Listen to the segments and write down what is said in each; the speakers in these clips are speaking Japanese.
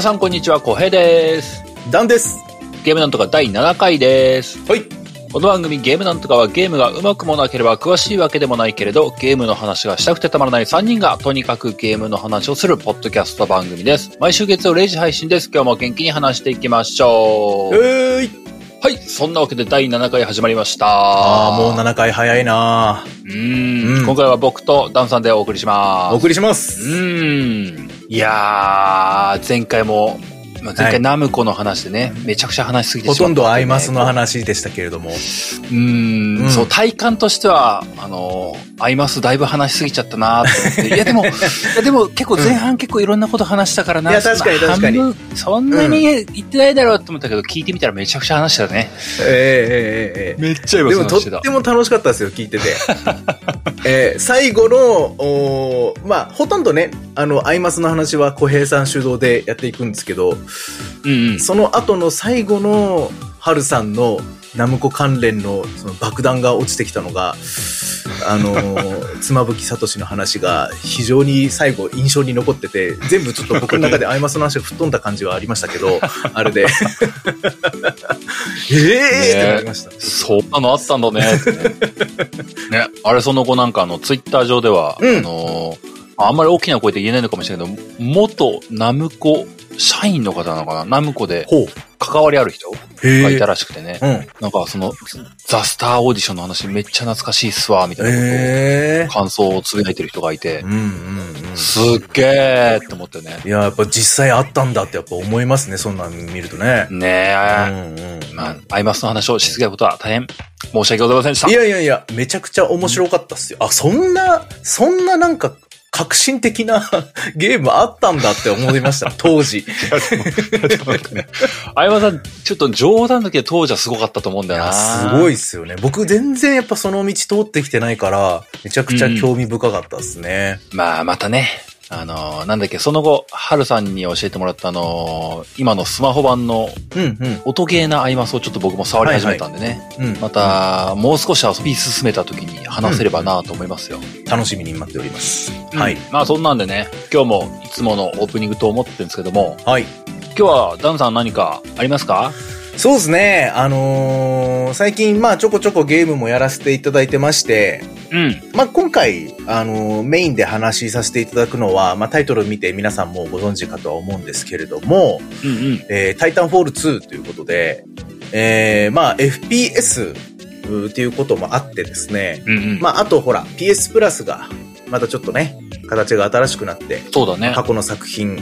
皆さんこんにちは、小平です。ダンです。ゲームなんとか第7回です。はい。この番組ゲームなんとかはゲームがうまくもなければ詳しいわけでもないけれど、ゲームの話がしたくてたまらない3人がとにかくゲームの話をするポッドキャスト番組です。毎週月曜0時配信です。今日も元気に話していきましょう。えーい。はい、そんなわけで第7回始まりました。ああ、もう7回早いなうーんうん今回は僕とダンさんでお送りします。お送りしまうす。ーん。いやー、前回も、まあ、前はい回ナムコの話でね、めちゃくちゃ話しすぎてほとんどアイマスの話でしたけれども。うーん、うんそう、体感としては、あの、アイマスだいぶ話しすぎちゃったなーって思って。いや、でも、いや、でも結構前半結構いろんなこと話したからな。いや確かにそんな確かにそんなに言ってないだろうって思ったけど、聞いてみたらめちゃくちゃ話したね。ええええええめっちゃいでもとっても楽しかったですよ、聞いてて。えー最後の、おーまあ、ほとんどね、あの、アイマスの話は小平さん主導でやっていくんですけど、うんうん。その後の最後の、ハルさんのナムコ関連のその爆弾が落ちてきたのが、あのー、妻夫木聡の話が非常に最後印象に残ってて、全部ちょっと僕の中でアイマスの話が吹っ飛んだ感じはありましたけど、あれで。え えーってなりました。そんなのあったんだね。ね、あれその後なんかあの、ツイッター上では、うんあのーあんまり大きな声で言えないのかもしれないけど、元ナムコ社員の方なのかな？ナムコで。関わりある人がいたらしくてね。うん。なんかその、ザ・スターオーディションの話めっちゃ懐かしいっすわ、みたいなことを、ええ感想をつぶやいてる人がいてう、んうんうん。すっげーって思ってね。いや、やっぱ実際あったんだってやっぱ思いますね、そんなん見るとね。ねえ、うんうん。まあ、アイマスの話をしすぎたことは大変申し訳ございませんでしたい。やいやいや、めちゃくちゃ面白かったっすよ。あ、そんな、そんななんか、革新的な ゲームあったんだって思いました、当時。アイマスさん、ちょっと冗談だけど当時はすごかったと思うんだよな。すごいっすよね。僕全然やっぱその道通ってきてないから、めちゃくちゃ興味深かったっすね。まあ、またね、あのーなんだっけ、その後、ハルさんに教えてもらったあのー今のスマホ版のうんうん。音ゲーなアイマスをちょっと僕も触り始めたんでね。うん。また、もう少し遊び進めた時に話せればなと思いますよ。楽しみに待っております。ははいい。。まあそんなんでね、今日もいつものオープニングと思ってるんですけども、はい。今日はダンさん何かありますか？そうですね。あのー最近、まあちょこちょこゲームもやらせていただいてまして、うん。まあ、今回、あの、メインで話しさせていただくのは、まあ、タイトルを見て皆さんもご存知かとは思うんですけれども、うんうん。えー、タイタンフォール2ということで、えー、まあ、FPS っていうこともあってですね、うんうん。まあ、あとほら、PS プラスが、またちょっとね、形が新しくなって、そうだね。過去の作品、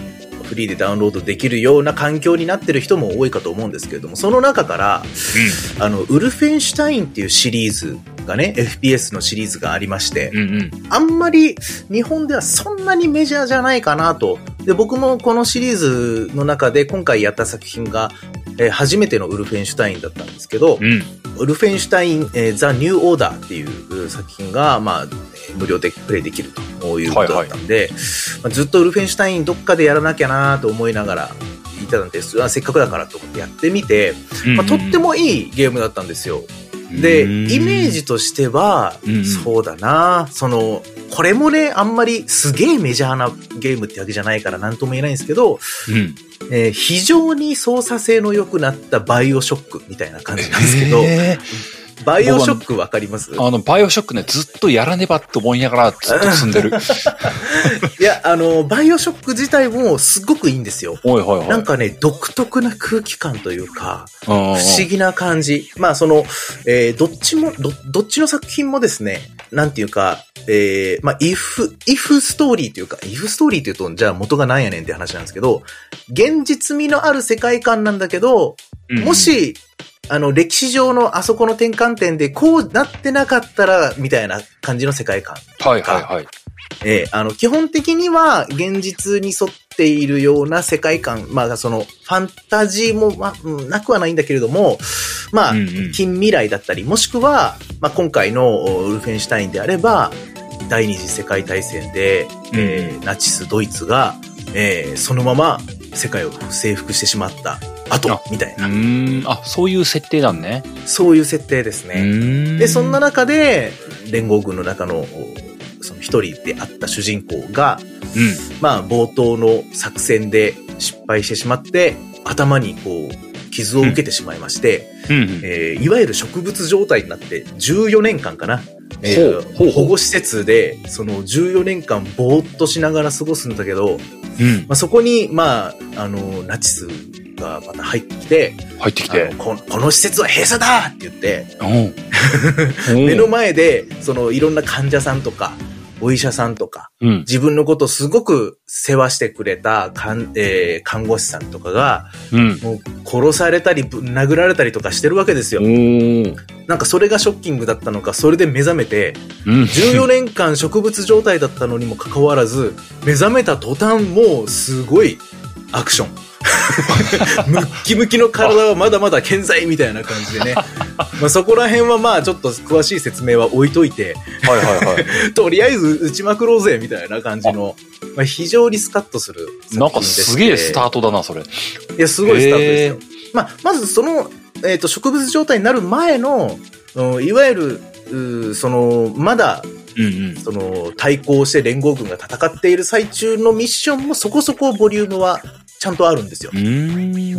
フリーでダウンロードできるような環境になってる人も多いかと思うんですけれども、その中から、あの、ウルフェンシュタインっていうシリーズがね、FPS のシリーズがありまして、うん。うんうん。あんまり日本ではそんなにメジャーじゃないかなと。で、僕もこのシリーズの中で今回やった作品が、えー初めてのウルフェンシュタインだったんですけど、うん。ウルフェンシュタイン、えーザ・ニュー・オーダーっていう作品が、まあ、えー無料でプレイできるということだったんで、まあずっとウルフェンシュタインどっかでやらなきゃなと思いながらいたんです。あせっかくだからと思ってやってみて、まあ、とってもいいゲームだったんですよ。で、イメージとしてはうん、そうだな、その、これもね、あんまりすげえメジャーなゲームってわけじゃないから何とも言えないんですけど、うん。えー非常に操作性の良くなったバイオショックみたいな感じなんですけど、えバイオショックわかります？ーあの、バイオショックね、ずっとやらねばって思いながらずっと進んでる。いや、あの、バイオショック自体もすごくいいんですよ。おいはいはい。なんかね、独特な空気感というか、不思議な感じ。まあ、その、えーどっちも、ど、どっちの作品もですね、なんていうか、えーまあ、if、if ストーリーというか、if ストーリーっていうと、じゃあ元がなんやねんって話なんですけど、現実味のある世界観なんだけど、も、し、あの、歴史上のあそこの転換点でこうなってなかったら、みたいな感じの世界観。はいはいはい。えーあの、基本的には現実に沿っているような世界観、まあ、その、ファンタジーも、まあ、うんなくはないんだけれども、まあ、うんうん近未来だったり、もしくは、まあ、今回のおウルフェンシュタインであれば、第二次世界大戦で、えーナチスドイツが、えーそのまま世界を征服してしまった後あ、みたいうな。あ、そういう設定なんね。そういう設定ですうね。で、そんな中で、連合軍の中の、おその一人であった主人公が、うん。まあ、冒頭の作戦で、失敗してしまって、頭にこう、傷を受けてしまいまして、うんうん。えーいわゆる植物状態になって14年間かな。え保護施設で、その14年間ぼーっとしながら過ごすんだけど、うん。まあ、そこに、まあ、あの、ナチスがまた入ってきて、入ってきて。ここの施設は閉鎖だって言って、うん。目の前で、そのいろんな患者さんとか、お医者さんとか、うん。自分のことをすごく世話してくれたかん、えー看護師さんとかが、うん。もう殺されたり、殴られたりとかしてるわけですよ。なんかそれがショッキングだったのか、それで目覚めて、うん。14年間植物状態だったのにもかかわらず、目覚めた途端もうすごいアクション。ムッキムキの体はまだまだ健在みたいな感じでね。まあそこら辺はまあちょっと詳しい説明は置いといて、はいはいはい。とりあえず打ちまくろうぜみたいな感じの、まあ、非常にスカッとするなんか。すげえスタートだな、それ。いや、すごいスタートですよ。まあ、まずその、えっ、と、植物状態になる前の、うんいわゆる、その、まだ、うんうん。その、対抗して連合軍が戦っている最中のミッションもそこそこボリュームはちゃんとあるんですよう。ー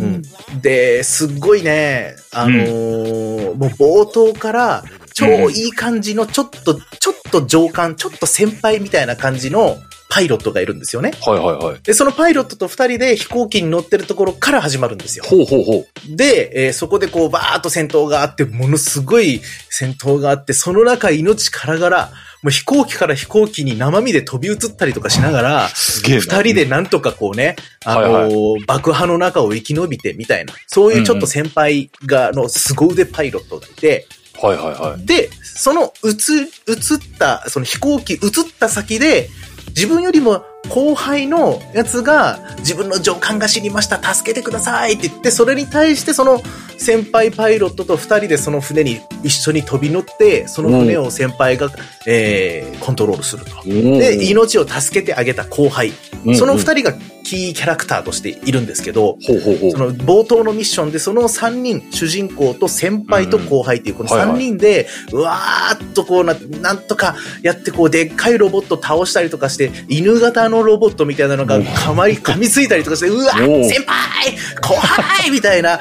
ん。で、すっごいね、あのーもう冒頭から、超いい感じの、ちょっと、ちょっと上官、ちょっと先輩みたいな感じのパイロットがいるんですよね。はいはいはい。で、そのパイロットと二人で飛行機に乗ってるところから始まるんですよ。ほうほうほう。で、えーそこでこうバーッと戦闘があって、ものすごい戦闘があって、その中命からがら、もう飛行機から飛行機に生身で飛び移ったりとかしながら、すげえな。二人でなんとかこうね、あのーはい爆破の中を生き延びてみたいな、そういうちょっと先輩が、の凄腕パイロットがいて、はいはいはい。で、その移、移った、その飛行機移った先で、自分よりも後輩のやつが自分の上官が死にました、助けてくださいって言って、それに対してその先輩パイロットと二人でその船に一緒に飛び乗って、その船を先輩が、えー、コントロールすると。で、で命を助けてあげた後輩。その二人がキーキャラクターとしているんですけど、ほうほうほうそ。の冒頭のミッションでその3人、主人公と先輩と後輩っていうこの3人で、うわーっとこうな、なんとかやってこうでっかいロボット倒したりとかして、犬型のロボットみたいなのがかまり、噛みついたりとかして、うわ先輩後輩みたいな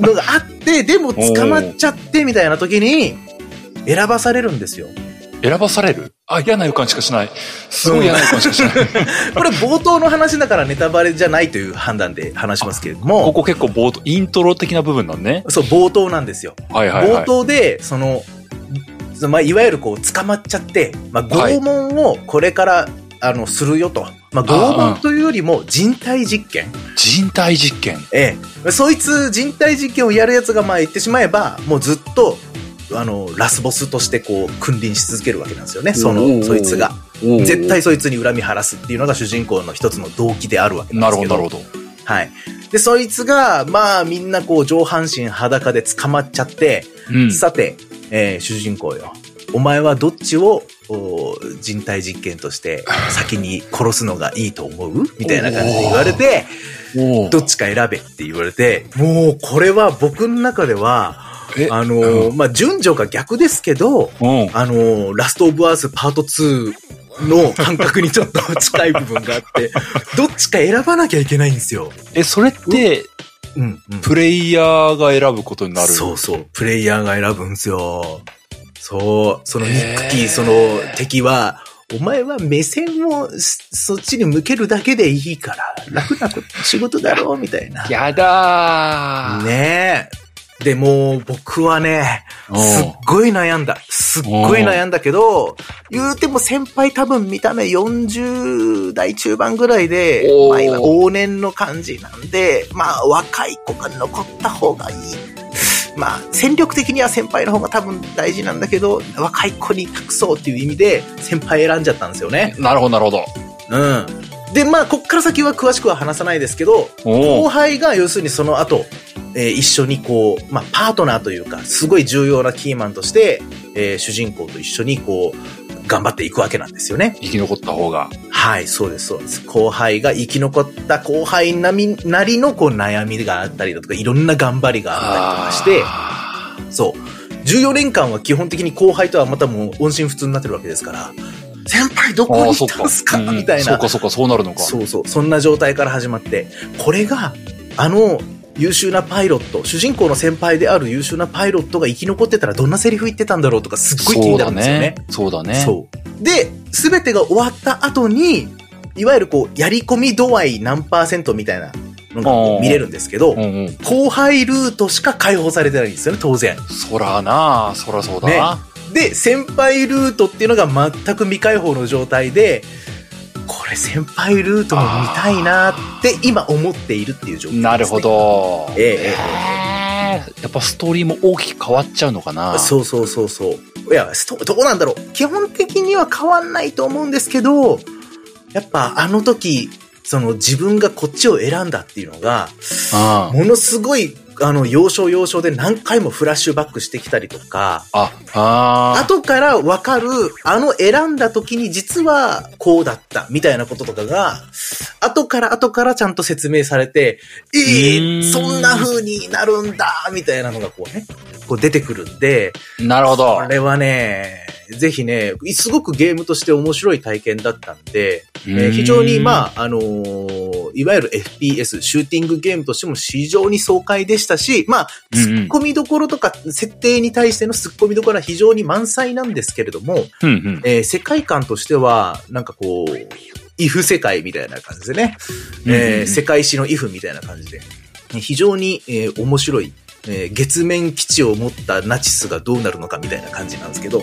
のがあって、でも捕まっちゃってみたいな時に、選ばされるんですよ。選ばされる？あ、嫌な予感しかしない。すごい嫌な予感しかしない。これ冒頭の話だからネタバレじゃないという判断で話しますけれどこも、こ結構冒頭、イントロ的な部分なんね。そう、冒頭なんですよ。冒はいはいはい。頭で、その、まあ、いわゆるこう、捕まっちゃって、まあ、はい拷問をこれから、あの、するよと。まあ、拷問というよりも人体実験。人体実験。ええ。そいつ人体実験をやるやつがまあ言ってしまえば、もうずっと、あの、ラスボスとしてこう、君臨し続けるわけなんですよね。その、そいつが。絶対そいつに恨み晴らすっていうのが主人公の一つの動機であるわけななんるですけど。ほど、なるほど。はい。で、そいつが、まあみんなこう上半身裸で捕まっちゃって、うん。さて、えー主人公よ。お前はどっちをお人体実験として 先に殺すのがいいと思う？みたいな感じで言われて、どっちか選べって言われて、もうこれは僕の中では、えあのーまあ、順序が逆ですけど、うん。あのーラストオブアースパート2の感覚にちょっと近い部分があって、どっちか選ばなきゃいけないんですよ。え、それって、うん、うん。プレイヤーが選ぶことになる？そうそう。プレイヤーが選ぶんですよ。そう。そのニックティ、へーその敵は、お前は目線をそそっちに向けるだけでいいから、楽なこと仕事だろう、みたいな。やだー。ねえ。でも、僕はね、うんすっごい悩んだ。すっごい悩んだけど、言うても先輩多分見た目40代中盤ぐらいでまあ今往年の感じなんで、まあ若い子が残った方がいい。まあ戦力的には先輩の方が多分大事なんだけど、若い子に託そうっていう意味で先輩選んじゃったんですよね。なるほど、なるほど。うん。で、まあこっから先は詳しくは話さないですけど、後輩が要するにその後、えー一緒にこう、まあ、パートナーというか、すごい重要なキーマンとして、えー主人公と一緒にこう、頑張っていくわけなんですよね。生き残った方が。はい、そうです、そうです。後輩が生き残った後輩なみなりのこう悩みがあったりだとか、いろんな頑張りがあったりとかして、あそう。14年間は基本的に後輩とはまたもう音信不通になってるわけですから、先輩どこにああ、そっか。行ったんすか？みたいな。そうか、そうか、そうなるのか。そうそう。そんな状態から始まって、これが、あの、優秀なパイロット、主人公の先輩である優秀なパイロットが生き残ってたらどんなセリフ言ってたんだろうとかすっごい気になるんですよね。そうだね。そう。で、すべてが終わった後に、いわゆるこう、やり込み度合い何パーセントみたいなのが見れるんですけどう、んうん。後輩ルートしか解放されてないんですよね、当然。そらなそらそうだな。で、先輩ルートっていうのが全く未開放の状態で、これ先輩ルートも見たいなって今思っているっていう状況です、ね。なるほ。ど。えええやっぱストーリーも大きく変わっちゃうのかな？そうそうそうそう。いや、ストどうなんだろう。基本的には変わんないと思うんですけど、やっぱあの時、その自分がこっちを選んだっていうのが、あものすごい、あの、要所要所で何回もフラッシュバックしてきたりとか、あ、ああ。後からわかる、あの選んだ時に実はこうだった、みたいなこととかが、後から後からちゃんと説明されて、ええそんな風になるんだ、みたいなのがこうね、こう出てくるんで、なるほど。こ。れはね、ぜひね、すごくゲームとして面白い体験だったんで、えー非常に、まあ、あのーいわゆる FPS、シューティングゲームとしても非常に爽快でしたし、まあ、突っ込みどころとか、設定に対しての突っ込みどころは非常に満載なんですけれども、うんうん。えー世界観としては、なんかこう、イフ世界みたいな感じでね、うんうんうん。えー世界史のイフみたいな感じで、非常に、えー面白い、えー月面基地を持ったナチスがどうなるのかみたいな感じなんですけど、い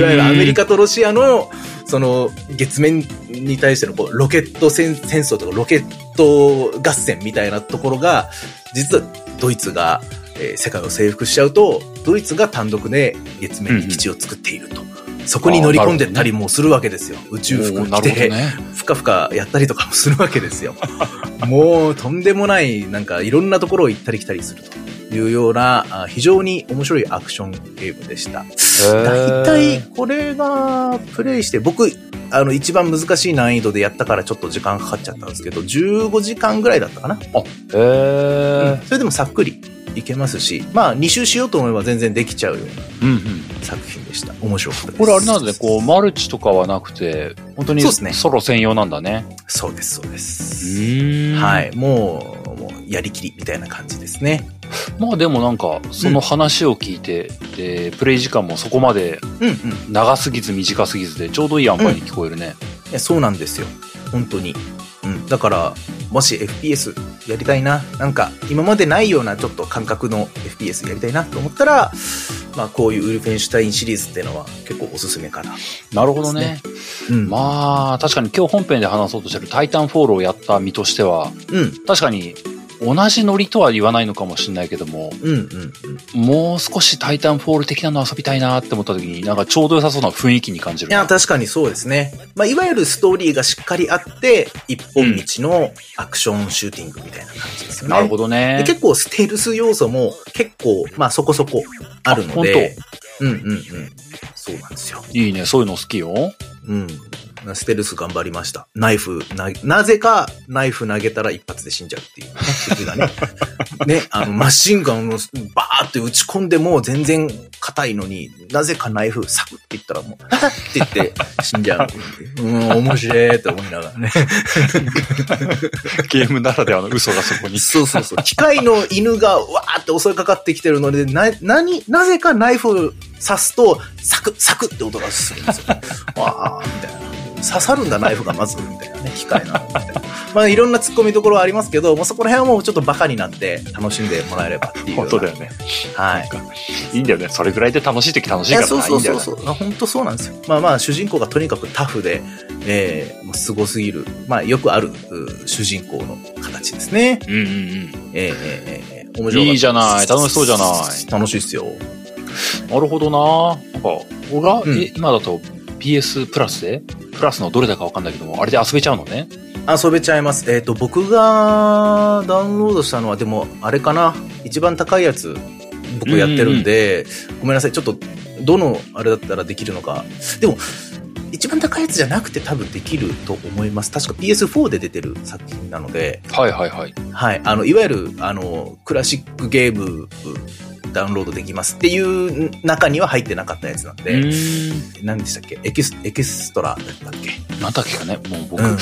わゆるアメリカとロシアの、その、月面に対してのこうロケット戦戦争とかロケット合戦みたいなところが、実はドイツが、えー世界を征服しちゃうと、ドイツが単独で月面に基地を作っていると。そこに乗り込んでったりもするわけですよ。宇宙服着て、ね。ふかふかやったりとかもするわけですよ。もうとんでもない、なんかいろんなところを行ったり来たりするというような、あ非常に面白いアクションゲームでした。大体これがプレイして、僕、あの一番難しい難易度でやったからちょっと時間かかっちゃったんですけど、15時間ぐらいだったかな。へえ。それでもさっくりいけますし、まあ2周しようと思えば全然できちゃうよううんうん。な作品でした。面白かったです。これあれなんだね、こう、マルチとかはなくて、本当にそうですねソロ専用なんだね。そうです、そうでうす。はい。もう、もう、やりきりみたいな感じですね。まあでもなんか、その話を聞いて、で、プレイ時間もそこまでうんうん。長すぎず短すぎずで、ちょうどいい塩梅に聞こえるね。いや、そうなんですよ。本当に。うん。だから、もし FPS やりたいな、なんか、今までないようなちょっと感覚の FPS やりたいなと思ったら、まあ、こういうウルフェンシュタインシリーズっていうのは結構おすすめかな。なるほどね。うん。まあ、確かに今日本編で話そうとしてるタイタンフォールをやった身としては、うん。確かに同じノリとは言わないのかもしれないけども、うんうんうん。もう少しタイタンフォール的なの遊びたいなって思った時に、なんかちょうど良さそうな雰囲気に感じるな。いや、確かにそうですね。まあ、いわゆるストーリーがしっかりあって、一本道のアクションシューティングみたいな感じですよね。なるほどねで。結構ステルス要素も結構、まあそこそこあるので。うんうんうん。そうなんですよ。いいね、そういうの好きよ。うん。ステルス頑張りました。ナイフ、な、なぜかナイフ投げたら一発で死んじゃうっていうね、敵がね。ね、あの、マシンガンをバーって打ち込んでも全然硬いのに、なぜかナイフサクって言ったらもう、ハハって言って死んじゃう。うん、面白いって思いながらね。ゲームならではの嘘がそこに。そうそうそう。機械の犬がわーって襲いかかってきてるので、な、なに、なぜかナイフを刺すと、サクッ、サクッって音がするんですよ。わー、みたいな。刺さるんだ、ナイフがまず、みたいなね、機械なの。まあ、いろんな突っ込みどころはありますけど、もうそこら辺はもうちょっとバカになって楽しんでもらえればっていう。本当だよね。はい。いいんだよね。それぐらいで楽しい時楽しいからな。そうそうそういいんだよそう。本当そうなんですよ。まあまあ、主人公がとにかくタフで、えー、もうすごすぎる。まあ、よくある、う主人公の形ですね。ね。うんうんうん。えー、えー、えー、面白かったですいいじゃない楽しそうじゃない楽しいっすよ。なるほどななんか、俺が、うんえ今だと PS プラスで？プラスのどれだかわかんないけども、あれで遊べちゃうのね。遊べちゃいます。えっ、と、僕がダウンロードしたのは、でも、あれかな。一番高いやつ、僕やってるんで、ごめんなさい。ちょっと、どの、あれだったらできるのか。でも、一番高いやつじゃなくて多分できると思います。確か PS4 で出てる作品なので、はいはいはい。はい。あの、いわゆる、あの、クラシックゲームダウンロードできますっていう中には入ってなかったやつなんうで、ーん。何でしたっけ？エキス、エキストラだったっけ？なんだっけかねもう僕、うん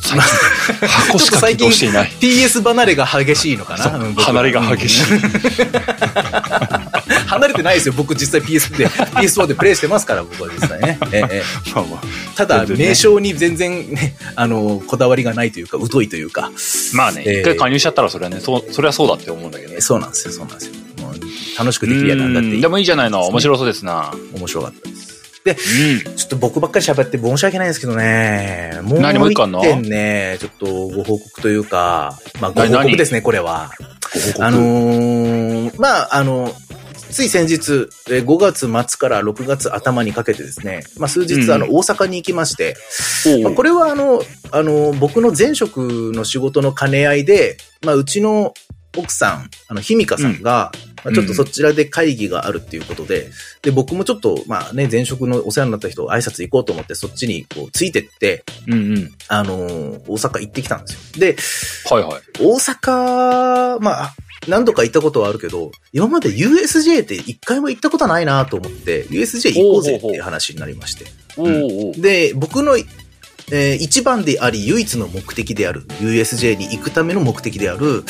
最近、箱しか起動していない。PS 離れが激しいのかな？離れが激しい。離れてないですよ。僕実際 PS で、PS4 でプレイしてますから、僕は実際ね。ええええまあまあ。ただ、ね名称に全然ね、あの、こだわりがないというか、疎いというか、まあね、えー一回加入しちゃったらそれはね、そう、それはそうだって思うんだけどね。そうなんですよ、そうなんですよ。楽しくできるやなんだってうんでもいいじゃないの。面白そうですな。面白かったです。うん。ちょっと僕ばっかり喋って申し訳ないんですけどね、もう何もう一点ね、ちょっとご報告というか、まあご何報告ですね、これは。あのーまあ、あの、つい先日、えー5月末から6月頭にかけてですね、まあ、数日、うんあの、大阪に行きまして、まあ、これはあの、あの、僕の前職の仕事の兼ね合いで、まあ、うちの奥さん、あの、ひみかさんが、まあ、ちょっとそちらで会議があるっていうことで、で、僕もちょっと、まあね、前職のお世話になった人、挨拶行こうと思って、そっちにこう、ついてって、うんうん。あのー大阪行ってきたんですよ。で、はいはい。大阪、まあ、何度か行ったことはあるけど、今まで USJ って一回も行ったことないなと思って、USJ 行こうぜっていう話になりまして。おうおうで、僕の、えー一番であり唯一の目的である USJ に行くための目的である、うん。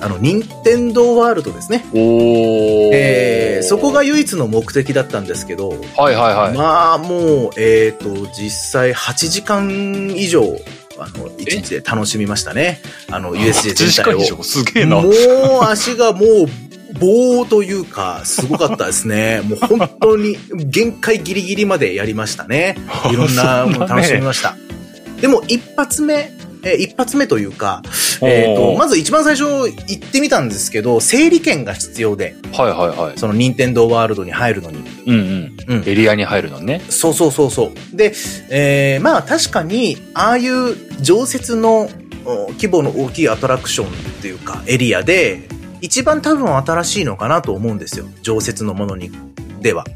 あの、任天堂ワールドですね。おーえーそこが唯一の目的だったんですけど、はいはいはい。まあ、もう、えっ、と、実際8時間以上、あの、1日で楽しみましたね。あの、USJ 全体を。8時間以上？すげえな。もう足がもう、棒というか、すごかったですね。もう本当に限界ギリギリまでやりましたね。いろんなもの楽しみました。でも一発目、えー一発目というか、えっ、と、まず一番最初行ってみたんですけど、整理券が必要で、はいはいはい。その任天堂ワールドに入るのに。うんうん。うん。エリアに入るのね。そうそうそうそう。で、えーまあ確かに、ああいう常設のお規模の大きいアトラクションっていうか、エリアで、一番多分新しいのかなと思うんですよ。常設のものに、では。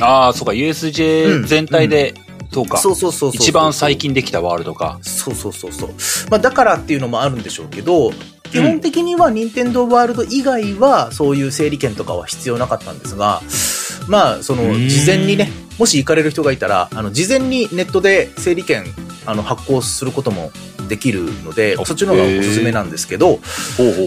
ああ、そうか、うん USJ 全体で、そうか。そうそうそうそう。一番最。近できたワールドか。そうそうそうそう。まあだからっていうのもあるんでしょうけど、基本的には任天堂ワールド以外はそういう整理券とかは必要なかったんですが、まあそのうん事前にね、もし行かれる人がいたら、あの事前にネットで整理券あの発行することもできるので、あそっちの方がおすすめなんですけど。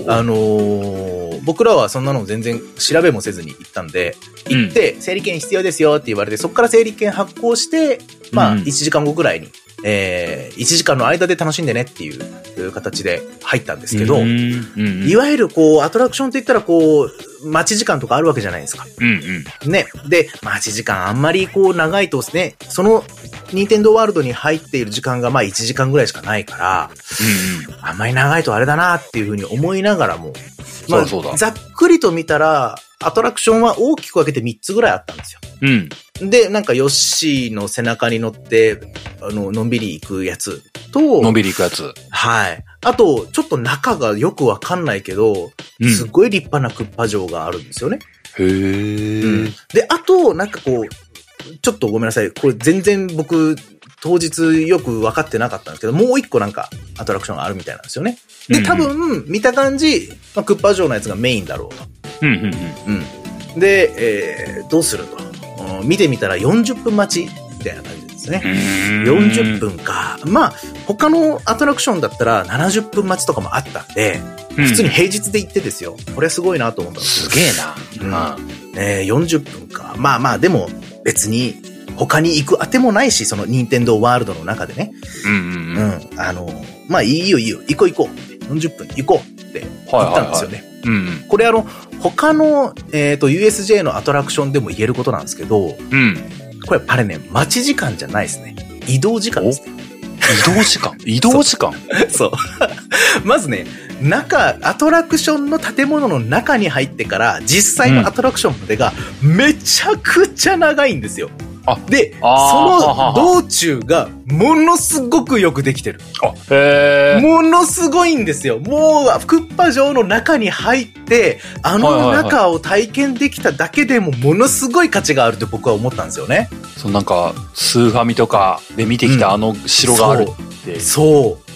あのー僕らはそんなの全然調べもせずに行ったんで、行って、整理券必要ですよって言われて、そこから整理券発行して、まあ、うん。1時間後くらいに、えー、1時間の間で楽しんでねっていう形で入ったんですけど、うんうんいわゆるこう、アトラクションって言ったらこう、待ち時間とかあるわけじゃないですか。うんうん。ね。で、待ち時間あんまりこう長いとですね、その、ニンテンドーワールドに入っている時間がまあ1時間ぐらいしかないから、うんうん。あんまり長いとあれだなっていうふうに思いながらも、まあ、ざっくりと見たら、アトラクションは大きく分けて3つぐらいあったんですよ。うん。で、なんかヨッシーの背中に乗って、あの、のんびり行くやつと、のんびり行くやつ。はい。あと、ちょっと中がよくわかんないけど、うんすっごい立派なクッパ城があるんですよね。へえ。で、あと、なんかこう、ちょっとごめんなさい。これ全然僕、当日よく分かってなかったんですけど、もう一個なんかアトラクションがあるみたいなんですよね。で、多分、見た感じ、まあ、クッパ城のやつがメインだろうと。うんうんうん。うん。で、えー、どうすると？うん見てみたら40分待ちみたいな感じですね。40分か。まあ、他のアトラクションだったら70分待ちとかもあったんで、うん。普通に平日で行ってですよ。これすごいなと思ったんですすげえな。うん。えー、40分か。まあまあ、でも別に他に行くあてもないし、その任天堂ワールドの中でね。うんううんうん。ん。あの、まあいいよいいよ、行こう行こう。40分行こうって言ったんですよね。うんこれあの、他の、えっ、と、USJ のアトラクションでも言えることなんですけど、うん。これあれね、待ち時間じゃないですね。移動時間ですね。移動時間？移動時間？そう。まずね、中、アトラクションの建物の中に入ってから、実際のアトラクションまでが、めちゃくちゃ長いんですよ。あで、その道中が、ものすごくよくできてる。あ、へえ。ものすごいんですよ。もう、クッパ城の中に入って、あの中を体験できただけでも、ものすごい価値があるって僕は思ったんですよね。そのなんか、スーファミとかで見てきたあの城があるって。そう。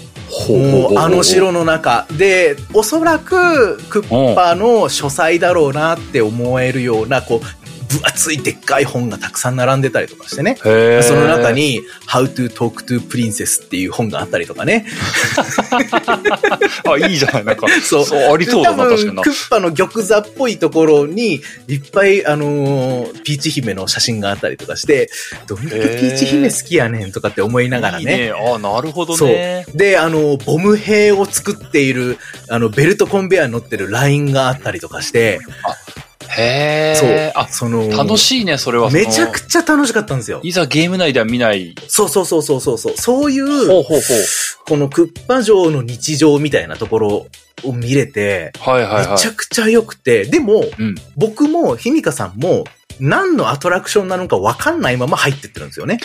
もうあの城の中で、おそらくクッパの書斎だろうなって思えるような、こう、分厚いでっかい本がたくさん並んでたりとかしてね。その中に、How to Talk to Princess っていう本があったりとかね。あ、いいじゃない、なんか。そう。そうありそうだな、確かに。クッパの玉座っぽいところに、いっぱい、あのー、ピーチ姫の写真があったりとかして、どんだけピーチ姫好きやねんとかって思いながらね。いいねあなるほどね。そう。で、あの、ボム兵を作っている、あの、ベルトコンベヤに乗ってるラインがあったりとかして、あへえ。そう。あ、その、楽しいね、それは。めちゃくちゃ楽しかったんですよ。いざゲーム内では見ない。そうそうそうそうそう。そういう、ほうほうほうこのクッパ城の日常みたいなところを見れて、はいはいはい。めちゃくちゃ良くて、でも、うん、僕も、ひみかさんも、何のアトラクションなのか分かんないまま入ってってるんですよね。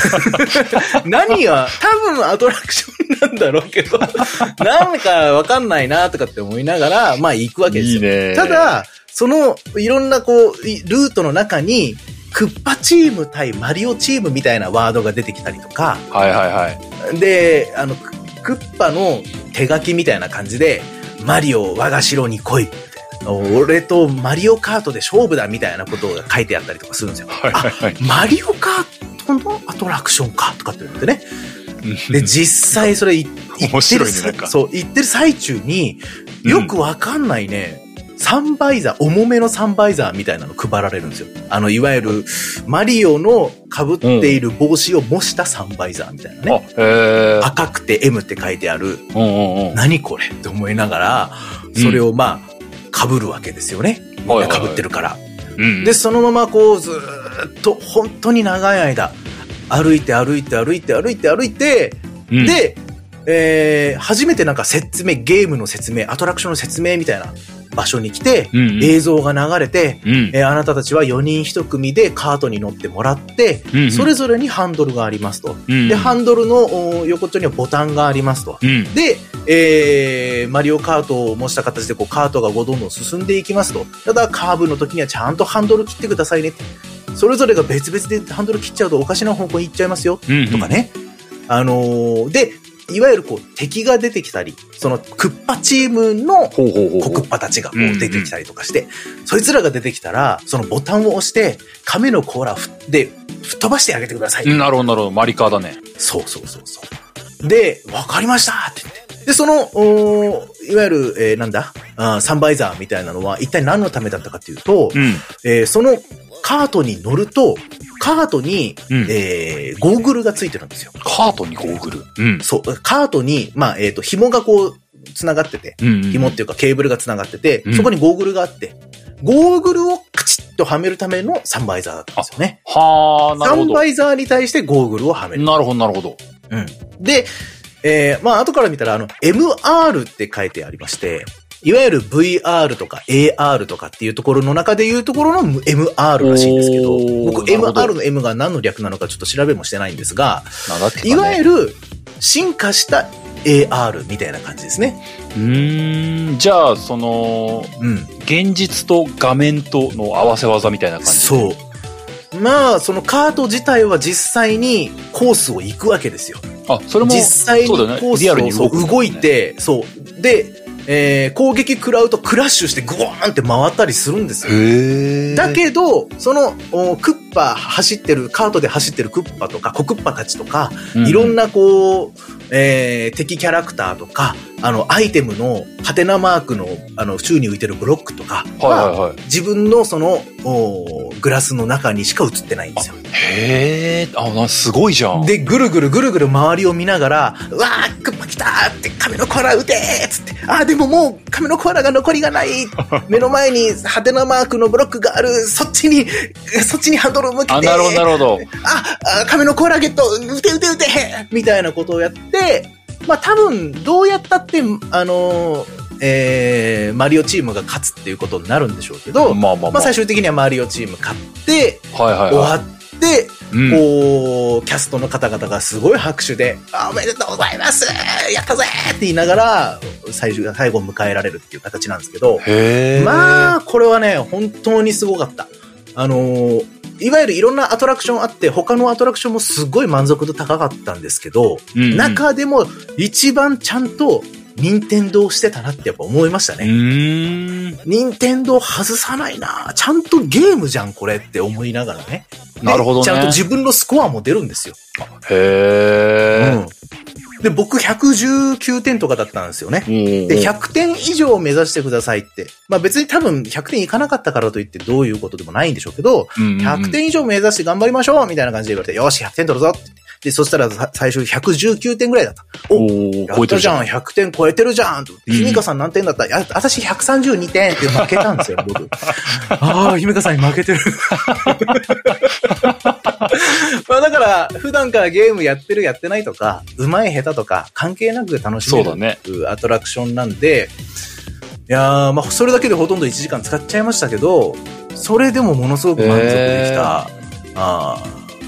何が、多分アトラクションなんだろうけど、なんか分かんないなとかって思いながら、まあ行くわけですよ。いいね。ただ、その、いろんなこう、ルートの中に、クッパチーム対マリオチームみたいなワードが出てきたりとか。はいはいはい。で、あの、クッパの手書きみたいな感じで、マリオ我が城に来い。俺とマリオカートで勝負だみたいなことが書いてあったりとかするんですよ。はいはいはい、あ、マリオカートのアトラクションかとかって言ってね。で、実際それ言ってる、そう、言ってる最中に、よくわかんないね、サンバイザー、重めのサンバイザーみたいなの配られるんですよ。あの、いわゆる、マリオの被っている帽子を模したサンバイザーみたいなね。うん、赤くて M って書いてある。うんうんうん、何これって思いながら、それをまあ、被るわけですよね。みんな被ってるから。で、そのままこう、ずっと、本当に長い間、歩いて歩いて歩いて歩いて歩いて、うん、で、えー、初めてなんか説明、ゲームの説明、アトラクションの説明みたいな場所に来て、うんうん、映像が流れて、うん、えー、あなたたちは4人1組でカートに乗ってもらって、うんうん、それぞれにハンドルがありますと。うんうん、で、ハンドルの横っちょにはボタンがありますと。うん、で、えー、マリオカートを模した形でこうカートがどんどん進んでいきますと。ただ、カーブの時にはちゃんとハンドル切ってくださいね。それぞれが別々でハンドル切っちゃうとおかしな方向に行っちゃいますよ。うんうん、とかね。あのー、で、いわゆるこう敵が出てきたり、そのクッパチームのコクッパたちがこう出てきたりとかして、そいつらが出てきたら、そのボタンを押して、亀の甲羅で吹っ飛ばしてあげてください。なるほど、なるほど。マリカーだね。そうそうそうそう。で、わかりましたって言って。で、その、おいわゆる、えー、なんだ？あサンバイザーみたいなのは一体何のためだったかっていうと、うん、えー、そのカートに乗ると、カートに、うん、えー、ゴーグルがついてるんですよ。カートにゴーグル？うん。そう。カートに、まあ、えっ、ー、と、紐がこう、繋がってて、うんうん、紐っていうかケーブルが繋がってて、うん、そこにゴーグルがあって、ゴーグルをカチッとはめるためのサンバイザーだったんですよね。はあ、なるほど。サンバイザーに対してゴーグルをはめる。なるほど、なるほど。うん。で、えー、まあ、後から見たら、あの、MR って書いてありまして、いわゆる VR とか AR とかっていうところの中でいうところの MR らしいんですけど、僕 MR の M が何の略なのかちょっと調べもしてないんですが、ね、いわゆる進化した AR みたいな感じですね。うん、じゃあ、その、うん、現実と画面との合わせ技みたいな感じ？そう。まあ、そのカート自体は実際にコースを行くわけですよ。あ、それも、実際にコースを動いて、そう。で、えー、攻撃食らうとクラッシュしてグワーンって回ったりするんですよ。だけど、その、クッパ走ってる、カートで走ってるクッパとか、コクッパたちとか、うん、いろんなこう、えー、敵キャラクターとか、あの、アイテムの、ハテナマークの、あの、宙に浮いてるブロックとかは、はいはいはい、自分のその、おグラスの中にしか映ってないんですよ。へえ、あ、すごいじゃん。で、ぐるぐるぐるぐる周りを見ながら、うわー、クッパ来たーって、亀のコアラ撃てーつって、あー、でももう、亀のコアラが残りがない。目の前に、ハテナマークのブロックがある。そっちに、そっちにハンドルを向けて。あ、なるほど、なるほど。あ、あ亀のコアラゲット、撃て撃て撃てみたいなことをやって、まあ多分、どうやったって、あのー、えー、マリオチームが勝つっていうことになるんでしょうけど、まあまあまあ、まあ最終的にはマリオチーム勝って、はいはいはい、終わって、うん、こう、キャストの方々がすごい拍手で、おめでとうございますやったぜって言いながら、最終、最後を迎えられるっていう形なんですけど、まあ、これはね、本当にすごかった。あのー、いわゆるいろんなアトラクションあって、他のアトラクションもすごい満足度高かったんですけど、うんうん中でも一番ちゃんと任天堂してたなってやっぱ思いましたうね。任天堂外さないなちゃんとゲームじゃん、これって思いながらね。でなるほどねちゃんと自分のスコアも出るんですよ。へー。うん。で、僕119点とかだったんですよね。でで、100点以上を目指してくださいって。まあ別に多分100点いかなかったからといってどういうことでもないんでしょうけど、100点以上目指して頑張りましょうみたいな感じで言われて、よし、100点取るぞって。で、そしたらさ最初119点ぐらいだった。おお超えてたじゃん、100点超えてるじゃんひみかさん何点だった？いや、私132点って負けたんですよ、僕。ああ、ひみかさんに負けてる。まあだから、普段からゲームやってるやってないとか、上手い下手とか、関係なく楽しめそうだね。るアトラクションなんで、いやー、まあそれだけでほとんど1時間使っちゃいましたけど、それでもものすごく満足できた、ああ、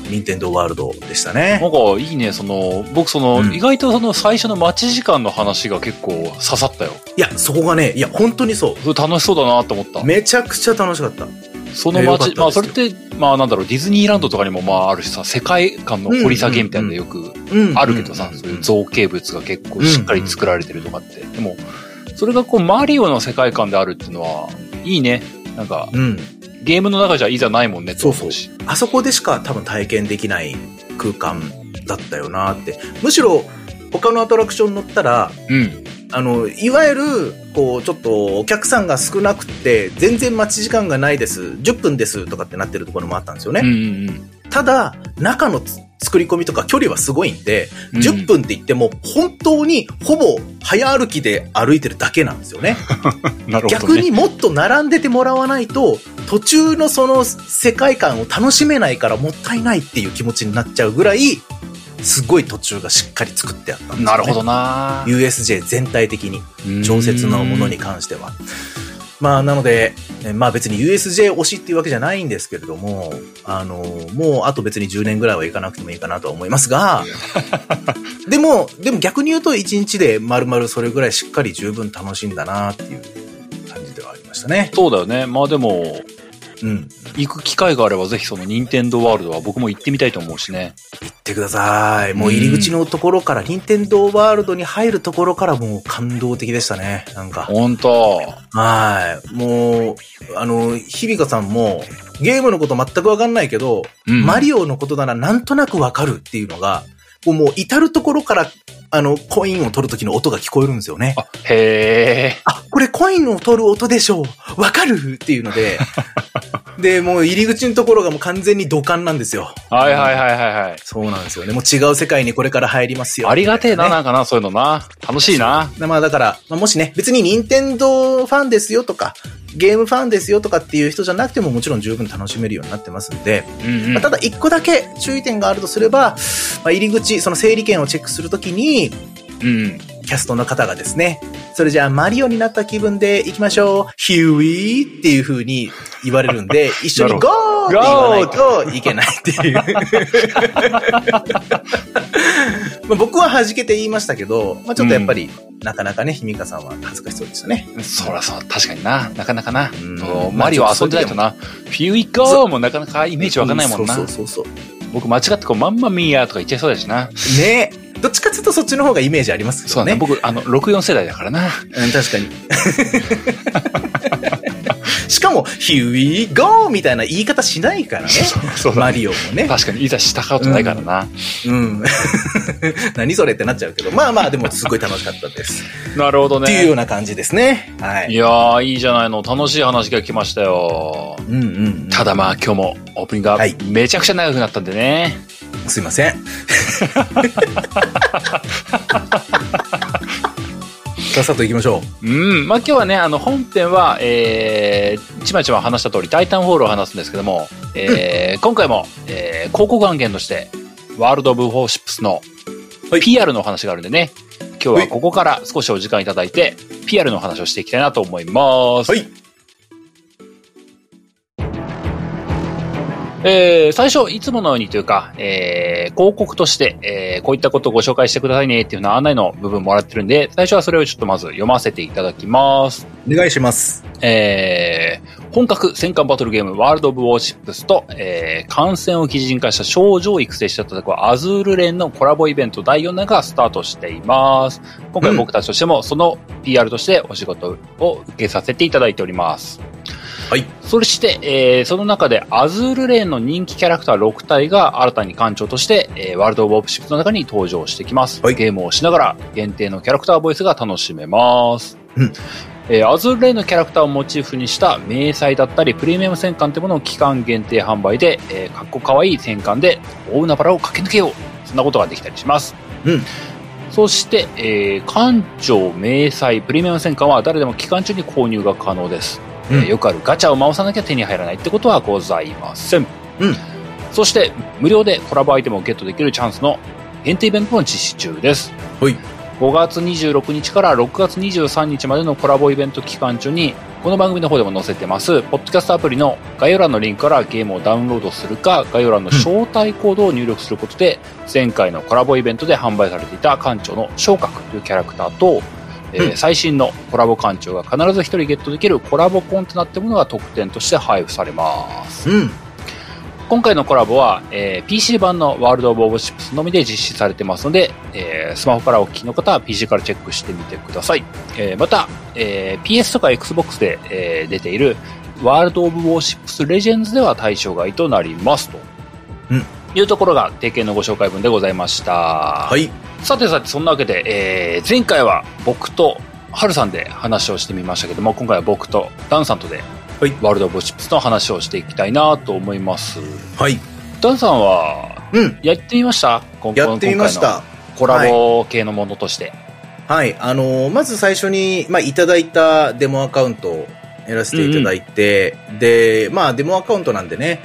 任天堂ワールドでしたね。なんかいいね、その、僕その、うん意外とその最初の待ち時間の話が結構刺さったよ。いや、そこがね、いや、本当にそう。それ楽しそうだなと思った。めちゃくちゃ楽しかった。その街、まあそれって、まあなんだろう、ディズニーランドとかにもまああるしさ、世界観の掘り下げみたいなのでよくうんあるけどさ、そういう造形物が結構しっかり作られてるとかって。でも、それがこうマリオの世界観であるっていうのは、いいね。なんか、うん。ゲームの中じゃいざないもんねって思うし。あそこでしか多分体験できない空間だったよなって。むしろ、他のアトラクション乗ったら、うん。あの、いわゆる、こう、ちょっとお客さんが少なくて、全然待ち時間がないです。10分ですとかってなってるところもあったんですよね。うんうんただ、中のつ作り込みとか距離はすごいんで、うん。10分って言っても、本当にほぼ早歩きで歩いてるだけなんですよね。ね。逆にもっと並んでてもらわないと、途中のその世界観を楽しめないからもったいないっていう気持ちになっちゃうぐらい、すごい途中がしっかり作ってあったんですよ、ね。なるほど。な USJ 全体的に、うん常設のものに関しては。まあ、なので、えまあ別に USJ 推しっていうわけじゃないんですけれども、あの、もうあと別に10年ぐらいは行かなくてもいいかなとは思いますが、でも、でも逆に言うと1日で丸々それぐらいしっかり十分楽しんだなっていう感じではありましたね。そうだよね。まあでも、うん。行く機会があればぜひその任天堂ワールドは僕も行ってみたいと思うしね。行ってください。もう入り口のところから、任天堂ワールドに入るところからもう感動的でしたね。なんか。ほんと。はい。もう、あの、日比香さんも、ゲームのこと全くわかんないけど、うんマリオのことならなんとなくわかるっていうのが、もう至るところから、あの、コインを取るときの音が聞こえるんですよね。あ、へえ。あ、これコインを取る音でしょう。わかるっていうので、で、もう入り口のところがもう完全に土管なんですよ。はいはいはいはいはい。そうなんですよね。もう違う世界にこれから入りますよ。ありがてえな、ねなんかな、そういうのな。楽しいな。まあだから、まあ、もしね、別に任天堂ファンですよとか、ゲームファンですよとかっていう人じゃなくてももちろん十分楽しめるようになってますんで、うんうんまあ、ただ一個だけ注意点があるとすれば、まあ、入り口、その整理券をチェックするときに、うん。キャストの方がですね、それじゃあマリオになった気分で行きましょう、ヒューイーっていう風に言われるんで、一緒にゴーって言わないといけないっていう。まあ僕は弾けて言いましたけど、まあちょっとやっぱり、なかなかね、ひみかさんは恥ずかしそうでしたね。そらそう、確かにな。なかなかな。うんマリオ遊んでないとな。フューイゴーもなかなかイメージわかんないもんなそう。そうそうそう。僕間違ってこう、マンマミーヤとか言っちゃいそうだしな。ねどっちかっていうとそっちの方がイメージありますそうだね。よね。僕、あの、64世代だからな。うん、確かに。しかも、Here we go! みたいな言い方しないからね。そうマリオもね。確かに、いざしたことないからな。うん。何それってなっちゃうけど。まあまあ、でもすごい楽しかったです。なるほどっていうよね。うな感じですね。はいい。やー、いいじゃないの。楽しい話が来ましたよ。うんうんうん。ただまあ今日もオープニングがはいめちゃくちゃ長くなったんでね。すいません。さっさと行きましょうん。まあ今日はね、あの本編は、えー、ちまちま話した通りタイタンホールを話すんですけども、えー今回も、えー、広告案件として、ワールド・オブ・フォーシップスのはい PR のお話があるんでね、今日はここから少しお時間いただいて、PR のお話をしていきたいなと思います。う。はい。えー、最初、いつものようにというか、えー、広告として、えー、こういったことをご紹介してくださいねっていうような案内の部分もらってるんで、最初はそれをちょっとまず読ませていただきます。お願いします。えー、本格戦艦バトルゲームワールド・オブ・ウォーシップスと、えー、感染を基準化した少女を育成した戦うアズールレーンのコラボイベント第4弾がスタートしています。今回僕たちとしてもその PR としてお仕事を受けさせていただいております。はい。そして、えーその中でアズールレーンの人気キャラクター6体が新たに館長として、えーワールド・オブ・オプシップの中に登場してきます。はいゲームをしながら限定のキャラクターボイスが楽しめます。うんえーアズールレーンのキャラクターをモチーフにした迷彩だったりプレミアム戦艦ってものを期間限定販売で、えーかっこかわいい戦艦で大海原を駆け抜けよう。そんなことができたりします。うん。そして、えー艦長、迷彩、プレミアム戦艦は誰でも期間中に購入が可能です。えーうんよくあるガチャを回さなきゃ手に入らないってことはございません。うん。そして、無料でコラボアイテムをゲットできるチャンスの限定イベントも実施中です。はい。5月26日から6月23日までのコラボイベント期間中に、この番組の方でも載せてます、ポッドキャストアプリの概要欄のリンクからゲームをダウンロードするか、概要欄の招待コードを入力することで、前回のコラボイベントで販売されていた館長の昇格というキャラクターと、えーうん最新のコラボ館長が必ず1人ゲットできるコラボコンテナってものが特典として配布されます。うん。今回のコラボは、えー PC 版のワールド・オブ・オブ・シップスのみで実施されてますので、えースマホからお聞きの方は PC からチェックしてみてください。えーまた、えー PS とか Xbox で、えー出ているワールド・オブ・ウォーシップス・レジェンズでは対象外となりますと。うんいうところが定型のご紹介文でございました。ははい。さてさて、そんなわけで、えー前回は僕とハルさんで話をしてみましたけども、今回は僕とダンさんとで、はいワールド・オブ・シップスの話をしていきたいなと思います。はい。ダンさんは、うん。やってみました？今やってみまし。た。コラボ系のものとして。はい。あのーまず最初に、まあ、いただいたデモアカウントをやらせていただいて、で、まあ、デモアカウントなんでね、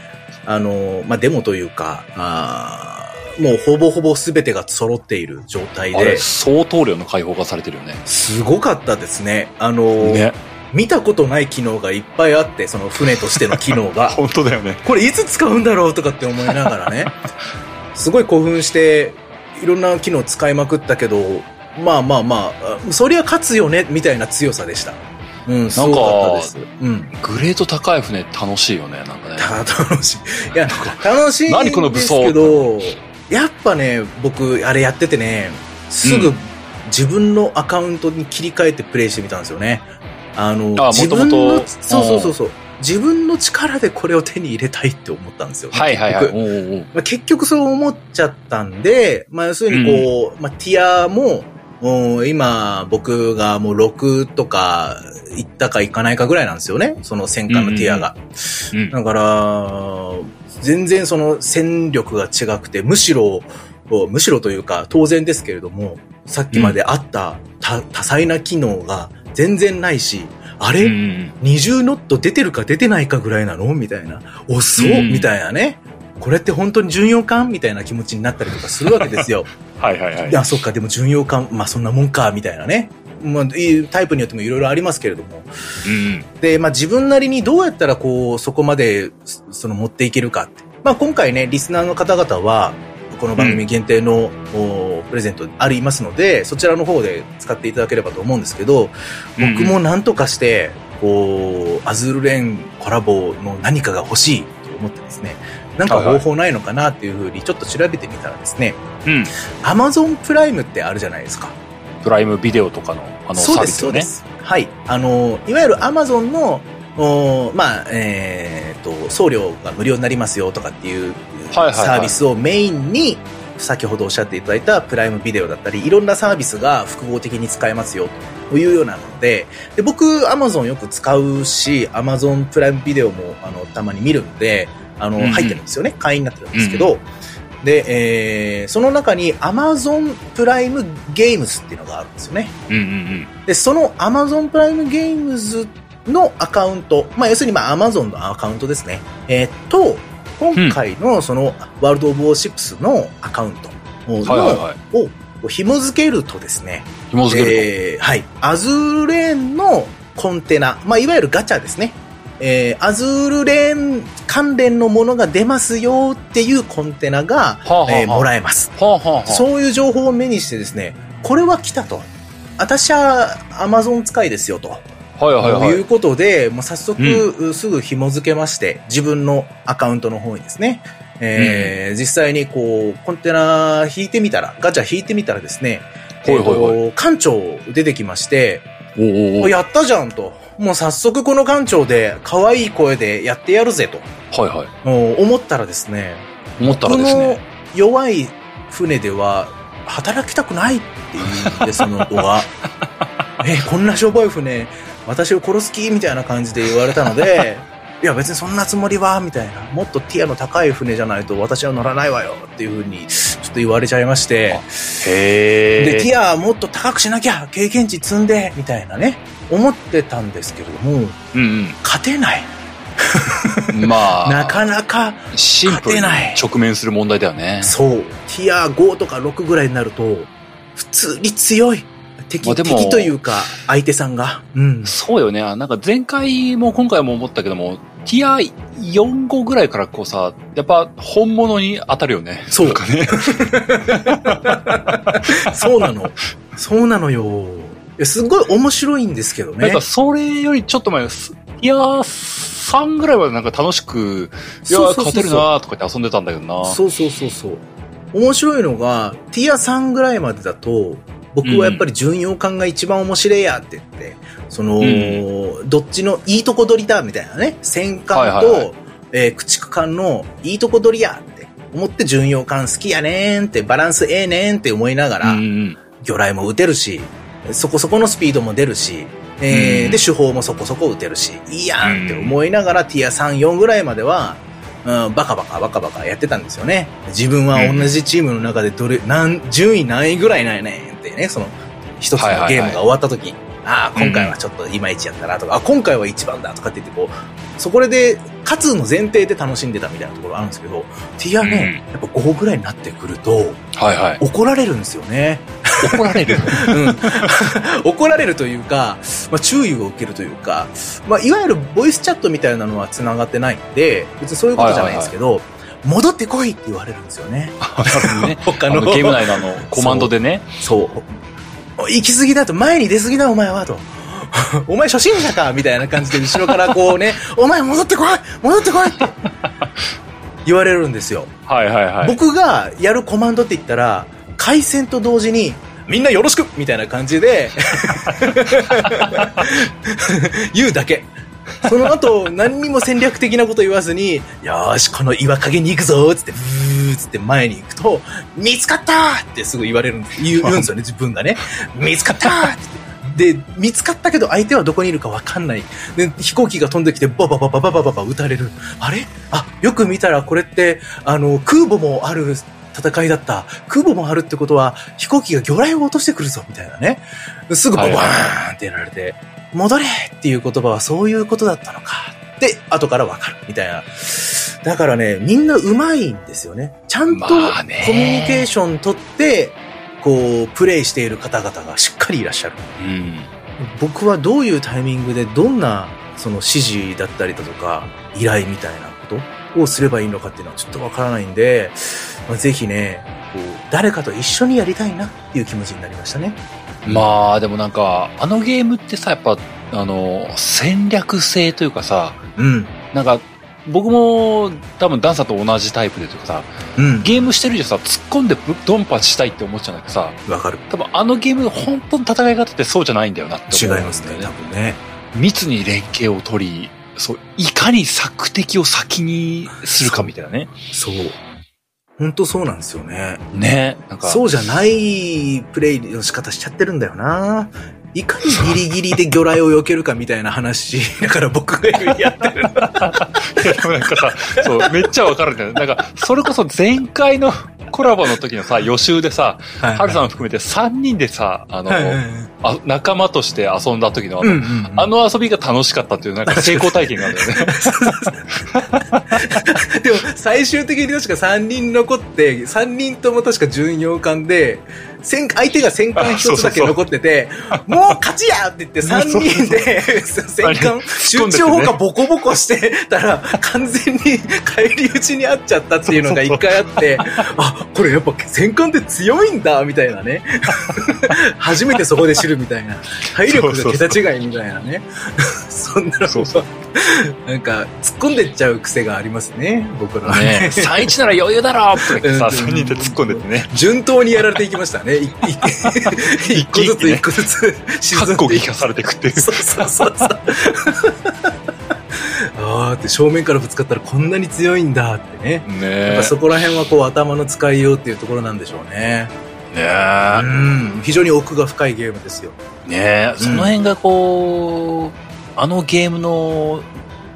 あのーまあ、デモというか、あーもうほぼほぼ全てが揃っている状態あれ、で、相当量の開放がされてるよね。すごかったですね。あのーね。見たことない機能がいっぱいあって、その船としての機能が。本当だよね。これいつ使うんだろうとかって思いながらね、すごい興奮して、いろんな機能使いまくったけど、まあまあまあ、そりゃ勝つよね、みたいな強さでした。うん、すごかったです。うん。グレード高い船楽しいよね、なんかね。た楽しい。いや、楽しいん何この武装ですけど、やっぱね、僕、あれやっててね、すぐうん自分のアカウントに切り替えてプレイしてみたんですよね。あの、あ自分の、そうそうそうそう。自分の力でこれを手に入れたいって思ったんですよね。はいはいはい。まあ、結局そう思っちゃったんで、まあ、要するにこう、まあ、ティアも、うん今、僕がもう6とか、行ったか行かないかぐらいなんですよね。その戦艦のティアが。うんだから、全然その戦力が違くて、むしろ、むしろというか、当然ですけれども、さっきまであった多多彩な機能が全然ないし、あれ、うんうん20ノット出てるか出てないかぐらいなの？みたいな。遅っ、うんみたいなね。これって本当に巡洋艦みたいな気持ちになったりとかするわけですよ。はいはいはいい。や、そっか、でも巡洋艦、まあそんなもんか、みたいなね。まあ、いいタイプによってもいろいろありますけれども。うんで、まあ自分なりにどうやったらこう、そこまで、そその持っていけるかって。まあ今回ね、リスナーの方々は、この番組限定の、おプレゼントありますので、そちらの方で使っていただければと思うんですけど、うん僕も何とかして、こう、アズールレーンコラボの何かが欲しいと思ってですね、なんか方法ないのかなっていうふうにちょっと調べてみたらですね、うん。アマゾンプライムってあるじゃないですか。プライムビデオとかの、あの、そうです、ね。そうです。はい。あの、いわゆるアマゾンの、おまあ、えーと、送料が無料になりますよとかっていうサービスをメインに、先ほどおっしゃっていただいたプライムビデオだったり、いろんなサービスが複合的に使えますよというようなので、で僕、アマゾンよく使うし、アマゾンプライムビデオも、あの、たまに見るんで、あの、うんうん入ってるんですよね。会員になってるんですけど、で、えー、その中に Amazon プライムゲームズっていうのがあるんですよね。うんうんで、その Amazon プライムゲームズのアカウント、まあ、要するにまあ Amazon のアカウントですね。えー、と、今回のそのワールド・オブ・ウォーシップスのアカウントの、うん。はいはい紐付けるとですね、紐付けるえーはい。アズールレーンのコンテナ、まあ、いわゆるガチャですね。えー、アズールレーン関連のものが出ますよっていうコンテナが、はあはあはあえーもらえます。と。はあはあはあ。そういう情報を目にしてですね、これは来たと。私は Amazon 使いですよと。ははいはいはいということで、もう早速、すぐ紐付けまして、自分のアカウントの方にですね、えー実際にこう、コンテナ引いてみたら、ガチャ引いてみたらですね、ほいほいほい館長出てきまして、おやったじゃんと。もう早速この館長で可愛い声でやってやるぜとはいはい。もう思ったらですね、思ったらですね。弱い船では働きたくないって言うんで、その子が。え、こんなしょぼい船、私を殺す気みたいな感じで言われたので、いや別にそんなつもりは、みたいな。もっとティアの高い船じゃないと私は乗らないわよっていうふうにちょっと言われちゃいまして。へで、テえ。ィアもっと高くしなきゃ経験値積んでみたいなね、思ってたんですけれども、うん勝てない。うん。まあ、なかなか、シンプルに直面する問題だよね。そう、ティア5とか6ぐらいになると、普通に強い。敵、まあ敵というか、相手さんが。うん。そうよね。なんか前回も今回も思ったけども、ティア4、5ぐらいからこうさ、やっぱ本物に当たるよね。そうなんかね。そうなの。そうなのよ。いやすごい面白いんですけどねなんか。それよりちょっと前、すティア3ぐらいまでなんか楽しく、いやそうそうそうそう勝てるなーとか言って遊んでたんだけどな。そうそうそうそう。面白いのが、ティア3ぐらいまでだと、僕はやっぱり巡洋艦が一番面白いやって言って、その、うどっちのいいとこ取りだみたいなね、戦艦と、はいはいはいえー駆逐艦のいいとこ取りやって思って巡洋艦好きやねーんって、バランスええねーんって思いながら、うんうん。魚雷も撃てるし、そこそこのスピードも出るし、えーうん。で、手法もそこそこ撃てるし、いいやんって思いながら、ティア3、4ぐらいまでは、うん、バカバカバカバカやってたんですよね。自分は同じチームの中でどれ、何、順位何位ぐらいなんやねんってね、その、一つのゲームが終わった時、ああ、今回はちょっといまいちやったなとか、あ今回は一番だとかって言ってこう、そこで、勝つの前提で楽しんでたみたいなところあるんですけど、ティアね、やっぱ5ぐらいになってくると、はいはい。怒られるんですよね。怒られる。うん 怒られるというか、まあ、注意を受けるというか、まあ、いわゆるボイスチャットみたいなのは繋がってないんで、別にそういうことじゃないんですけど、戻ってこいって言われるんですよね。ね、他のゲーム内のあのコマンドでね。そう。行き過ぎだと、前に出過ぎだお前はと。お前初心者かみたいな感じで後ろからこうね、お前戻ってこい戻ってこいって言われるんですよ。はいはいはい。僕がやるコマンドって言ったら、回線と同時に、みんなよろしくみたいな感じで、言うだけ。その後、何にも戦略的なこと言わずに、よーし、この岩陰に行くぞーつって、ブーつって前に行くと、見つかったーってすぐ言われるんです。言うんですよね、自分がね。見つかったーって。で、見つかったけど相手はどこにいるかわかんない。で、飛行機が飛んできて、ババババババババ撃たれる。あれあ、よく見たらこれって、あの、空母もある戦いだった。空母もあるってことは、飛行機が魚雷を落としてくるぞ、みたいなね。すぐババーンってやられて、戻れっていう言葉はそういうことだったのか。で、後からわかる、みたいな。だからね、みんな上手いんですよね。ちゃんとコミュニケーション取って、こう、プレイしている方々がしっかりいらっしゃる。うん。僕はどういうタイミングでどんなその指示だったりだとか依頼みたいなことをすればいいのかっていうのはちょっとわからないんで、まあ、ぜひね、こう誰かと一緒にやりたいなっていう気持ちになりましたね。まあ、でもなんか、あのゲームってさ、やっぱ、あの、戦略性というかさ、うん。なんか、僕も多分ダンサーと同じタイプでというかさ、うん。ゲームしてる以上さ、突っ込んでぶドンパチしたいって思っちゃうんだけどさ、わかる。多分あのゲーム、本当の戦い方ってそうじゃないんだよなって違い思うんだよますね、多分ね。密に連携を取り、そう、いかに索敵を先にするかみたいなね。そう。本当そうなんですよね。ね。なんか、そうじゃないプレイの仕方しちゃってるんだよな。いかにギリギリで魚雷を避けるかみたいな話、だから僕がやってる。い やでもなんかさ、そう、めっちゃわかるんだよね。なんか、それこそ前回のコラボの時のさ、予習でさ、ハルさん含めて3人でさ、あの、はいはいはい。あ仲間として遊んだ時のあの、うんうんうん。あの遊びが楽しかったっていう、なんか成功体験があるんだよね。でも、最終的に確か3人残って、3人とも確か巡洋艦で、戦、相手が戦艦一つだけ残ってて、もう勝ちやって言って 3人で戦艦、集中砲火ボコボコしてたら、完全に返り討ちにあっちゃったっていうのが一回あって、あ、これやっぱ戦艦って強いんだ、みたいなね。初めてそこで知るみたいな。体力が桁違いみたいなね。そんなのそうそう なんか、突っ込んでっちゃう癖がありますね、僕らはねね。3-1なら余裕だろとか言ってさ、うん3人で突っ込んでてね。順当にやられていきましたね。一個ずつ一個ずつ沈んでいくこ撃破されていくっていう。そうそうそうそう。あーって正面からぶつかったらこんなに強いんだってね。やっねぱそこら辺はこう頭の使いようっていうところなんでしょうね。え。ねうえ。ん。非常に奥が深いゲームですよ。ねえ。その辺がこう、あのゲームの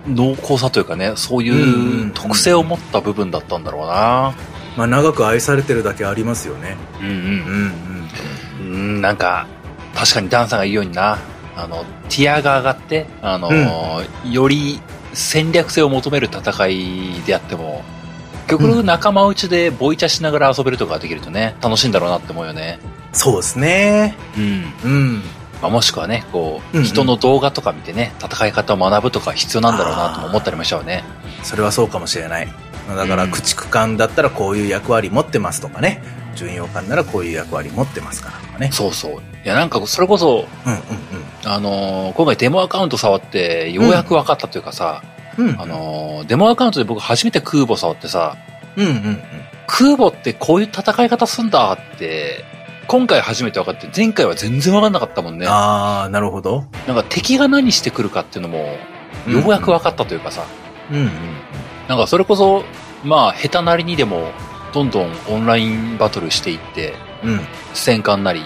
濃厚さというかね、そううんうんういうん特性を持った部分だったんだろうな。まあ長く愛されてるだけありますよね。うんうん。うんうん。うん、なんか、確かにダンさんが言うようにな、あの、ティアが上がって、あの、より戦略性を求める戦いであっても、極力仲間内でボイチャしながら遊べるとかができるとね、楽しいんだろうなって思うよね。そうですね。うん。うん。まあ、もしくはね、こう、うんうん人の動画とか見てね、戦い方を学ぶとか必要なんだろうなとも思ったりもしちゃうね。それはそうかもしれない。だから、うん駆逐艦だったらこういう役割持ってますとかね。巡洋艦ならこういう役割持ってますからとかね。そうそう。いや、なんか、それこそ、うんうんあのー今回デモアカウント触って、ようやく分かったというかさ、うん。うん。あのーデモアカウントで僕初めて空母触ってさ、うんうんうん。空母ってこういう戦い方すんだって、今回初めて分かって、前回は全然分かんなかったもんね。ああ、なるほど。なんか敵が何してくるかっていうのも、ようやく分かったというかさ、うんうん。なんかそれこそ、まあ、下手なりにでも、どんどんオンラインバトルしていって、うん。戦艦なり、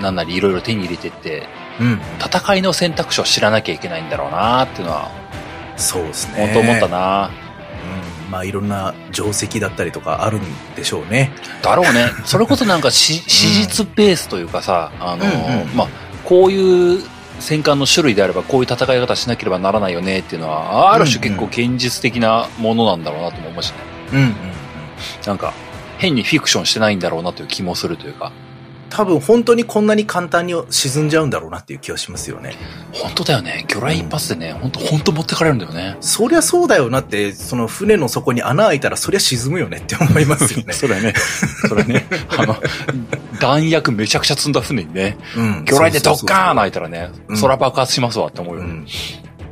なんなりいろいろ手に入れてって、うん。戦いの選択肢を知らなきゃいけないんだろうなっていうのは、そうですね。本当思ったな。うん。まあ、いろんな定石だったりとかあるんでしょうね。だろうね。それこそなんかし史実ベースというかさ、あのーうんうんまあ、こういう戦艦の種類であればこういう戦い方しなければならないよねっていうのは、ある種結構現実的なものなんだろうなとも思うしね。うんうんうん。なんか、変にフィクションしてないんだろうなという気もするというか。多分本当にこんなに簡単に沈んじゃうんだろうなっていう気がしますよね。本当だよね。魚雷一発でね、本当本当持ってかれるんだよね。そりゃそうだよなって、その船の底に穴開いたらそりゃ沈むよねって思いますよね。それね。それね。あの、弾薬めちゃくちゃ積んだ船にね、うん。魚雷でドッカーン開いたらねう、ん空爆発しますわって思うよね。うん。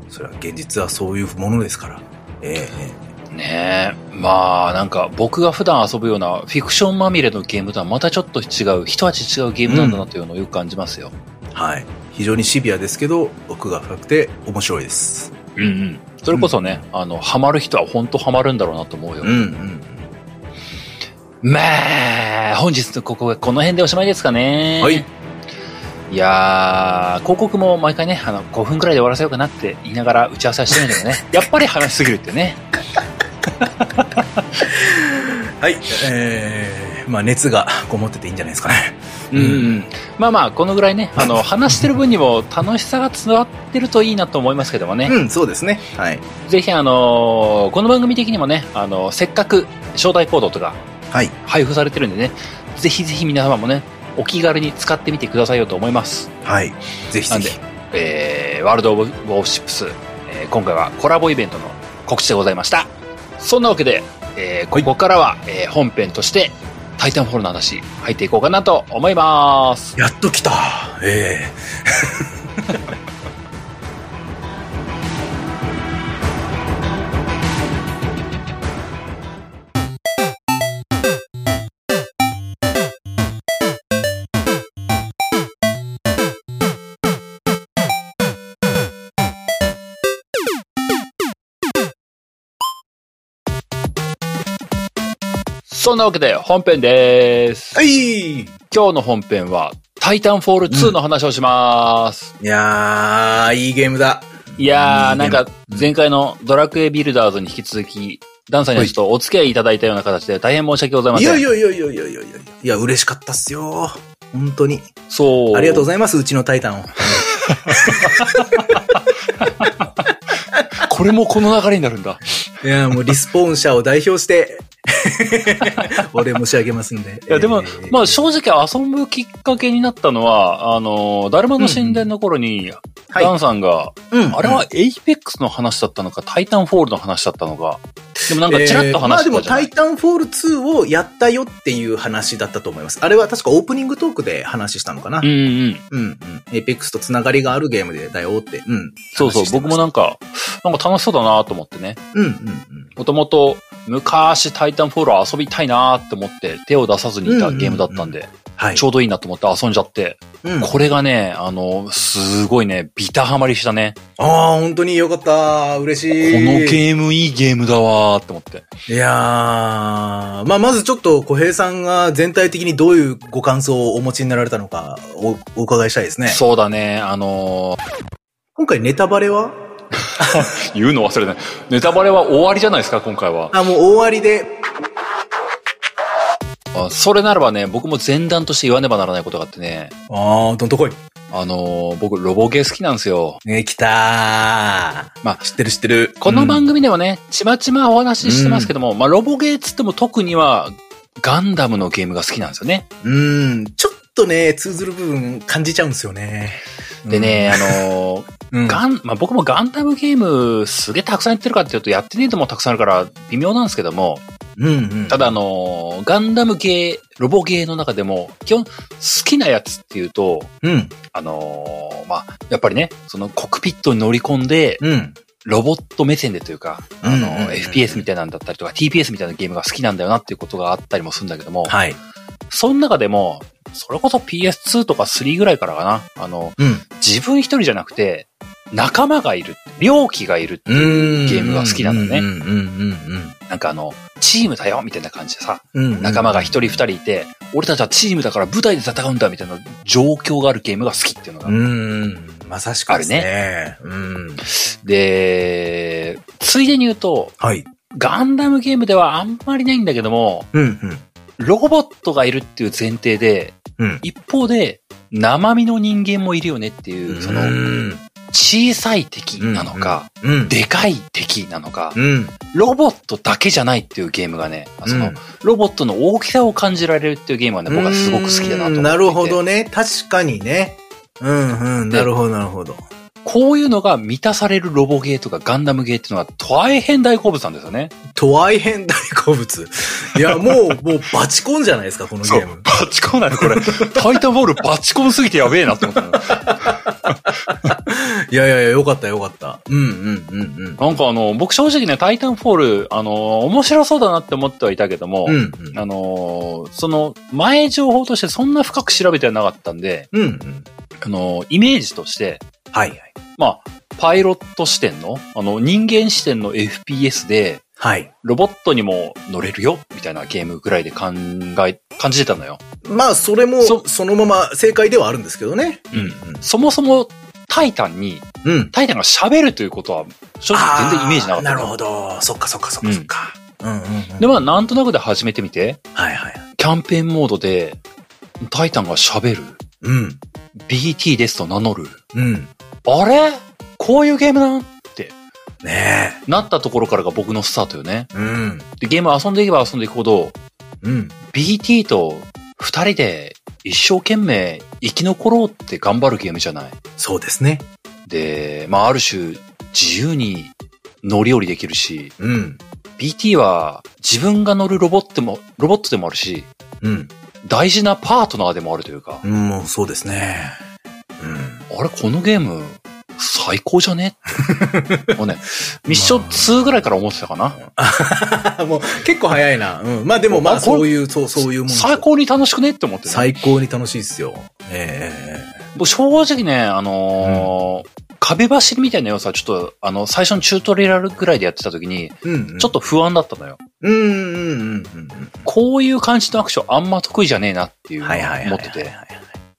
それは現実はそういうものですから。ええねえ。まあ、なんか僕が普段遊ぶようなフィクションまみれのゲームとはまたちょっと違う、一味違うゲームなんだなというのをよく感じますよ。はい。非常にシビアですけど、奥が深くて面白いです。うんうん。それこそね、あの、ハマる人は本当ハマるんだろうなと思うよ。うんうん。まあ、本日のここはこの辺でおしまいですかね。はい。いやー、広告も毎回ね、あの、5分くらいで終わらせようかなって言いながら打ち合わせはしてるんだけどね。やっぱり話しすぎるってね。はい。えー、まあ熱がこもってていいんじゃないですかね。うんうん。まあまあ、このぐらいね、あの、話してる分にも楽しさが伝わってるといいなと思いますけどもね。うん、そうですね。はい。ぜひあのーこの番組的にもね、あのせっかく招待コードとかはい。配布されてるんでね、ぜひぜひ皆様もね、お気軽に使ってみてくださいよと思います。はい。ぜひぜひ。えー、ワールド・オブ・ウォーシップス、えー今回はコラボイベントの告知でございました。そんなわけで、えーここからは、えー本編として、タイタンフォールの話、入っていこうかなと思います。やっと来た。えそんなわけで本編です。はい今日の本編は、タイタンフォール2の話をします。うん、いやー、いいゲームだ。いやー、なんか、前回のドラクエビルダーズに引き続き、ダンさんにちょっとお付き合いいただいたような形で大変申し訳ございません。いやいやいやいやいやいやいや。いや、嬉しかったっすよ。本当に。そう。ありがとうございます、うちのタイタンを。これもこの流れになるんだ。いや、もうリスポーン社を代表して、お礼申し上げますんで。いや、でも、えー。まあ正直遊ぶきっかけになったのは、あの、だるまの神殿の頃に、はい。ダンさんが、うん。あれはエイペックスの話だったのか、タイタンフォールの話だったのか、でもなんかチラッと話してえーまあでも、タイタンフォール2をやったよっていう話だったと思います。あれは確かオープニングトークで話したのかな。うんうん。うん、うん。エイペックスとつながりがあるゲームでだよって。うん。そうそう、僕もなんか、なんか楽しそうだなと思ってね。うん、うん、うん。もともと、昔タイタンフォールを遊びたいなって思って手を出さずにいたゲームだったんで、はい。ちょうどいいなと思って遊んじゃって、うん、これがね、あの、すごいね、ビタハマりしたね。ああ、本当によかった。嬉しい。このゲームいいゲームだわーって思って。いやー、まあ、まずちょっと小平さんが全体的にどういうご感想をお持ちになられたのかおお伺いしたいですね。そうだね、あの今回ネタバレは？ー 言うの忘れない。ネタバレは終わりじゃないですか、今回は。あ、もう終わりで。あそれならばね、僕も前段として言わねばならないことがあってね、あー、どんとこい。あのー僕、ロボゲー好きなんですよ。ね、来たー。まあ知ってる知ってる。この番組、組でもね、ちまちまお話ししてますけども、まあ、ロボゲーっつっても特には、ガンダムのゲームが好きなんですよね。うん、ちょっとね、通ずる部分感じちゃうんですよね。でね、あのー うん、ガン、まあ、僕もガンダムゲームすげえたくさんやってるかっていうと、やってねえともたくさんあるから微妙なんですけども、うんうん。ただあのーガンダムゲー、ロボゲーの中でも、基本好きなやつっていうと、うん、あのーまあ、やっぱりね、そのコックピットに乗り込んで、うん。ロボット目線でというか、あのうんうんうんうん FPS みたいなんだったりとか、TPS みたいなゲームが好きなんだよなっていうことがあったりもするんだけども、はい。その中でも、それこそ PS2 とか3ぐらいからかな、あの、うん。自分一人じゃなくて、仲間がいる、猟奇がいるっていう、ゲゲームが好きなんだねうんうんうんなんかあの、チームだよみたいな感じでさ、うんうん。仲間が一人二人いて、俺たちはチームだから舞台で戦うんだみたいな状況があるゲームが好きっていうのが。うん。まさしくですね。うん。で、ついでに言うと、はい。ガンダムゲームではあんまりないんだけども、うんうん。ロボットがいるっていう前提で、うん。一方で、生身の人間もいるよねっていう、その、うん小さい敵なのか、うん。でかい敵なのか、うん。ロボットだけじゃないっていうゲームがね、その、うんロボットの大きさを感じられるっていうゲームはね、僕はすごく好きだなと思ってなるほどね。確かにね。うんうん。なるほど、なるほど。こういうのが満たされるロボゲーとかガンダムゲーっていうのは大変大好物なんですよね。とはい変大好物。いや、もう、もうバチコンじゃないですか、このゲーム。バチコンなのこれ。タイタンボールバチコンすぎてやべえなって思ったの。いやいやいや、よかったよかった。うんうんうんうん。なんかあの、僕正直ね、タイタンフォール、あの、面白そうだなって思ってはいたけども、うんうん。あの、その、前情報としてそんな深く調べてはなかったんで、うんうん。あの、イメージとして、はいはい。まあ、パイロット視点の、あの、人間視点の FPS で、はい。ロボットにも乗れるよ、みたいなゲームぐらいで考え、感じてたのよ。まあ、それも、そそのまま正解ではあるんですけどね。うんそもそも、タイタンに、うん。うん。タイタンが喋るということは、正直全然イメージなかったなるほど。そっかそっかそっかそっか。うんうんうん。で、まあ、なんとなくで始めてみて、はいはい。キャンペーンモードで、タイタンが喋る。うん。BT ですと名乗る。うん。あれ？こういうゲームなんってねなったところからが僕のスタートよね。え。うん。で、ゲーム遊んでいけば遊んでいくほど、うん。BT と二人で一生懸命生き残ろうって頑張るゲームじゃない。そうですね。で、まあある種自由に乗り降りできるし、うん。BT は自分が乗るロボットも、ロボットでもあるし、うん。大事なパートナーでもあるというか、うん、そうですね。うん。あれこのゲーム最高じゃね？っ てもうね、ミッション2ぐらいから思ってたかな。もう結構早いな。うん。まあでもまあそういう、そう、そういうもん最高に楽しくね？って思ってね。最高に楽しいですよ。え僕正直ね、あのー壁走りみたいな要素はちょっと、あの、最初のチュートリアルぐらいでやってた時に、えうん。ちょっと不安だったのよ。うん、うん、うん、うん。こういう感じのアクションあんま得意じゃねえなっていうのをはいはいはい。思ってて。。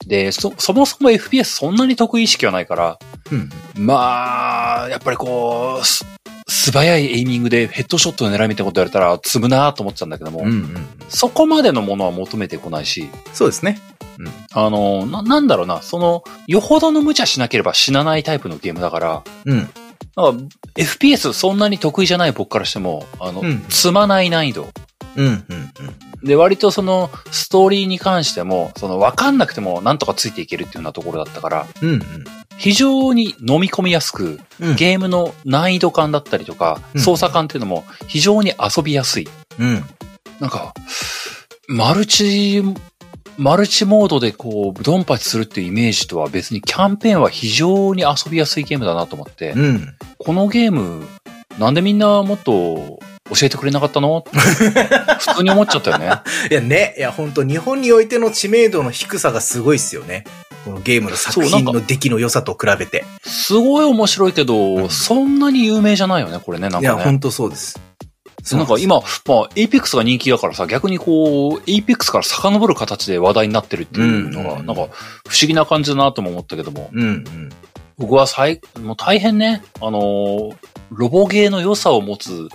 で、そ、そもそも FPS そんなに得意意識はないから、うん。まあ、やっぱりこう、す素早いエイミングでヘッドショットを狙いみたいなことやれたら積むなと思ってたんだけども、うん、うん。そこまでのものは求めてこないし、そうですね。あの、な、なんだろうな、その、よほどの無茶しなければ死なないタイプのゲームだから、うん。なんか FPS そんなに得意じゃない僕からしても、あの、うん積まない難易度。うん、うん、で、割とその、ストーリーに関しても、その、わかんなくてもなんとかついていけるっていうようなところだったから、うん。うん、非常に飲み込みやすく、うん。ゲームの難易度感だったりとか、うん操作感っていうのも非常に遊びやすい。うん。なんか、マルチ、マルチモードでこう、ドンパチするっていうイメージとは別にキャンペーンは非常に遊びやすいゲームだなと思って、うん。このゲーム、なんでみんなもっと教えてくれなかったの？普通に思っちゃったよね。いやね、いや本当日本においての知名度の低さがすごいっすよね。このゲームの作品の出来の良さと比べて。すごい面白いけど、うんそんなに有名じゃないよね、これね、なんいや、かね。本当そうです。そうなんか今、まあ、エイペックスが人気だからさ、逆にこう、エイペックスから遡る形で話題になってるっていうのが、うんなんか、不思議な感じだなとも思ったけども、うん、うん。僕は最、もう大変ね、あのーロボゲーの良さを持つ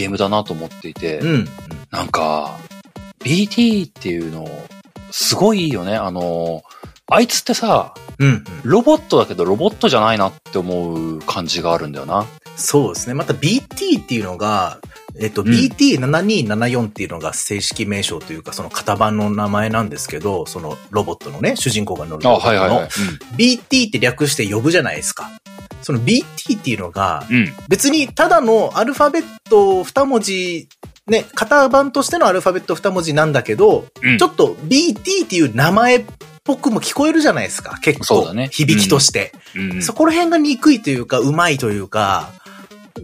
ゲームだなと思っていて、うん、なんか、BT っていうの、すごいいいよね。あのーあいつってさ、うん。うん。ロボットだけどロボットじゃないなって思う感じがあるんだよな。そうですね。また BT っていうのが、えっと、うん BT7274 っていうのが正式名称というか、その型番の名前なんですけど、そのロボットのね、主人公が乗るあ、ロボットの。はいはいはい。BT って略して呼ぶじゃないですか。その BT っていうのが、うん。うん。別にただのアルファベット2文字、ね、型番としてのアルファベット2文字なんだけど、うんちょっと BT っていう名前っぽくも聞こえるじゃないですか。結構。ね響きとして。うんそこら辺が憎いというか、うまいというか、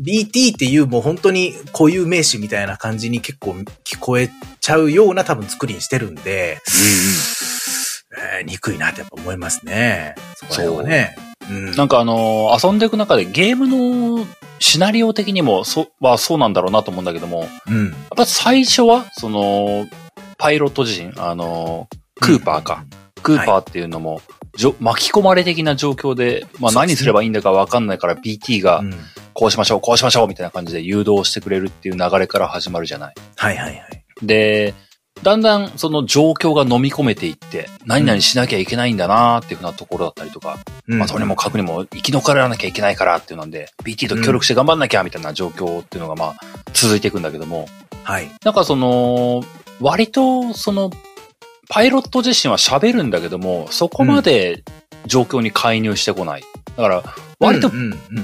BT っていうもう本当に固有名詞みたいな感じに結構聞こえちゃうような多分作りにしてるんで、えー憎いなってやっぱ思いますね。そこら辺はね。うん。なんかあのー遊んでいく中でゲームのシナリオ的にもそはそうなんだろうなと思うんだけども、やっうん。ぱ最初は、その、パイロット陣、あのークーパーか。クーパーっていうのも、じょ巻き込まれ的な状況で、まあ何すればいいんだかわかんないから BT がうん。こうしましょう、こうしましょうみたいな感じで誘導してくれるっていう流れから始まるじゃない。はいはいはい。で、だんだんその状況が飲み込めていって、何々しなきゃいけないんだなーっていうふうなところだったりとか、うんまあ、とにもかくにも生き残らなきゃいけないからっていうので、BT と協力して頑張んなきゃみたいな状況っていうのがまあ、続いていくんだけども、はい。なんかその、割とその、パイロット自身は喋るんだけども、そこまで状況に介入してこない。だから、割と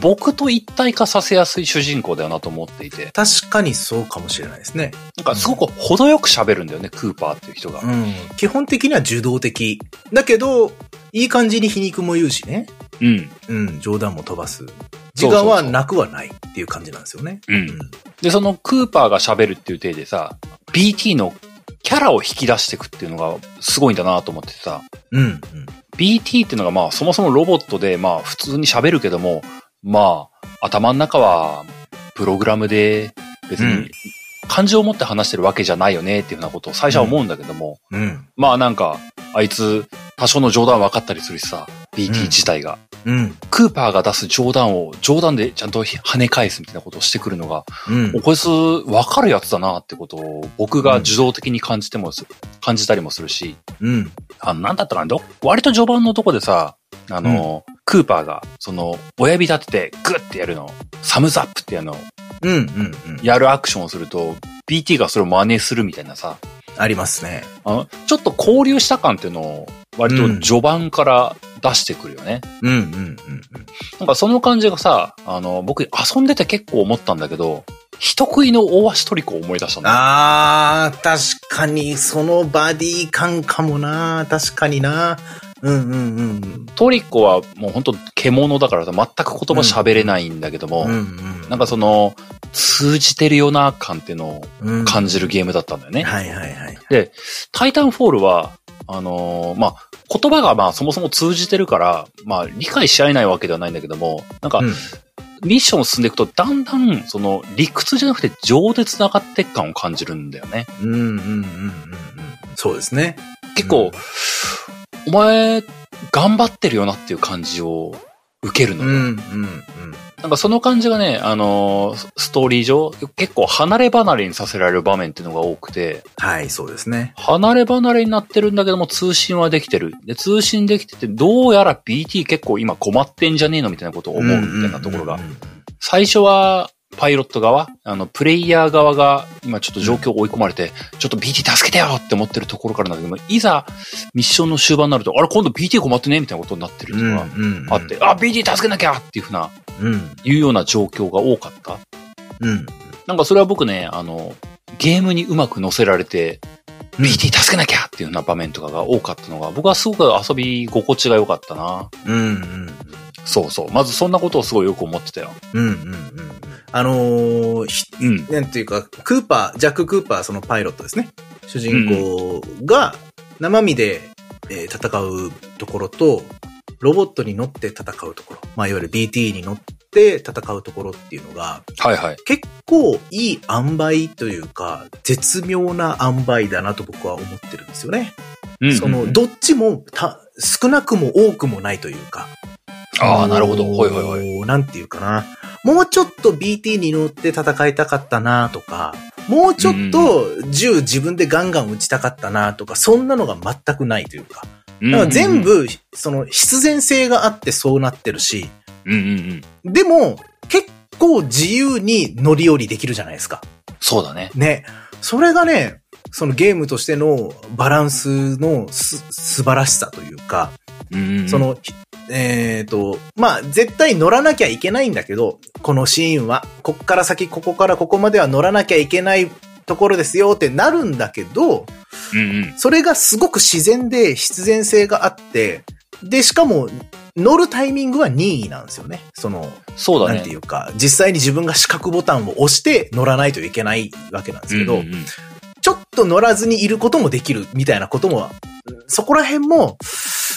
僕と一体化させやすい主人公だよなと思っていて、確かにそうかもしれないですね。なんかすごく程よく喋るんだよね、クーパーっていう人が。うん。基本的には受動的。だけど、いい感じに皮肉も言うしね。うん。うん。冗談も飛ばす。自我はなくはないっていう感じなんですよね。うん。で、そのクーパーが喋るっていう体でさ、BT のキャラを引き出していくっていうのがすごいんだなと思っててさ、うん。うん。BT っていうのがまあそもそもロボットでまあ普通に喋るけども、まあ頭の中はプログラムで別うん。に感情を持って話してるわけじゃないよねっていうふうなことを最初は思うんだけども、うん。まあなんかあいつ多少の冗談分かったりするしさ、BT 自体が。うん。クーパーが出す冗談を冗談でちゃんと跳ね返すみたいなことをしてくるのが、うんお。こいつ分かるやつだなってことを僕が受動的に感じてもす、感じたりもするし、うん。あの、なんだったかな？ど割と序盤のとこでさ、あの、クーパーが、その、親指立ててグッてやるの、サムズアップっていうのを、うん。うん。うん。やるアクションをすると、BT がそれを真似するみたいなさ、ありますね。あの、ちょっと交流した感っていうのを、割と序盤から出してくるよね。うん。うん。うん。なんかその感じがさ、あの、僕遊んでて結構思ったんだけど、人食いの大足トリコを思い出したんだよ。あー、確かに、そのバディ感かもな確かになうんうんうんトリコはもう本当獣だからさ、全く言葉喋れないんだけども、うん。うんうん。なんかその、通じてるよな感っていうのをうん、感じるゲームだったんだよね。はいはいはい。タイタンフォールは、あのーまあ、言葉がまあそもそも通じてるから、まあ理解し合えないわけではないんだけども、なんかうんミッションを進んでいくとだんだんその理屈じゃなくて情で繋がっていく感を感じるんだよね。うんうんうんうんうん。そうですね。結構、お前頑張ってるよなっていう感じを受けるのよ。うんうんうん。なんかその感じがね、あのーストーリー上、結構離れ離れにさせられる場面っていうのが多くて、はい、そうですね。離れ離れになってるんだけども通信はできてる。で、通信できてて、どうやら BT 結構今困ってんじゃねえのみたいなことを思うみたいなところが最初はパイロット側、あの、プレイヤー側が、今ちょっと状況追い込まれて、ちょっと BT 助けてよって思ってるところからなんだけど、いざ、ミッションの終盤になると、あれ、今度 BT 困ってねみたいなことになってるとか、あって、あ、BT 助けなきゃっていうふうな、うん。いうような状況が多かった。うん。なんかそれは僕ね、あの、ゲームにうまく乗せられて、BT 助けなきゃっていうような場面とかが多かったのが、僕はすごく遊び心地が良かったな。うんうん。そうそう。まずそんなことをすごいよく思ってたよ。うんうんうん。あのー、ひうん。なんていうか、クーパー、ジャック・クーパー、そのパイロットですね。主人公が生身で、えー戦うところと、ロボットに乗って戦うところ。まあ、いわゆる BT に乗って戦うところっていうのが、はいはい。結構いい塩梅というか、絶妙な塩梅だなと僕は思ってるんですよね。うんその、どっちもた、少なくも多くもないというか。ああ、なるほど。ほいほいほい。い。なんていうかな。もうちょっと BT に乗って戦いたかったなとか、もうちょっと銃自分でガンガン撃ちたかったなとか、そんなのが全くないというか。だから全、部、その必然性があってそうなってるし、うんうんうん。でも結構自由に乗り降りできるじゃないですか。そうだね。ね。それがね、そのゲームとしてのバランスのす素晴らしさというか、うんうん。そ、の、ひえっ、と、まあ、絶対乗らなきゃいけないんだけど、このシーンは、こっから先、ここからここまでは乗らなきゃいけないところですよってなるんだけど、うんうん。それがすごく自然で必然性があって、で、しかも、乗るタイミングは任意なんですよね。その、そうだね。なんていうか、実際に自分が四角ボタンを押して乗らないといけないわけなんですけど、うんうんうんちょっと乗らずにいることもできるみたいなことも、そこら辺も、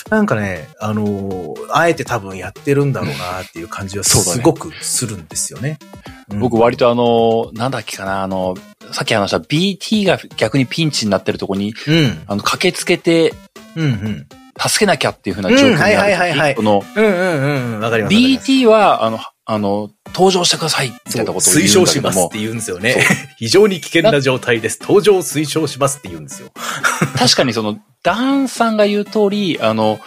なんかね、あのーあえて多分やってるんだろうなっていう感じはすごくするんですよね。うん僕割とあの、なんだっけかな、あの、さっき話した BT が逆にピンチになってるとこに、うん。あの、駆けつけて、うんうん。助けなきゃっていう風な状況になるうんはいはいはいはいこの、うんうんうん。わかります BT は、あの、あの、登場してくださいみたいなことを言推うん奨しますって言うんですよね。非常に危険な状態です。登場推奨しますって言うんですよ。確かにその、ダンさんが言う通り、あの、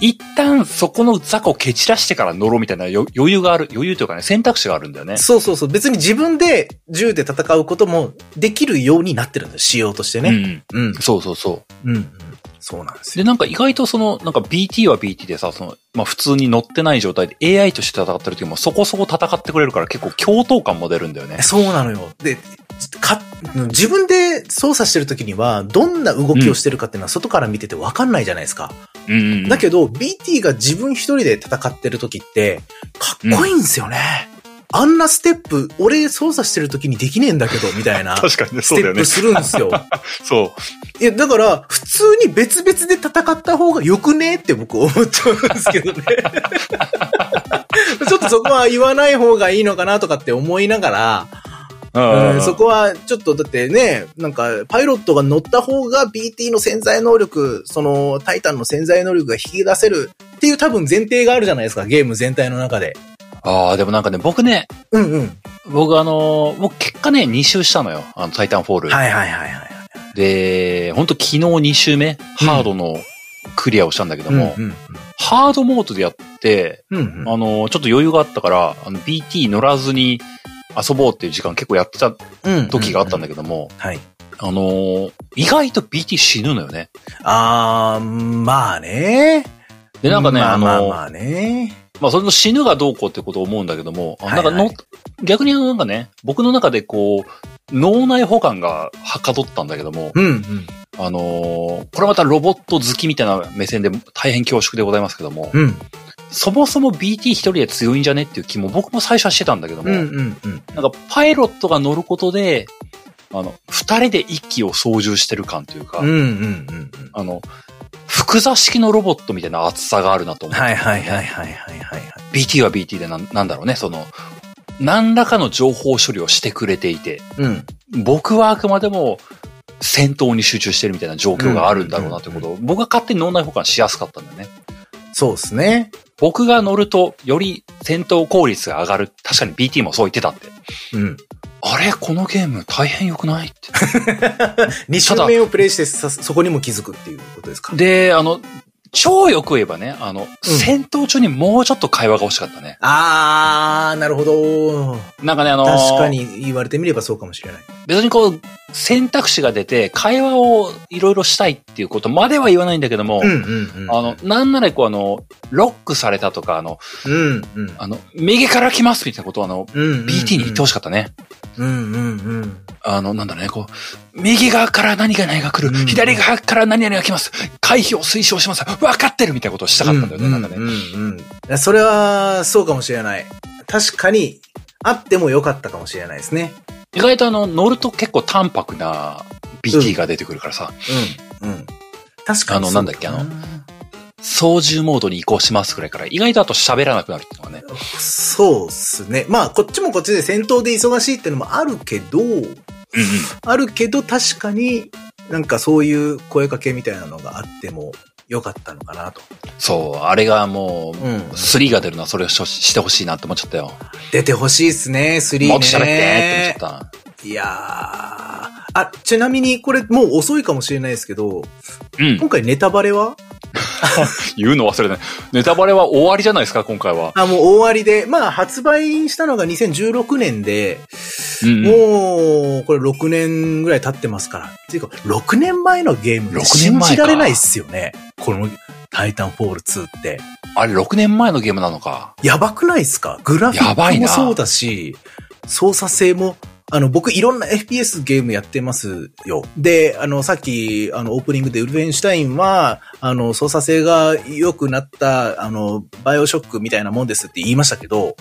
一旦そこの雑魚を蹴散らしてから乗ろうみたいな余余裕がある、余裕というかね、選択肢があるんだよね。そうそうそう。別に自分で銃で戦うこともできるようになってるんです。仕様としてね。うんうん。うん。そうそうそう。うん。うん。そうなんですで、よ。なんか意外とその、なんか BT は BT でさ、その、まあ普通に乗ってない状態で AI として戦ってる時もそこそこ戦ってくれるから結構共闘感も出るんだよね。そうなのよ。で、か、自分で操作してる時には、どんな動きをしてるかっていうのは外から見ててわかんないじゃないですか。うんうんうん。だけど、BT が自分一人で戦ってる時って、かっこいいんですよね。あんなステップ、俺操作してる時にできねえんだけど、みたいな。確かにね、スそうだよねテップ。するんですよ。そう。いや、だから、普通に別々で戦った方が良くねって僕思っちゃうんですけどね。ちょっとそこは言わない方がいいのかなとかって思いながら、うんそこはちょっとだってね、なんかパイロットが乗った方が BT の潜在能力、そのタイタンの潜在能力が引き出せるっていう多分前提があるじゃないですか、ゲーム全体の中で。ああ、でもなんかね、僕ね、うんうん。僕あのー僕結果ね、2周したのよ。あの、タイタンフォール。はいはいはいはい。で、本当昨日2周目、ハードのクリアをしたんだけども、うんハードモードでやって、うん。うんうんあのーちょっと余裕があったから、あの、BT 乗らずに遊ぼうっていう時間結構やってたうん時があったんだけど。けども、はい。あのー意外と BT 死ぬのよね。あー、まあね。で、なんかね、まああのーまあまあね。まあ、それの死ぬがどうこうってことを思うんだけども、あはいはいなんかの、逆にあのなんかね、僕の中でこう、脳内保管がはかどったんだけども、うんうん。あのーこれまたロボット好きみたいな目線で大変恐縮でございますけども、うん。そもそも BT 一人で強いんじゃねっていう気も僕も最初はしてたんだけども、うんうんうん。なんかパイロットが乗ることで、あの、二人で一機を操縦してる感というか、うんうんうんうん。あの、複座式のロボットみたいな厚さがあるなと思って、はいはいはいはいはいはいはい。BT は BT でなんなんだろうね、その、何らかの情報処理をしてくれていて、うん。僕はあくまでも戦闘に集中してるみたいな状況があるんだろうなということを、僕が勝手に脳内保管しやすかったんだよね。そうですね。僕が乗ると、より戦闘効率が上がる。確かに BT もそう言ってたって。うん。あれ？このゲーム大変良くない？って。二周目をプレイしてさそこにも気づくっていうことですか？で、あの、超よく言えばね、あの、戦闘中にもうちょっと会話が欲しかったね。あー、なるほど。なんかね、あのー確かに言われてみればそうかもしれない。別にこう、選択肢が出て、会話をいろいろしたいっていうことまでは言わないんだけども、うんうんうん。あの、なんならこうあの、ロックされたとか、あの、うんうん。あの、右から来ますみたいなことをあの、うんうんうん BT に言ってほしかったね。うんうんうん。あの、なんだろうね、こう、右側から何が何が来る、うん左側から何々が来ます、回避を推奨します、分かってるみたいなことをしたかったんだよね、なんかね。うんうんうん。それは、そうかもしれない。確かに、あってもよかったかもしれないですね。意外とあの、乗ると結構淡白な BT が出てくるからさ、うん。うん。確かにあのなんだっけあのな操縦モードに移行しますくらいから、意外とあと喋らなくなるっていうのがね。そうっすね。まあ、こっちもこっちで戦闘で忙しいってのもあるけど、あるけど確かになんかそういう声かけみたいなのがあってもよかったのかなと。そう、あれがもう、うん3が出るのはそれをししてほしいなって思っちゃったよ。出てほしいっすね、3ね。もっと喋ってって思っちゃっいやー。あ、ちなみにこれもう遅いかもしれないですけど、た。うん。今回ネタバレは？言うの忘れない。ネタバレは終わりじゃないですか、今回は。あ、もう終わりで、まあ発売したのが2016年で、もう、これ6年ぐらい経ってますから。っていうか、6年前のゲーム6で信年前かじられないっすよね。このタイタンフォール2って。あれ、6年前のゲームなのか。やばくないっすか？グラフィックやばいなもそうだし、操作性も、あの、僕いろんな FPS ゲームやってますよ。で、あの、さっき、あの、オープニングでウルフェンシュタインは、あの、操作性が良くなった、あの、バイオショックみたいなもんですって言いましたけど、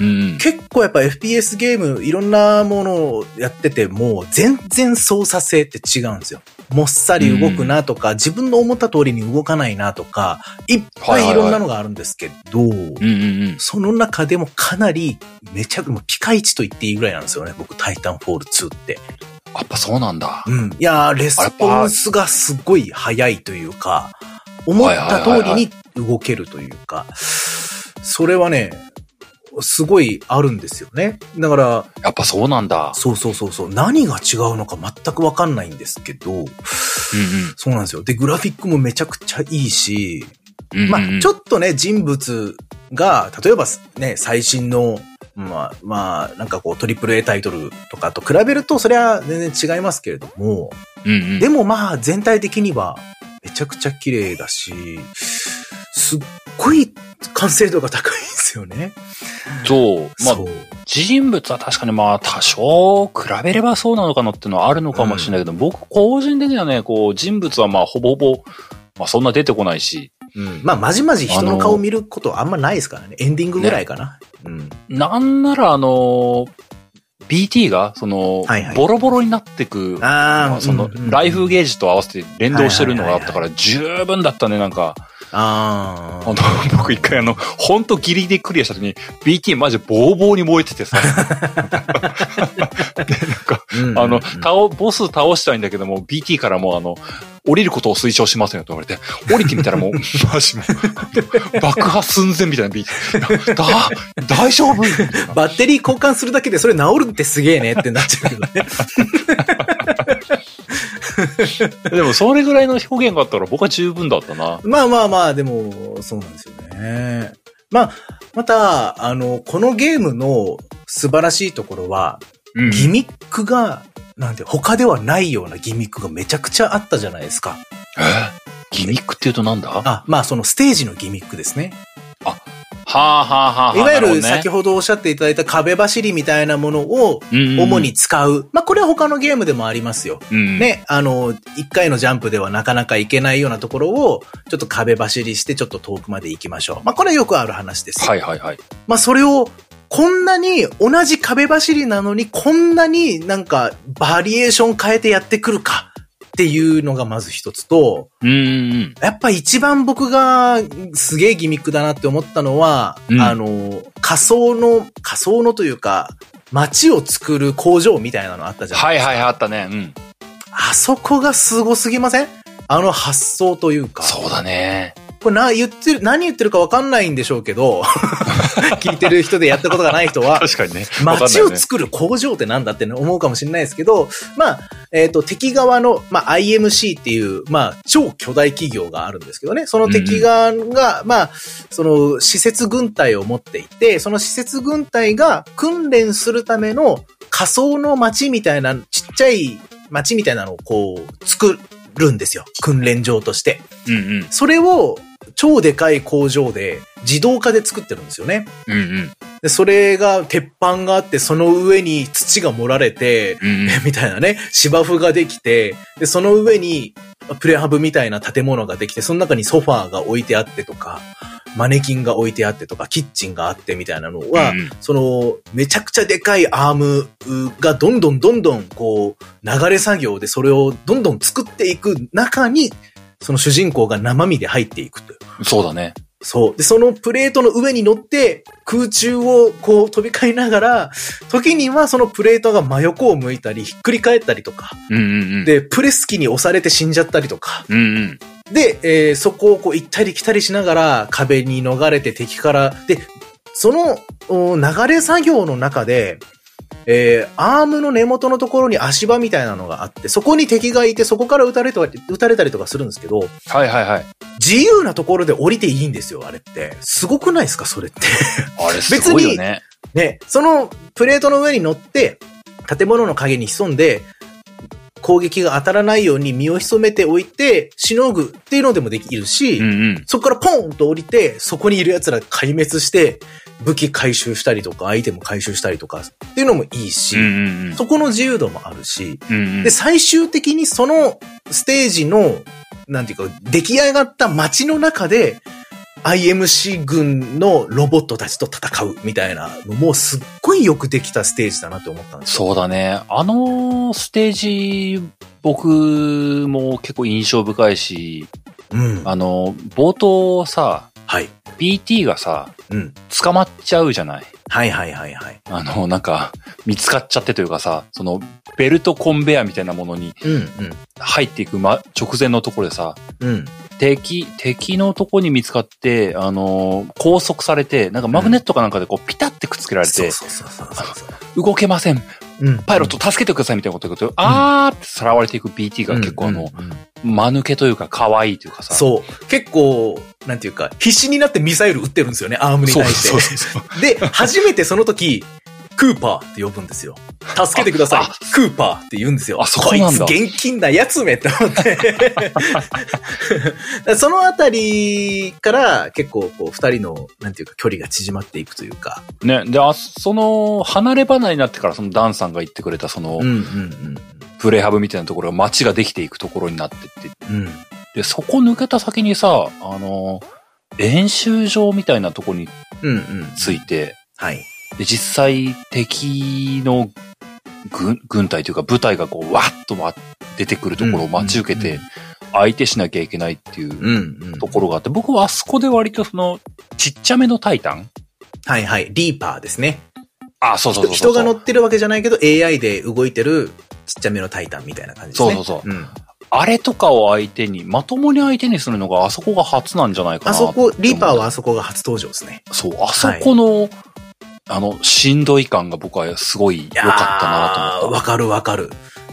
うん。結構やっぱ FPS ゲームいろんなものをやってても全然操作性って違うんですよ。もっさり動くなとか、自分の思った通りに動かないなとか、いっぱいいろんなのがあるんですけど、うんうんうん。その中でもかなりめちゃくもうピカイチと言っていいぐらいなんですよね。僕、タイタンフォール2って。やっぱそうなんだ。うん。いやー、レスポンスがすごい早いというか、思った通りに動けるというか、それはね、すごいあるんですよね。だから、やっぱそうなんだ。そうそうそうそう。何が違うのか全くわかんないんですけど、うんうんそうなんですよ。で、グラフィックもめちゃくちゃいいし、うんうん。まあ、ちょっっとね、人物が、例えばね、最新の、まあ、まあ、なんかこう、トリプル A タイトルとかと比べると、それは全然違いますけれども、と、うんうん。でもまあ、全体的には、めちゃくちゃ綺麗だし、すっごい完成度が高いんですよね。そう。まあ。人物は確かにまあ多少比べればそうなのかなっていうのはあるのかもしれないけど、僕個人的にはね、こう人物はまあほぼほぼ、まあそんな出てこないし、うん。まあ、まじまじ人の顔見ることあんまないですからね。エンディングぐらいかな。うん。なんならあの、BT が、その、はいはいボロボロになってく、ああ、まあその、うんうんライフゲージと合わせて連動してるのがあったかはら、十分だったね、なんか。ああ。あの、僕一回あの、ほんとギリギリクリアした時に、BT マジボーボーに燃えててさ。で、なんか、うんあの、倒、ボス倒したいんだけども、BT からもうあの、降りることを推奨しませんよと言われて、降りてみたらもう、マジもう、爆破寸前みたいな BT。だ、大丈夫？バッテリー交換するだけでそれ治るってすげえねってなっちゃうけどね。でも、それぐらいの表現があったら僕は十分だったな。まあまあまあ、でも、そうなんですよね。まあ、また、あの、このゲームの素晴らしいところは、うんギミックが、なんて、他ではないようなギミックがめちゃくちゃあったじゃないですか。え？ギミックって言うとなんだ？はあ、まあそのステージのギミックですね。あはあはあ。いわゆる先ほどおっしゃっていただいた壁走りみたいなものを主に使う。まあこれは他のゲームでもありますよ。うん。ね、あの、一回のジャンプではなかなか行けないようなところを、ちょっと壁走りしてちょっと遠くまで行きましょう。まあこれはよくある話です。はいはいはい。まあそれを、こんなに同じ壁走りなのに、こんなになんかバリエーション変えてやってくるかっていうのがまず一つと、うんうんやっぱ一番僕がすげえギミックだなって思ったのは、うんあの、仮想の、仮想のというか、街を作る工場みたいなのあったじゃん。はいはいあったね。うん。あそこがすごすぎません？あの発想というか。そうだね。これな、言ってる、何言ってるかわかんないんでしょうけど、聞いてる人でやったことがない人は、確かにね。街を作る工場ってなんだって思うかもしれないですけど、まあ、えっ、と、敵側の、まあ、IMC っていう、まあ、超巨大企業があるんですけどね、その敵側が、まあ、その、施設軍隊を持っていて、その施設軍隊が訓練するための仮想の街みたいな、ちっちゃい街みたいなのをこう、作るんですよ。訓練場として。うんうん。それを、超でかい工場で自動化で作ってるんですよね。うんうん。で、それが、鉄板があって、その上に土が盛られて、うんうん。みたいなね、芝生ができて、で、その上に、プレハブみたいな建物ができて、その中にソファーが置いてあってとか、マネキンが置いてあってとか、キッチンがあってみたいなのは、うんうんその、めちゃくちゃでかいアームがどんどんどんどん、こう、流れ作業でそれをどんどん作っていく中に、その主人公が生身で入っていくという。そうだね。そう。で、そのプレートの上に乗って、空中をこう飛び交いながら、時にはそのプレートが真横を向いたり、ひっくり返ったりとか、うんうんうん。、で、プレス機に押されて死んじゃったりとか、うんうん。で、えーそこをこう行ったり来たりしながら壁に逃れて敵から、で、そのお流れ作業の中で、えーアームの根元のところに足場みたいなのがあって、そこに敵がいて、そこから撃たれと撃たれたりとかするんですけど、はいはいはい。自由なところで降りていいんですよ、あれって。すごくないですか、それって。あれ すごいよね。ね、そのプレートの上に乗って、建物の影に潜んで、攻撃が当たらないように身を潜めておいて、しのぐっていうのでもできるし、うんうん。そこからポーンと降りて、そこにいる奴ら壊滅して、武器回収したりとか、アイテム回収したりとかっていうのもいいし、うんうんうん。そこの自由度もあるし、うんうんで、最終的にそのステージの、なんていうか、出来上がった街の中で、IMC 軍のロボットたちと戦うみたいなのもすっごいよくできたステージだなって思ったんですよ。そうだね。あのステージ、僕も結構印象深いし、うん。あの、冒頭さ、はい。BT がさ、うん。捕まっちゃうじゃない？はいはいはいはい。あの、なんか、見つかっちゃってというかさ、その、ベルトコンベヤーみたいなものにうん入っていく、ま、直前のところでさ、うん。うん。敵、敵のとこに見つかって、あの、拘束されて、なんかマグネットかなんかでこう、ピタってくっつけられて、そうそうそうそうそう。動けません。うん。パイロット助けてくださいみたいなこと言うと、あーってさらわれていく BT が結構あの、うんうんうん間抜けというか可愛いというかさ。そう。結構、なんていうか、必死になってミサイル撃ってるんですよね、アームに対して。そうそうそうで、初めてその時、クーパーって呼ぶんですよ。助けてくださいあ。クーパーって言うんですよ。あそこいつ現金なやつめって思って。そのあたりから結構こう二人の、なんていうか距離が縮まっていくというか。ね。で、あ、その、離れ離れになってからそのダンさんが言ってくれたそのうん、うんプレイハブみたいなところが街ができていくところになってって。うん。うん。で、そこ抜けた先にさ、あの、演習場みたいなところにうんうん。ついて、はい。で、実際敵の軍、軍隊というか部隊がこう、わっとわ出てくるところを待ち受けて、相手しなきゃいけないっていう。ところがあって、僕はあそこで割とその、ちっちゃめのタイタン？はいはい。リーパーですね。あ、そうそうそうそう。人が乗ってるわけじゃないけど AI で動いてるちっちゃめのタイタンみたいな感じですね。そうそうそううん。あれとかを相手に、まともに相手にするのがあそこが初なんじゃないかな。あそこ、リーパーはあそこが初登場ですね。そう、あそこの、あの、しんどい感が僕はすごい良かったなと思った。わかるわかる。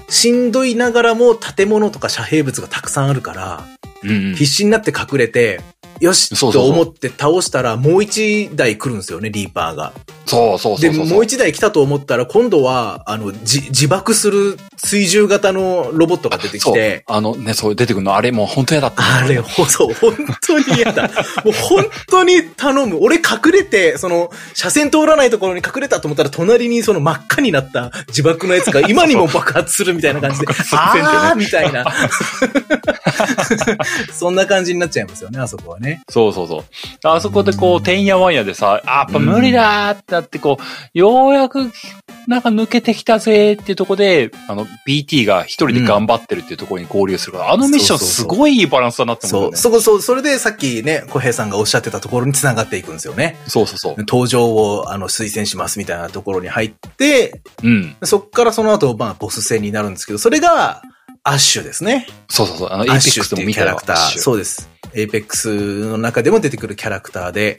しんどいながらも建物とか遮蔽物がたくさんあるから、うんうん必死になって隠れて、よしと思って倒したらもう一台来るんですよね、リーパーが。そうそうそで、うそう。もう一台来たと思ったら今度は、あの、じ自爆する追従型のロボットが出てきそうて、あのね、そう出てくるの、あれもう本当嫌だった。あれ、ほ、そう、本当に嫌だ。もう本当に頼む。俺隠れて、その、車線通らないところに隠れたと思ったら、隣にその真っ赤になった自爆のやつが 今にも爆発するみたいな感じで、あーみたいな。そんな感じになっちゃいますよね、あそこはね。そうそうそう。あそこでこう、てんやわんやでさ、あ、やっぱ無理だーってなってこう、ようやく、なんか抜けてきたぜーっていうところで、あの、BT が一人で頑張ってるっていうところに合流するから、あのミッションそうそうそうすごいいいバランスだなって思そうう、んだよね。そこ、そう、それでさっきね、小平さんがおっしゃってたところに繋がっていくんですよね。そうそうそう。登場を、あの、推薦しますみたいなところに入って、うん。そっからその後、まあ、ボス戦になるんですけど、それが、アッシュですね。そうそうそう。あの、エイペックスも見たよキャラクター。そうです。エイペックスの中でも出てくるキャラクターで、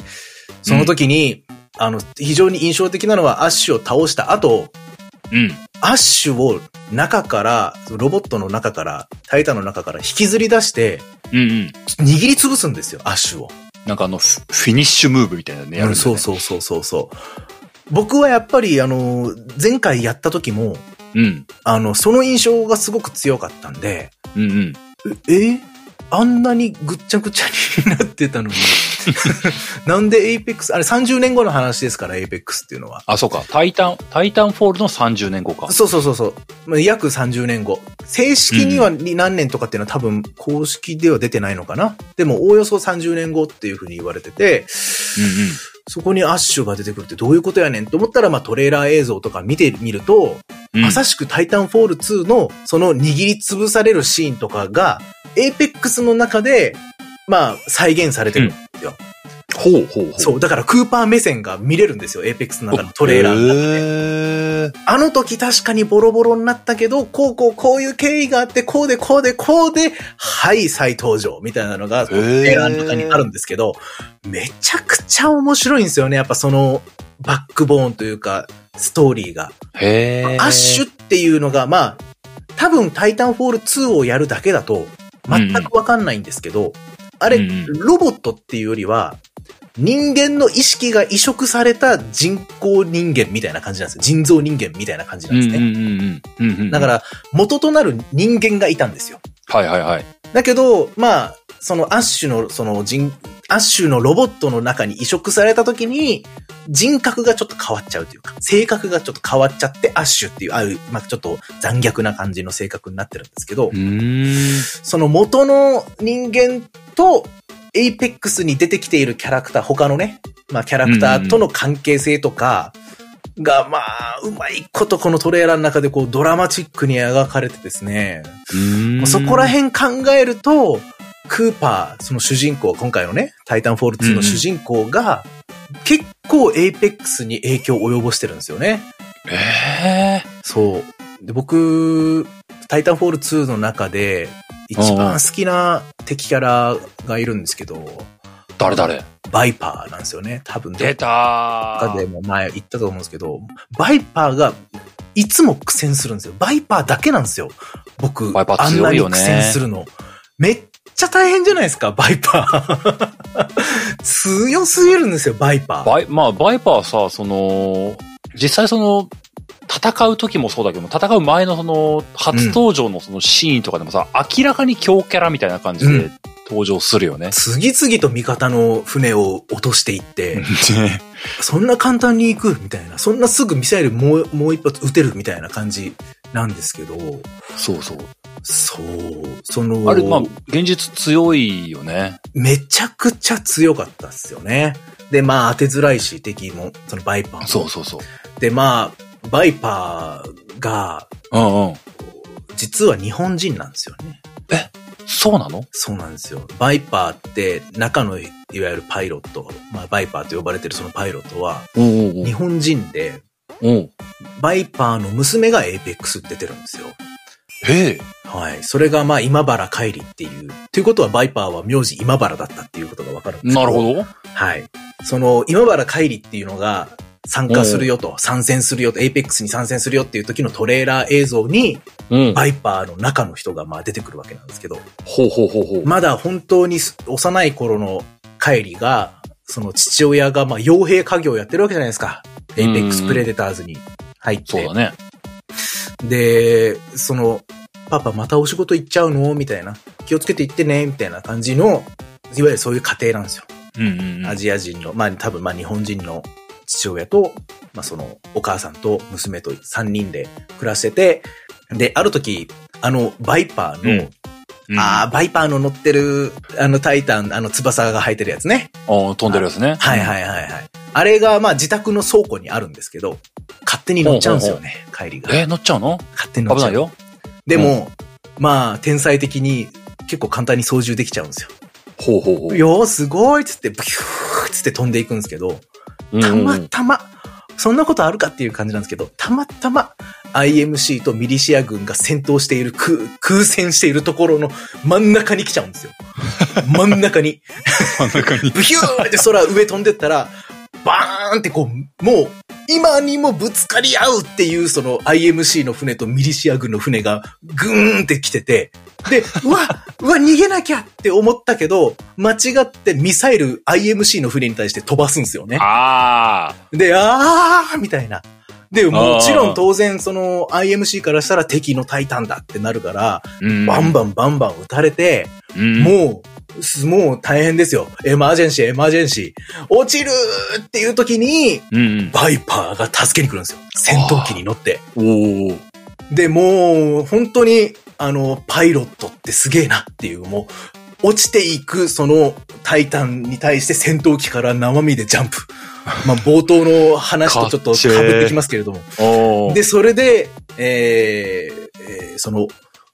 その時に、あの、非常に印象的なのはアッシュを倒した後、うん。アッシュを中から、ロボットの中から、タイタンの中から引きずり出して、うんうん。握りつぶすんですよ、アッシュを。なんかあの、フフィニッシュムーブみたいなね、やるね。そうそうそうそうそう。僕はやっぱり、あの、前回やった時も、うん。あの、その印象がすごく強かったんで、うんうん。え、え？あんなにぐっちゃぐちゃになってたのに。なんでエイペックス、あれ30年後の話ですから、エイペックスっていうのは。あ、そうか。タイタン、タイタンフォールの30年後か。そうそうそうそう。まあ、約30年後。正式には何年とかっていうのは多分公式では出てないのかな。でも、おおよそ30年後っていうふうに言われてて、うんそこにアッシュが出てくるってどういうことやねんと思ったら、まあトレーラー映像とか見てみると、うん。まさしくタイタンフォール2のその握りつぶされるシーンとかが、エイペックスの中で、まあ再現されてるんですよ。ほうほうほう。そう。だからクーパー目線が見れるんですよ。エイペックスの中のトレーラーの中で。あの時確かにボロボロになったけど、こうこうこういう経緯があって、こうでこうでこうで、はい、再登場みたいなのが、トレーラーの中にあるんですけど、めちゃくちゃ面白いんですよね。やっぱその、バックボーンというか、ストーリーが。へーアッシュっていうのが、まあ、多分タイタンフォール2をやるだけだと、全くわかんないんですけど、あれ、うんうんロボットっていうよりは、人間の意識が移植された人工人間みたいな感じなんですよ。人造人間みたいな感じなんですね。だか、ら、元となる人間がいたんですよ。はいはいはい。だけど、まあ、そのアッシュの、その人、アッシュのロボットの中に移植された時に、人格がちょっと変わっちゃうというか、性格がちょっと変わっちゃって、アッシュっていう、ある、まあちょっと残虐な感じの性格になってるんですけど。その元の人間と、エイペックスに出てきているキャラクター、他のね、まあキャラクターとの関係性とか、が、まあ、うまいことこのトレーラーの中でこうドラマチックに描かれてですね、そこら辺考えると、クーパー、その主人公、今回のね、タイタンフォール2の主人公が、結構エイペックスに影響を及ぼしてるんですよね。ええそう。で、僕、タイタンフォール2の中で、一番好きな敵キャラがいるんですけど、誰誰？バイパーなんですよね。多分、どっかでも前言ったと思うんですけど、バイパーがいつも苦戦するんですよ。バイパーだけなんですよ。僕、バイパー強いよね、あんないに苦戦するの。めっちゃ大変じゃないですか、バイパー。強すぎるんですよ、バイパー。バイ、まあ、バイパーさ、その、実際その、戦う時もそうだけど、戦う前のその、初登場のそのシーンとかでもさ、明らかに強キャラみたいな感じでうん登場するよね。次々と味方の船を落としていって、ねそんな簡単に行くみたいな。そんなすぐミサイルもう、もう一発撃てるみたいな感じなんですけど、そうそう。そう、その、あれ、まあ、現実強いよね。めちゃくちゃ強かったっすよね。で、まあ当てづらいし、敵も、そのバイパーも。そうそうそう。で、まあ、バイパーが、うんうん。実は日本人なんですよね。そうなの？そうなんですよ。バイパーって、中のいわゆるパイロット、まあバイパーと呼ばれてるそのパイロットは、日本人で、おうバイパーの娘がエイペックス出てるんですよ。へえ。はい。それがまあ今原カイリっていう。ということはバイパーは名字今原だったっていうことがわかるんですけなるほど。はい。その、今原カイリっていうのが、参加するよと、参戦するよと、エイペックスに参戦するよっていう時のトレーラー映像に、うん。バイパーの中の人がまあ出てくるわけなんですけど、ほうほうほうほう。まだ本当に幼い頃のカイリが、その父親がまあ傭兵稼業をやってるわけじゃないですか。エイペックスプレデターズに入って。そうだね。で、その、パパまたお仕事行っちゃうの？みたいな。気をつけて行ってね？みたいな感じの、いわゆるそういう家庭なんですよ。うんうんうん。アジア人の、まあ多分まあ日本人の父親と、まあそのお母さんと娘と3人で暮らしてて、で、ある時、あのバイパーの、うんああ、バイパーの乗ってる、あのタイタン、あの翼が生えてるやつね。あー飛んでるやつね。はいはいはいはい。あれがまあ自宅の倉庫にあるんですけど、勝手に乗っちゃうんですよね、帰りが。えー、乗っちゃうの？勝手に乗っちゃう。危ないよ。でも、まあ天才的に結構簡単に操縦できちゃうんですよ。ほうほうほう。よーすごいっつって、ブキューっつって飛んでいくんですけど、たまたま、そんなことあるかっていう感じなんですけど、たまたま IMC とミリシア軍が戦闘している空、空戦しているところの真ん中に来ちゃうんですよ。真ん中に。真ん中に。ブヒューって空上飛んでったら、バーンってこう、もう、今にもぶつかり合うっていう、その IMC の船とミリシア軍の船がグーンって来てて、で、うわ、うわ、逃げなきゃって思ったけど、間違ってミサイル IMC の船に対して飛ばすんですよね。あで、あーみたいな。で、もちろん当然その IMC からしたら敵のタイタンだってなるから、ー。バンバンバンバン撃たれて、ンもう、すもう大変ですよ。エマージェンシー、エマージェンシー。落ちるっていう時に、うん。うん。バイパーが助けに来るんですよ。戦闘機に乗って。で、もう、本当に、あの、パイロットってすげえなっていう、もう、落ちていく、その、タイタンに対して戦闘機から生身でジャンプ。まあ、冒頭の話とちょっと被ってきますけれども。で、それで、えーえーその、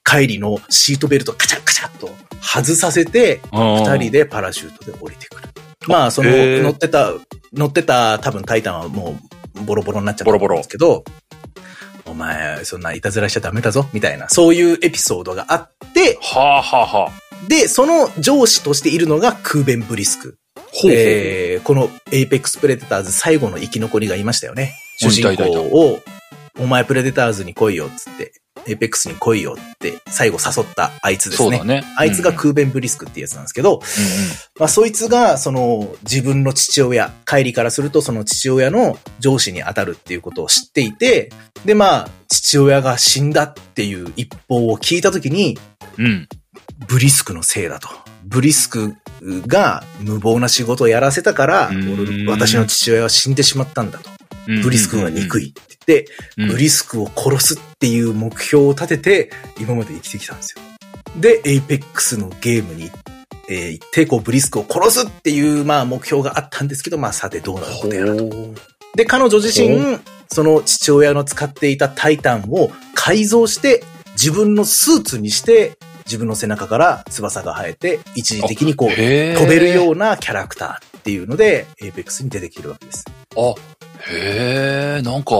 帰りのシートベルトカチャカチャっと外させて、二二人。でパラシュートで降りてくる。まあ、その、乗ってた、乗ってた多分タイタンはもうボロボロになっちゃったんですけど、お前、そんないたずらしちゃダメだぞ、みたいな、そういうエピソードがあって、はあはあはあ。で、その上司としているのがクーベン・ブリスク。ほえーこのエイペックス・プレデターズ最後の生き残りがいましたよね。主人公を、お前プレデターズに来いよ、つって、エイペックスに来いよって、最後誘ったあいつですねそうだ。ね。あいつがクーベン・ブリスクってやつなんですけど、まあそいつが、その自分の父親、カイリからするとその父親の上司に当たるっていうことを知っていて、でまあ、父親が死んだっていう一報を聞いたときに、うん。ブリスクのせいだと。ブリスクが無謀な仕事をやらせたから、私の父親は死んでしまったんだと。うん。ブリスクが憎いって言って、うん。ブリスクを殺すっていう目標を立てて、今まで生きてきたんですよ。で、エイペックスのゲームに、えー行って、こう、ブリスクを殺すっていう、まあ、目標があったんですけど、まあ、さてどうなることやらと。で、彼女自ほ身、その父親の使っていたタイタンを改造して、自分のスーツにして、自分の背中から翼が生えて、一時的にこう、飛べるようなキャラクターっていうので、エイペックスに出てきてるわけです。あ、へえ、なんか、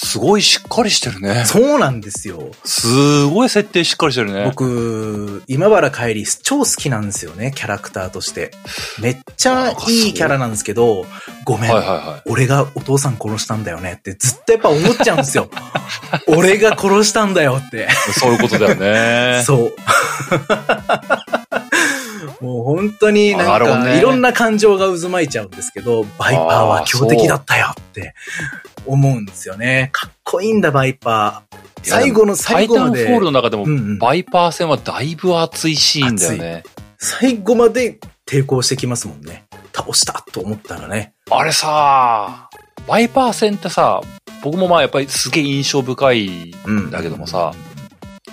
すごいしっかりしてるね。そうなんですよ。すごい設定しっかりしてるね。僕、今ヴァルキリー超好きなんですよね、キャラクターとして。めっちゃいいキャラなんですけど、ごめん。はいはいは俺がお父さん殺したんだよねってずっとやっぱ思っちゃうんですよ。俺が殺したんだよって。い。そういうことだよね。そう。本当になんるほどねいろんな感情が渦巻いちゃうんですけど、バイパーは強敵だったよって思うんですよね。かっこいいんだ、バイパー。最後の最後まで。タイタンフォールの中でも、うんうんバイパー戦はだいぶ熱いシーンだよね。最後まで抵抗してきますもんね。倒したと思ったらね。あれさ、バイパー戦ってさ、僕もまあやっぱりすげえ印象深いうん。だけどもさ、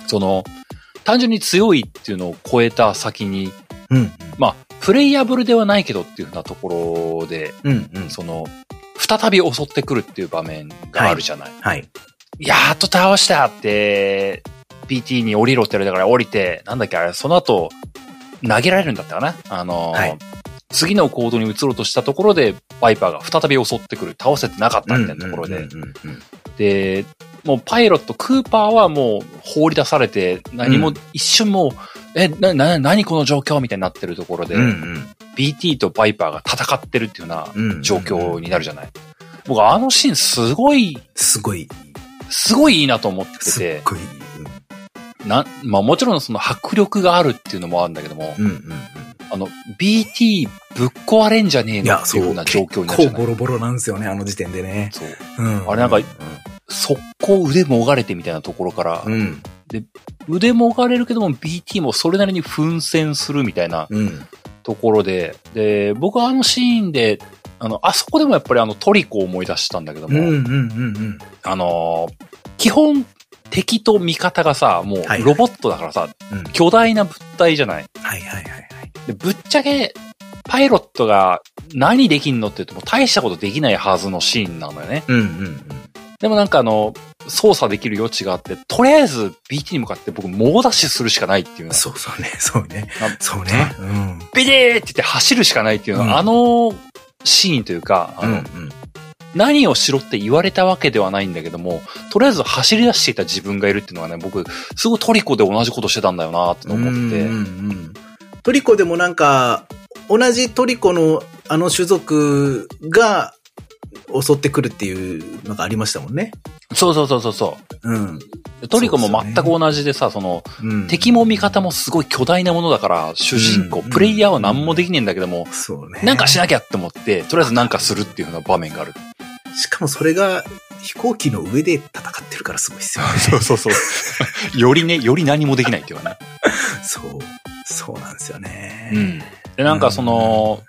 その、単純に強いっていうのを超えた先に、うん。まあ、プレイヤブルではないけどっていうふうなところで、うん。うん。その、再び襲ってくるっていう場面があるじゃない。はい。やっと倒したって、PT に降りろって言われたから降りて、なんだっけあれ、その後、投げられるんだったかなあのーはい次の行動に移ろうとしたところで、バイパーが再び襲ってくる。倒せてなかったみたいなところで。で、もうパイロット、クーパーはもう放り出されて、何もうん一瞬もう、え、な、な、何この状況みたいになってるところで、うんうん。BT とバイパーが戦ってるっていうよううんな状況になるじゃない。僕あのシーンすごい、すごい、すごいいいなと思ってすってごい。な、まあもちろんその迫力があるっていうのもあるんだけども、うんうんうん。あの、BT ぶっ壊れんじゃねえのってそう。いうような状況になるじゃない結構ボロボロなんですよね、あの時点でね。そう。うん。あれなんか速攻腕もがれてみたいなところから、うん。腕もがれるけども BT もそれなりに奮戦するみたいなうん。ところで、で、僕はあのシーンで、あの、あそこでもやっぱりあのトリコを思い出したんだけども、うんうんうんうん。あのー基本敵と味方がさ、もはいうロボットだからさ、うん巨大な物体じゃない。はいはいはいはい。で、ぶっちゃけ、パイロットが何できんのって言っても大したことできないはずのシーンなのよね。うんうんうん。でもなんかあの、操作できる余地があって、とりあえず BT に向かって僕猛ダッシュするしかないっていうの。そうそうね、そうね。あそうね。うん。ビデーって言って走るしかないっていうのは、うんあのシーンというか、あの、うんうん。何をしろって言われたわけではないんだけども、とりあえず走り出していた自分がいるっていうのがね、僕、すごいトリコで同じことしてたんだよなって思って。うんうんうんトリコでもなんか、同じトリコのあの種族が襲ってくるっていうのがありましたもんね。そうそうそうそうそうん。う。トリコも全く同じでさ、その、うん、敵も味方もすごい巨大なものだから、主人公、うんプレイヤーは何もできねえんだけども、そうね。なんかしなきゃって思って、とりあえずなんかするっていうような場面がある。しかもそれが飛行機の上で戦ってるからすごいですよね。そうそうそう。よりね、より何もできないっていうかね。そう。そうなんですよね。うん。で、なんかその、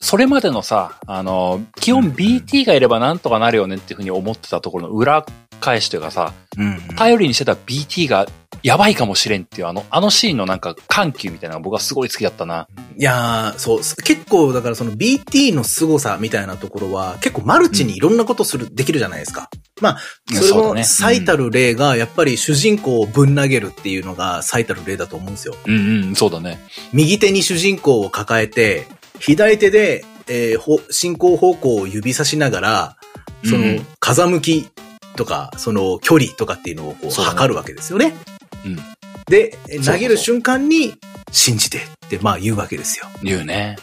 それまでのさ、あの、基本 BT がいればなんとかなるよねっていうふうに思ってたところの裏返しというかさ、うん。頼りにしてた BT がやばいかもしれんっていうあの、あのシーンのなんか緩急みたいなのが僕はすごい好きだったな。いやー、そう、結構だからその BT の凄さみたいなところは結構マルチにいろんなことする、できるじゃないですか。まあ、それの最たる例がやっぱり主人公をぶん投げるっていうのが最たる例だと思うんですよ。うんうん、そうだね。右手に主人公を抱えて、左手で、えーほ進行方向を指さしながら、そのうん、風向きとか、その距離とかっていうのをこう測るわけですよね。うん。で、投げる瞬間に、信じてって、まあ言うわけですよ。言うね。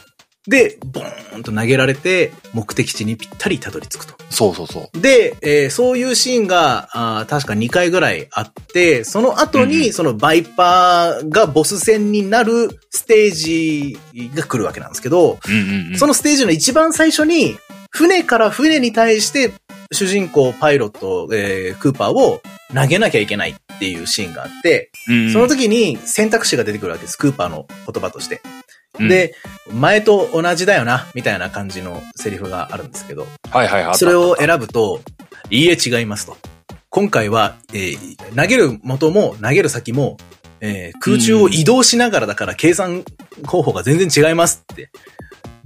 で、ボーンと投げられて、目的地にぴったりたどり着くと。そうそうそう。で、えーそういうシーンが、あー確か2回ぐらいあって、その後に、そのバイパーがボス戦になるステージが来るわけなんですけど。そのステージの一番最初に、船から船に対して、主人公、パイロット、えークーパーを投げなきゃいけないっていうシーンがあって、うんうんその時に選択肢が出てくるわけです。クーパーの言葉として。うんで、前と同じだよな、みたいな感じのセリフがあるんですけど、はいはいはい。それを選ぶと、いいえ違いますと。今回は、えー投げる元も投げる先も、えー空中を移動しながらだから計算方法が全然違いますって。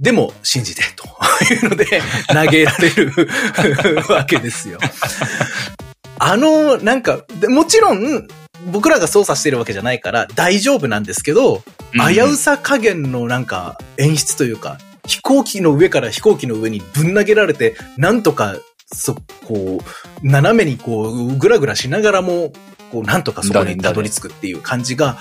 でも、信じて、というので、投げられる わけですよ。あの、なんか、でもちろん、僕らが操作してるわけじゃないから大丈夫なんですけど、危うさ加減のなんか演出というか、飛行機の上から飛行機の上にぶん投げられて、なんとか、そ、こう、斜めにこう、ぐらぐらしながらも、こう、なんとかそこにたどり着くっていう感じが、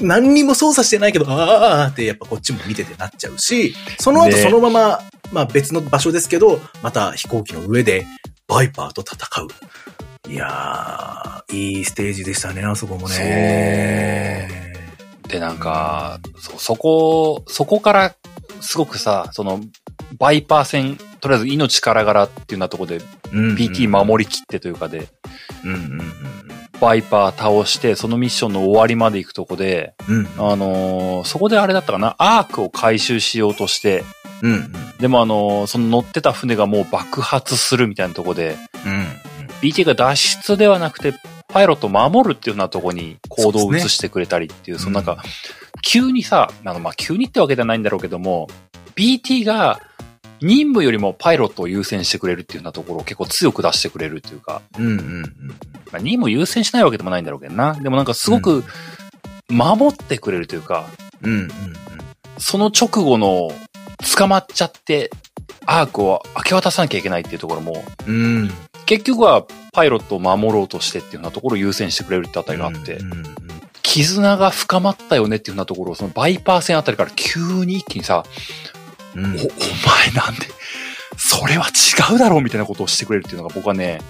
何にも操作してないけど、あーってやっぱこっちも見ててなっちゃうし、その後ね。そのまま、まあ別の場所ですけど、また飛行機の上で、バイパーと戦う。いやー、いいステージでしたね、あそこもね。で、なんか、そ、そこ、そこから、すごくさ、その、バイパー戦、とりあえず命からがらっていうようなところで、うん PT 守りきってというかで、うんうんバイパー倒して、そのミッションの終わりまで行くとこで、うん。うん。あのーそこであれだったかな、アークを回収しようとして、うんうん。でもあのーその乗ってた船がもう爆発するみたいなとこで、うん。BT が脱出ではなくて、パイロットを守るっていうようなとこに行動を移してくれたりっていう、そのなんか、急にさ、あの、まあ、急にってわけじゃないんだろうけども、BT が任務よりもパイロットを優先してくれるっていうようなところを結構強く出してくれるっていうか、うんうんうん。まあ、任務優先しないわけでもないんだろうけどな。でもなんかすごく守ってくれるというか、うんうんその直後の捕まっちゃって、アークを明け渡さなきゃいけないっていうところも、うん。うん。結局はパイロットを守ろうとしてっていうようなところを優先してくれるってあたりがあって、うんうんうん絆が深まったよねっていうようなところを、そのバイパー戦あたりから急に一気にさ、うんお、お前なんで、それは違うだろうみたいなことをしてくれるっていうのが僕はね、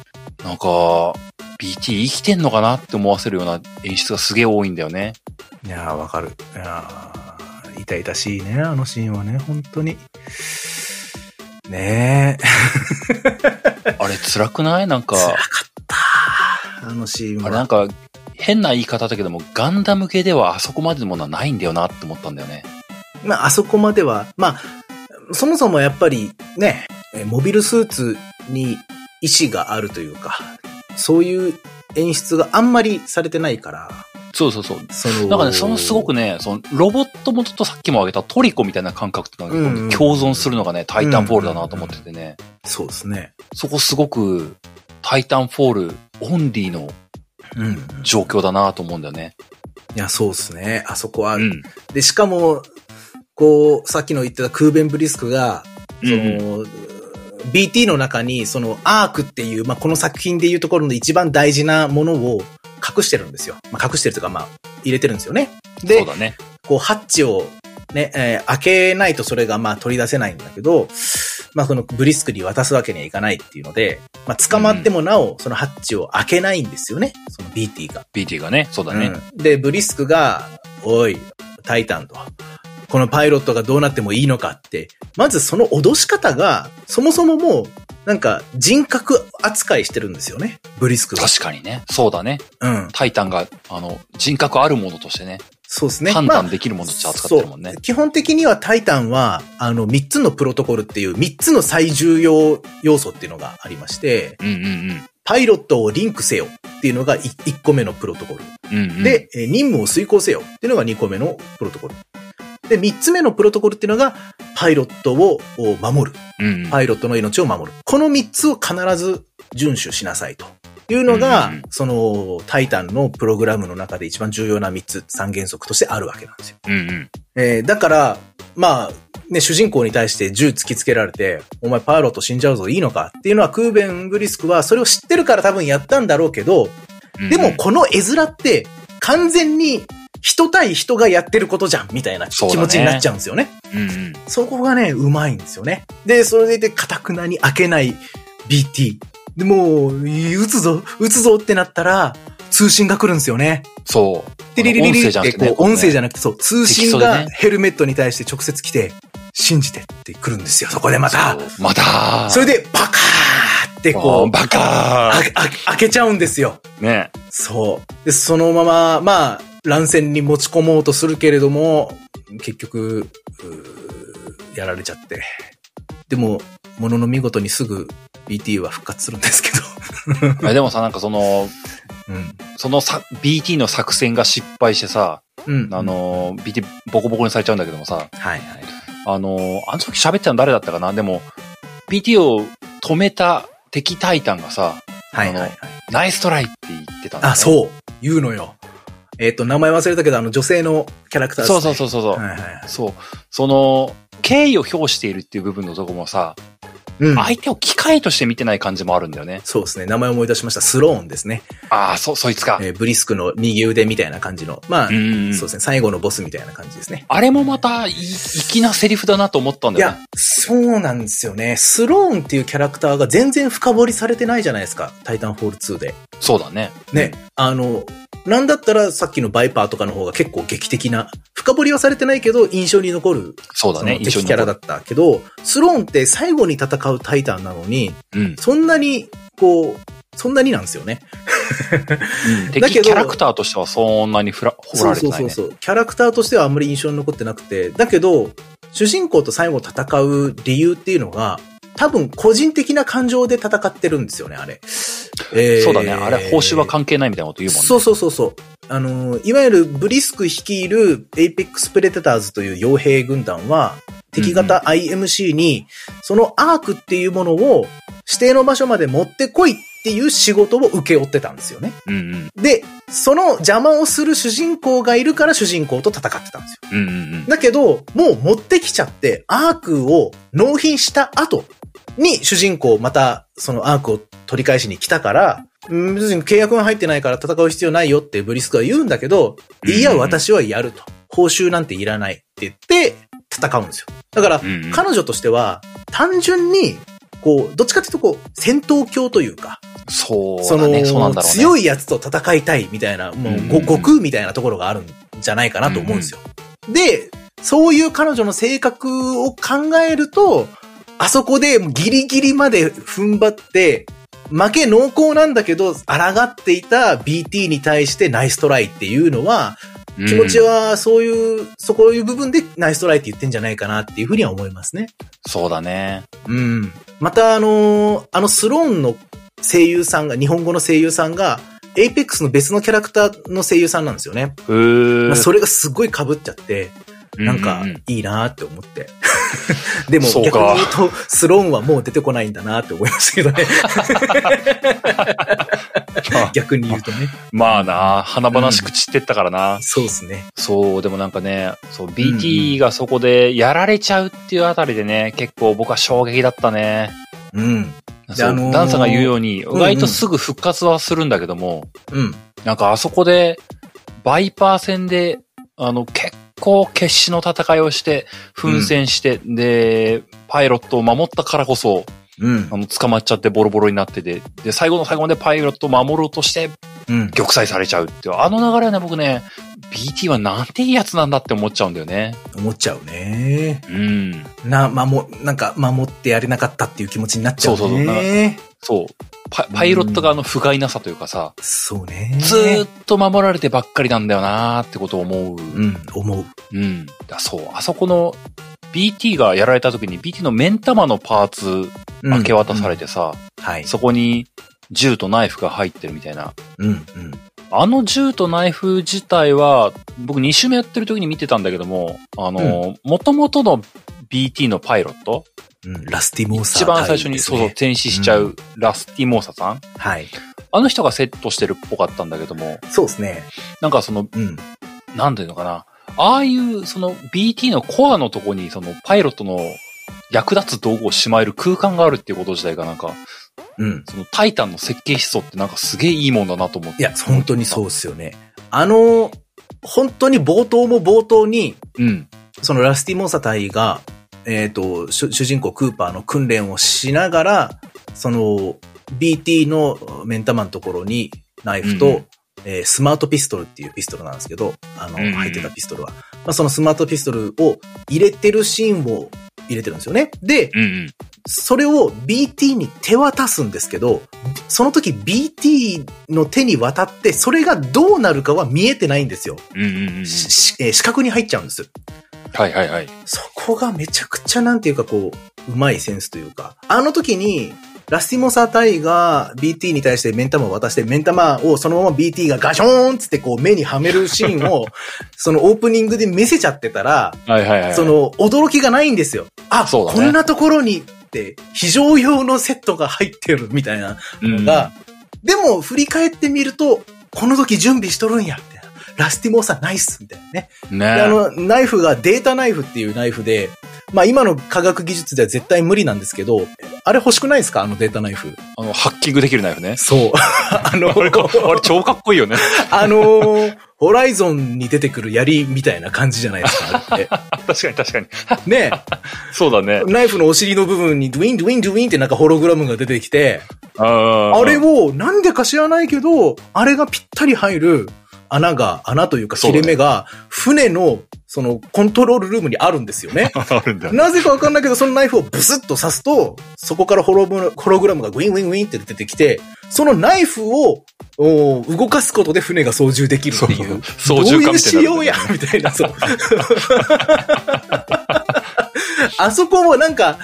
なんか、BT 生きてんのかなって思わせるような演出がすげえ多いんだよね。いやー、わかる。いやー痛々しいね、あのシーンはね、本当に。ねえ。あれ辛くない？なんか、辛かった。あのシーンは。あれなんか、変な言い方だけども、ガンダム系ではあそこまでのものはないんだよなって思ったんだよね。まあ、あそこまでは、まあ、そもそもやっぱりね、えモビルスーツに意志があるというか、そういう演出があんまりされてないから、そうそうそう。その、なんかね、そのすごくね、そのロボットもとさっきも挙げたトリコみたいな感覚っていうのがうんうん共存するのがね、タイタンフォールだなと思っててね。そうですね。そこすごく、タイタンフォールオンリーのうん。状況だなと思うんだよね。いや、そうですね。あそこは、うん。で、しかも、こう、さっきの言ってたクーベンブリスクが、そうんの、BT の中に、その、アークっていう、まあ、この作品でいうところの一番大事なものを隠してるんですよ。まあ、隠してるというか、まあ、入れてるんですよね。でそう、だね。こう、ハッチをね、えー開けないとそれがまあ取り出せないんだけど、まあこのブリスクに渡すわけにはいかないっていうので、まあ捕まってもなお、そのハッチを開けないんですよね。その BT が。BT がね、そうだね。うんで、ブリスクが、おい、タイタンと。このパイロットがどうなってもいいのかって、まずその脅し方が、そもそももう、なんか人格扱いしてるんですよね。ブリスクが。確かにね。そうだね。うん。タイタンが、あの、人格あるものとしてね、そうですね。判まあ断できるものとして扱ってるもんねそう。基本的にはタイタンは、あの、3つのプロトコルっていう3つの最重要要素っていうのがありまして、うんうんパイロットをリンクせよっていうのが 1, 個目のプロトコル。うん。うんうん、で、えー任務を遂行せよっていうのが2個目のプロトコル。で、3つ目のプロトコルっていうのが、パイロットをを守る。うんうん、パイロットの命を守る。この3つを必ず遵守しなさいと。いうのが、うんうんその、タイタンのプログラムの中で一番重要な3つ、3原則としてあるわけなんですよ。うんうん。えーだから、まあ、ね、主人公に対して銃突きつけられて、お前パイロット死んじゃうぞ、いいのかっていうのは、クーベン・ブリスクはそれを知ってるから多分やったんだろうけど、でも、この絵面って、完全に人対人がやってることじゃん、みたいな気持ちになっちゃうんですよね。うんうん。そこがね、うまいんですよね。で、それでいて、かたくなに開けない BT。で、もう、撃つぞ、撃つぞってなったら、通信が来るんですよね。そう。テリリリリってこう、音声じゃななくて、そう、通信がねヘルメットに対して直接来て、信じてって来るんですよ、そこでまた。またそれで、バカーってこう、バカああ開けちゃうんですよ。ーね。そう。で、そのまま、まあ、乱戦に持ち込もうとするけれども、結局、やられちゃって。でも、ものの見事にすぐ BT は復活するんですけど。えでもさ、なんかその、うん。そのさ BT の作戦が失敗してさ、うん。あ、の、BT ボコボコにされちゃうんだけどもさ、はいはい。あの、あの時喋ってたの誰だったかな？でも、BT を止めた敵タイタンがさ、はいはいはい。ナイストライって言ってたんだ、ね。あ、そう。言うのよ。えっ、と、名前忘れたけど、あの、女性のキャラクターそうそううそうそうそう。はいはいはい。そう。その、敬意を表しているっていう部分のとこもさ、うん。相手を機械として見てない感じもあるんだよね。そうですね。名前思い出しました。スローンですね。ああ、そ、そいつか。えーブリスクの右腕みたいな感じの。まあ、そうですね。最後のボスみたいな感じですね。あれもまた、い、粋なセリフだなと思ったんいやだよね。、そうなんですよね。スローンっていうキャラクターが全然深掘りされてないじゃないですか。タイタンフォール2で。そうだね。ね。あの、なんだったらさっきのバイパーとかの方が結構劇的な、深掘りはされてないけど印象に残るそうだね。敵キャラだったけど、スローンって最後に戦うタイタンなのに、うん。そんなに、こう、そんなになんですよね。うん、だけど敵キャラクターとしてはそんなにふら、掘られてないね。そうそうそう。キャラクターとしてはあんまり印象に残ってなくて、だけど、主人公と最後戦う理由っていうのが、多分個人的な感情で戦ってるんですよね、あれ。え ーそうだね。あれ、報酬は関係ないみたいなこと言うもんね。そうそうそうそう。あのーいわゆるブリスク率いるエイペックスプレデターズという傭兵軍団は、敵方 IMC に、そのアークっていうものを指定の場所まで持ってこいっていう仕事を請け負ってたんですよね。うんうん。で、その邪魔をする主人公がいるから主人公と戦ってたんですよ。うんうんうん。だけど、もう持ってきちゃって、アークを納品した後に主人公またそのアークを取り返しに来たから、うん別に契約が入ってないから戦う必要ないよってブリスクは言うんだけど、うんいや、私はやると。報酬なんていらないって言って戦うんですよ。だから、うんうん彼女としては、単純に、こう、どっちかっていうとこう、戦闘狂というか、そうその、だね。そうなんだろうね。強いやつと戦いたいみたいな、もう、悟空みたいなところがあるんじゃないかなと思うんですよ。で、そういう彼女の性格を考えると、あそこでギリギリまで踏ん張って、負け濃厚なんだけど、抗っていた BT に対してナイストライっていうのは、うん気持ちはそういう、そこいう部分でナイストライって言ってんじゃないかなっていうふうには思いますね。そうだね。うん。またあのーあのスローンの声優さんが、日本語の声優さんが、エイペックスの別のキャラクターの声優さんなんですよね。まあ、それがすごい被っちゃって、なんかうういいなって思って。でも逆に言うと、スローンはもう出てこないんだなって思いましたけどね。逆に言うとね。まあな、華々しく散ってったからな。そうですね。そう、でもなんかね、そう、BT がそこでやられちゃうっていうあたりでね、結構僕は衝撃だったね。うん。そう、あのーダンさんが言うように、意うん外とすぐ復活はするんだけども、うん。なんかあそこで、バイパー戦で、あの、結構決死の戦いをして、奮戦して、で、パイロットを守ったからこそ、うんあ。の、捕まっちゃってボロボロになってて、で、最後の最後までパイロットを守ろうとして、うん。玉砕されちゃうっていう、あの流れはね、僕ね、BT はなんていいやつなんだって思っちゃうんだよね。思っちゃうね。うん。な、守、なんか、守ってやれなかったっていう気持ちになっちゃうね。そうそうそうそう。パパイロットがあの不甲斐なさというかさ、そうね。ずーっと守られてばっかりなんだよなーってことを思う。うん、思う。うん。だそう。あそこの BT がやられた時に BT の目ん玉のパーツうん明け渡されてさ、はい。そこに銃とナイフが入ってるみたいな。うん、うん。あの銃とナイフ自体は、僕2周目やってる時に見てたんだけども、あの、元々の BT のパイロット、うん、ラスティモーサー、一番最初に、そうそう、転死しちゃうラスティモーサさん、はい。あの人がセットしてるっぽかったんだけども、そうですね。なんかその、うん。なんていうのかな。ああいう、その BT のコアのとこに、そのパイロットの役立つ道具をしまえる空間があるっていうこと自体がなんか、うん。そのタイタンの設計思想ってなんかすげえいいもんだなと思って。いや、本当にそうですよね。あの、本当に冒頭も冒頭に、うん。そのラスティモーサ隊が、えっ、と、主主人公クーパーの訓練をしながら、その、BT のメンタマンのところにナイフと、うんえースマートピストルっていうピストルなんですけど、あの、うんうん入ってたピストルは。まあ、そのスマートピストルを入れてるシーンを入れてるんですよね。で、うんうん。それを BT に手渡すんですけど、その時 BT の手に渡って、それがどうなるかは見えてないんですよ。うんうんうん。えー視覚に入っちゃうんです。はいはいはい。そこがめちゃくちゃなんていうかこう、うまいセンスというか、あの時に、ラスティモサタイが BT に対してメンタマを渡して、メンタマをそのまま BT がガショーンつってこう目にはめるシーンを、そのオープニングで見せちゃってたら、はいはいはい。そ、の驚きがないんですよ。あ、そうだねこんなところにって、非常用のセットが入ってるみたいなのが、でも振り返ってみると、この時準備しとるんや、みたいな。ラスティモーサナイスみたいなね。うん、で、ねあの、ナイフがデータナイフっていうナイフで、まあ今の科学技術では絶対無理なんですけど、あれ欲しくないですか？あのデータナイフ。あの、ハッキングできるナイフね。そう。あの、あれか、あれ超かっこいいよね。あの、ホライゾンに出てくる槍みたいな感じじゃないですか、あれっ確かに確かに。て。ね そうだね。ナイフのお尻の部分にドゥインドゥインドゥインってなんかホログラムが出てきて、ああれをなんでか知らないけど、あれがぴったり入る穴が、穴というか切れ目が、船の、その、コントロールルームにあるんですよね。あるんだ。なぜかわかんないけど、そのナイフをブスッと刺すと、そこからホログホログラムがグイングイングインって出てきて、そのナイフをお動かすことで船が操縦できるっていう。そう操縦どういう仕様や みたいな、そう。あそこもなんか、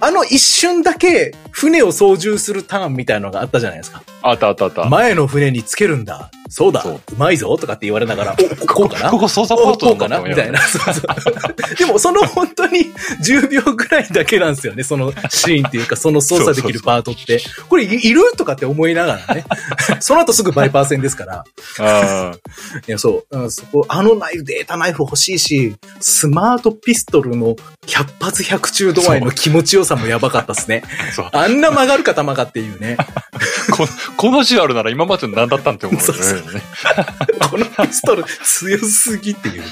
あの一瞬だけ船を操縦するターンみたいなのがあったじゃないですか。あったあったあった。前の船につけるんだ。そうだ。そううまいぞとかって言われながら、お、こうかな？ここ操作ポートこうかな？みたいな。そうそうでも、その本当に10秒ぐらいだけなんですよね。そのシーンっていうか、その操作できるパートって。これいいるとかって思いながらね。その後すぐバイパー戦ですから。あいや、そう。うんそこ、あのナイフ、データナイフ欲しいし、スマートピストルの100発100中度合いの気持ちよさもやばかったですね。あ。んな曲がるか玉かっていうね。ここの銃あるなら今までの何だったんって思うよね。そうそうこのピストル強すぎっていうね。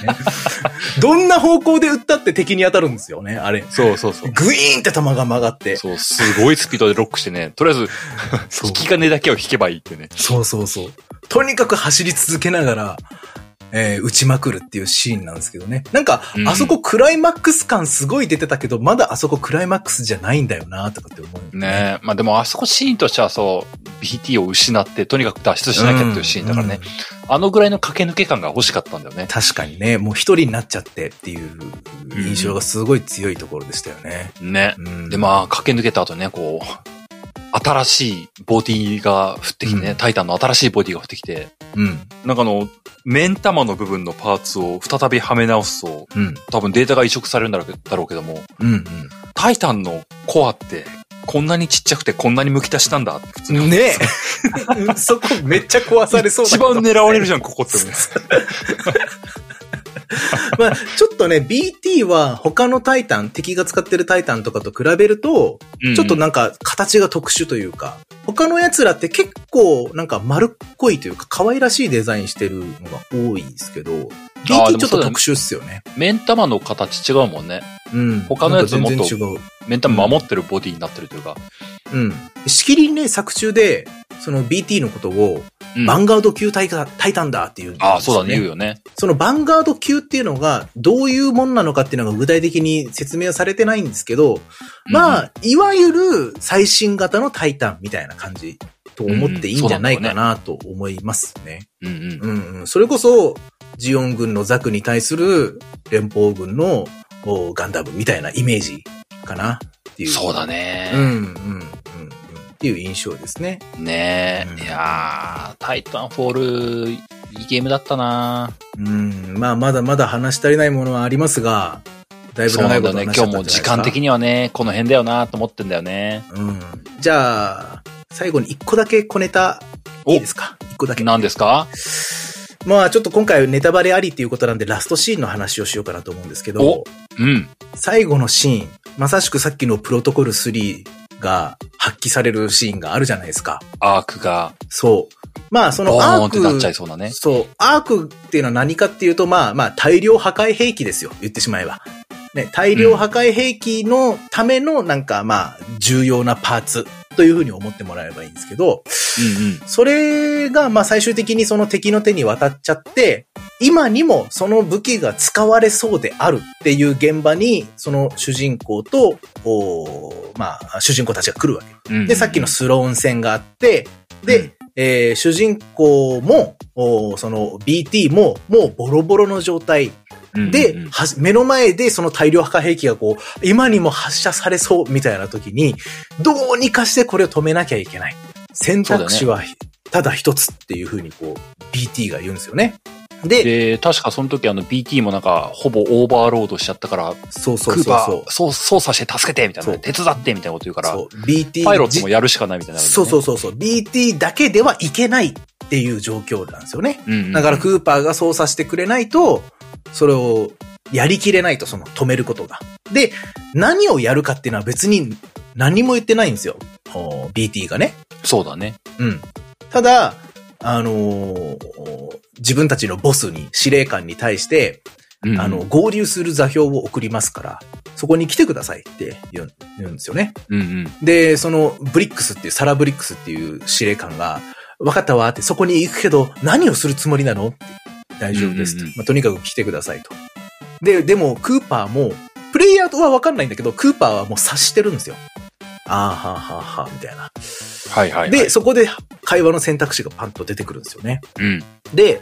どんな方向で撃ったって敵に当たるんですよね、あれ。そうそうそう。グイーンって弾が曲がって。そう、すごいスピードでロックしてね、とりあえず、引き金だけを引けばいいってね。そうそうそう。とにかく走り続けながら、えー撃ちまくるっていうシーンなんですけどね。なんか、うんあそこクライマックス感すごい出てたけど、まだあそこクライマックスじゃないんだよなとかって思う、ねえ。まあでもあそこシーンとしてはそう、BT を失ってとにかく脱出しなきゃっていうシーンだからね。うんあのぐらいの駆け抜け感が欲しかったんだよね。確かにね、もう一人になっちゃってっていう印象がすごい強いところでしたよね。ね。うんで、まあ、駆け抜けた後ね、こう、新しいボディが降ってきてね、うんタイタンの新しいボディが降ってきて、うん。なんかあの、目ん玉の部分のパーツを再びはめ直すと、うん。多分データが移植されるんだろうけども、うん。タイタンのコアって、こんなにちっちゃくてこんなに剥き出したんだって普通にうん。ねえ。そこめっちゃ壊されそうだ一番狙われるじゃん、ここってね。まあ、ちょっとね、BT は他のタイタン、敵が使ってるタイタンとかと比べると、うんちょっとなんか形が特殊というか、他の奴らって結構なんか丸っこいというか可愛らしいデザインしてるのが多いですけど、BT ちょっと特殊っすよね。目ん玉の形違うもんね。うん。他のやつもっと。目ん玉守ってるボディになってるというか。うん。しきりにね、作中で、その BT のことを、うんバンガード級タイタタイタンだっていう、ああ、そうだね、言うよね。そのバンガード級っていうのがどういうもんなのかっていうのが具体的に説明はされてないんですけど、まあ、いわゆる最新型のタイタンみたいな感じと思っていいんじゃないかなと思いますね。うんうん。うんうん。それこそ、ジオン軍のザクに対する連邦軍のおガンダムみたいなイメージかなっていう。そうだね。うんうんうんうん。っていう印象ですね。うんねえ。いやー、タイタンフォール、いいゲームだったなうん。まあ、まだまだ話し足りないものはありますが、だいぶ長ない。こと話しちゃ今日も時。間的にはね、この辺だよなと思ってんだよね。うん。じゃあ、最後に一個だけ小ネタ、おいいですか？一個だけ。何ですか？まあ、ちょっと今回ネタバレありっていうことなんで、ラストシーンの話をしようかなと思うんですけどお、うん。最後のシーン、まさしくさっきのプロトコル3が発揮されるシーンがあるじゃないですか。アークが、そう。まあ、そボのアーク、ーンってなっちゃいそうなね。そう。アークっていうのは何かっていうと、まあまあ大量破壊兵器ですよ。言ってしまえば。ね、大量破壊兵器のためのなんかまあ重要なパーツというふうに思ってもらえればいいんですけど、うんうん。それがまあ最終的にその敵の手に渡っちゃって、今にもその武器が使われそうであるっていう現場に、その主人公と、まあ主人公たちが来るわけ。うんうんで、さっきのスローン戦があって、で、えー主人公も、その BT も、もうボロボロの状態で、うんうんうんは目の前でその大量破壊兵器がこう、今にも発射されそうみたいな時に、どうにかしてこれを止めなきゃいけない。選択肢はただ一つっていう風にこう、BT が言うんですよね。で、で、確かその時あの BT もなんか、ほぼオーバーロードしちゃったから、そうそうクーパそうそうー、。そう操作して助けてみたいな、手伝ってみたいなこと言うから、そう、BT パイロットもやるしかないみたいな、そうそうそうそう、BT だけではいけないっていう状況なんですよね。うんうん。だからクーパーが操作してくれないと、それをやりきれないと、その止めることが。で、何をやるかっていうのは別に何も言ってないんですよ。お BT がね。そうだね。うん。ただ、あのー自分たちのボスに、司令官に対して、うんうんあの、、合流する座標を送りますから、そこに来てくださいって言う言うんですよね。うんうん。で、そのブリックスっていう、サラブリックスっていう司令官が、分かったわって、そこに行くけど、何をするつもりなのって大丈夫ですと、まあ。とにかく来てくださいと。で、でも、クーパーも、プレイヤーは分かんないんだけど、クーパーはもう察してるんですよ。あーはーはーはーみたいな。はいはい、はい。で、、そこで会話の選択肢がパンと出てくるんですよね。うん。で、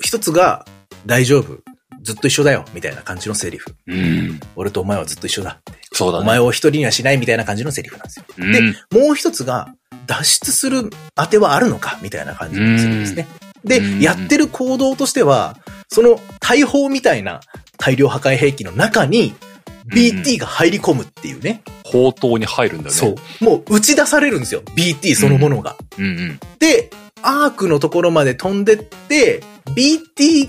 一つが、大丈夫。ずっと一緒だよ。みたいな感じのセリフ。うん。俺とお前はずっと一緒だ。そうだね。お前を一人にはしないみたいな感じのセリフなんですよ。うん、で、もう一つが、脱出する当てはあるのか？みたいな感じのセリフですね。でうん、やってる行動としては、その大砲みたいな大量破壊兵器の中に、BT が入り込むっていうね。砲塔に入るんだよね。そう。もう打ち出されるんですよ。BT そのものが。うんうん。で、アークのところまで飛んでって、BT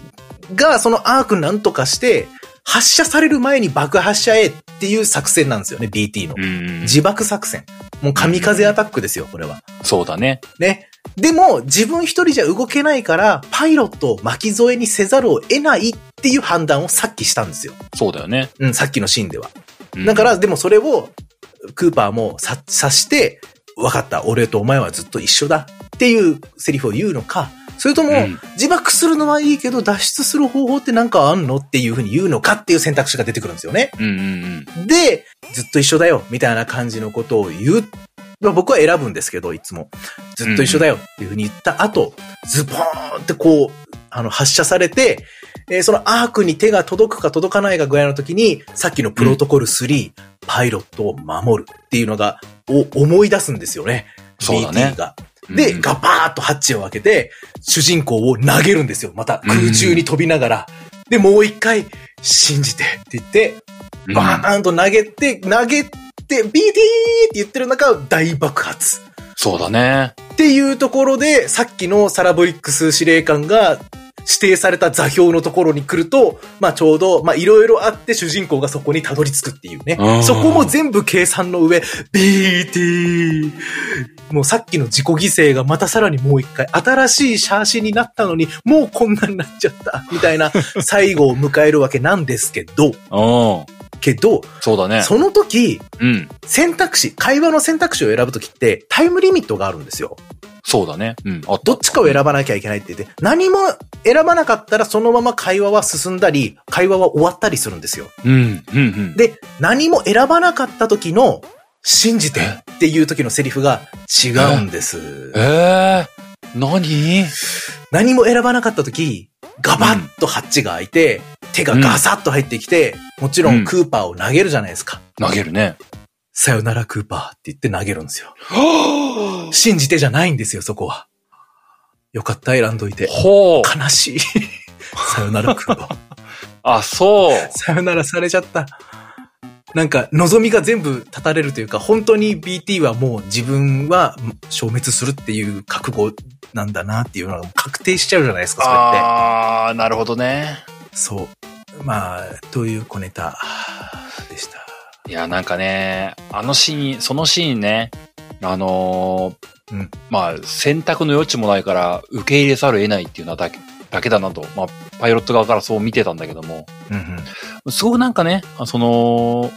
がそのアークなんとかして、発射される前に爆破しちゃえっていう作戦なんですよね、BT の。自爆作戦。もう神風アタックですよ、これは。そうだね。ね。でも、自分一人じゃ動けないから、パイロットを巻き添えにせざるを得ないっていう判断をさっきしたんですよ。そうだよね。うん、さっきのシーンでは。うんだから、でもそれを、クーパーもさ察して、分かった、俺とお前はずっと一緒だっていうセリフを言うのか、それとも、うん自爆するのはいいけど、脱出する方法ってなんかあんのっていうふうに言うのかっていう選択肢が出てくるんですよね。うんうんうん。で、ずっと一緒だよ、みたいな感じのことを言う。まあ僕は選ぶんですけど、いつも。ずっと一緒だよっていうふうに言った後、ズポーンってこう、あの、発射されて、えーそのアークに手が届くか届かないかぐらいの時に、さっきのプロトコル3、パイロットを守るっていうのが、を思い出すんですよね。そうだねが。で、うんガバーッとハッチを開けて、主人公を投げるんですよ。また空中に飛びながら。で、もう一回、信じてって言って、バーンと投げて、投げて、BT って言ってる中、大爆発。そうだね。っていうところで、さっきのサラブリックス司令官が、定された座標のところに来ると、まあちょうど、まあいろいろあって主人公がそこにたどり着くっていうねうん。そこも全部計算の上、BT。もうさっきの自己犠牲がまたさらにもう一回、新しいシャーシになったのに、もうこんなになっちゃった、みたいな最後を迎えるわけなんですけど、うん。けど、そうだね。その時、うん。選択肢、会話の選択肢を選ぶときってタイムリミットがあるんですよ。そうだね。うん。あどっちかを選ばなきゃいけないって言って、何も選ばなかったらそのまま会話は進んだり、会話は終わったりするんですよ。うん。うん。うん。で、何も選ばなかった時の、信じてっていう時のセリフが違うんです。ええー、何？何も選ばなかった時、ガバッとハッチが開いて、手がガサッと入ってきて、もちろんクーパーを投げるじゃないですか。投げるね。さよならクーパーって言って投げるんですよ。は信じてじゃないんですよ、そこは。よかった、選んどいて。ほう。悲しい。さよならクーパー。あ、そう。さよならされちゃった。なんか、望みが全部断たれるというか、本当に BT はもう自分は消滅するっていう覚悟なんだなっていうのが確定しちゃうじゃないですか、それって。あー、なるほどね。そう。まあ、という小ネタでした？いや、なんかね、あのシーン、そのシーンね、あのーうんまあ、選択の余地もないから、受け入れざるを得ないっていうのはだけ、だけだなと、まあ、パイロット側からそう見てたんだけども、うんうん。すごくなんかね、あその、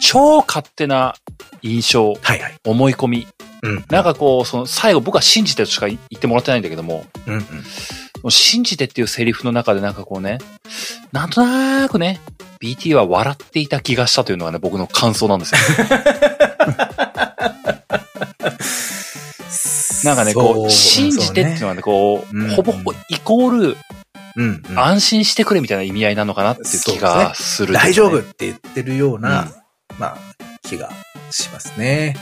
超勝手な印象、はいはい。思い込み。うん。なんかこう、その最後僕は信じてとしか言ってもらってないんだけども、うんうん。信じてっていうセリフの中でなんかこうね、なんとなくね、BT は笑っていた気がしたというのがね、僕の感想なんですよ。なんかね、こう、信じてっていうのはね、こう、うんほぼほぼイコール、うんうん、安心してくれみたいな意味合いなのかなっていう気がする、大丈夫って言ってるような、うん。まあ、気がしますね。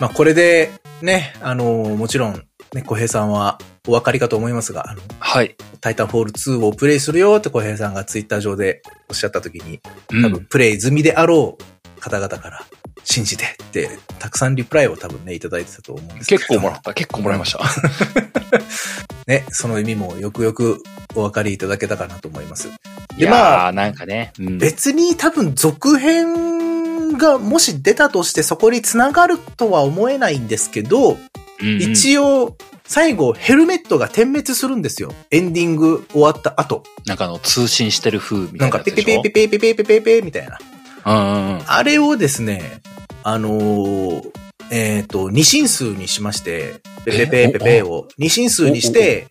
まあ、これで、ね、あの、もちろん、ね、小平さんはお分かりかと思いますが、あの、はい。タイタンフォール2をプレイするよって小平さんがツイッター上でおっしゃった時に、うん。多分プレイ済みであろう方々から、信じてって、たくさんリプライを多分ね、いただいてたと思うんですけど。結構もらった。結構もらいました。ね、その意味もよくよくお分かりいただけたかなと思います。で、まあ、ー、なんかね。うん別に多分続編がもし出たとしてそこに繋がるとは思えないんですけど、うんうん一応、最後ヘルメットが点滅するんですよ。エンディング終わった後。なんかあの、通信してる風みたないんかなやつでしょ？ペペペペペペペペペペみたいな。あれをですね、あのーえっ、と、二進数にしまして、ペペペペペを二進数にして、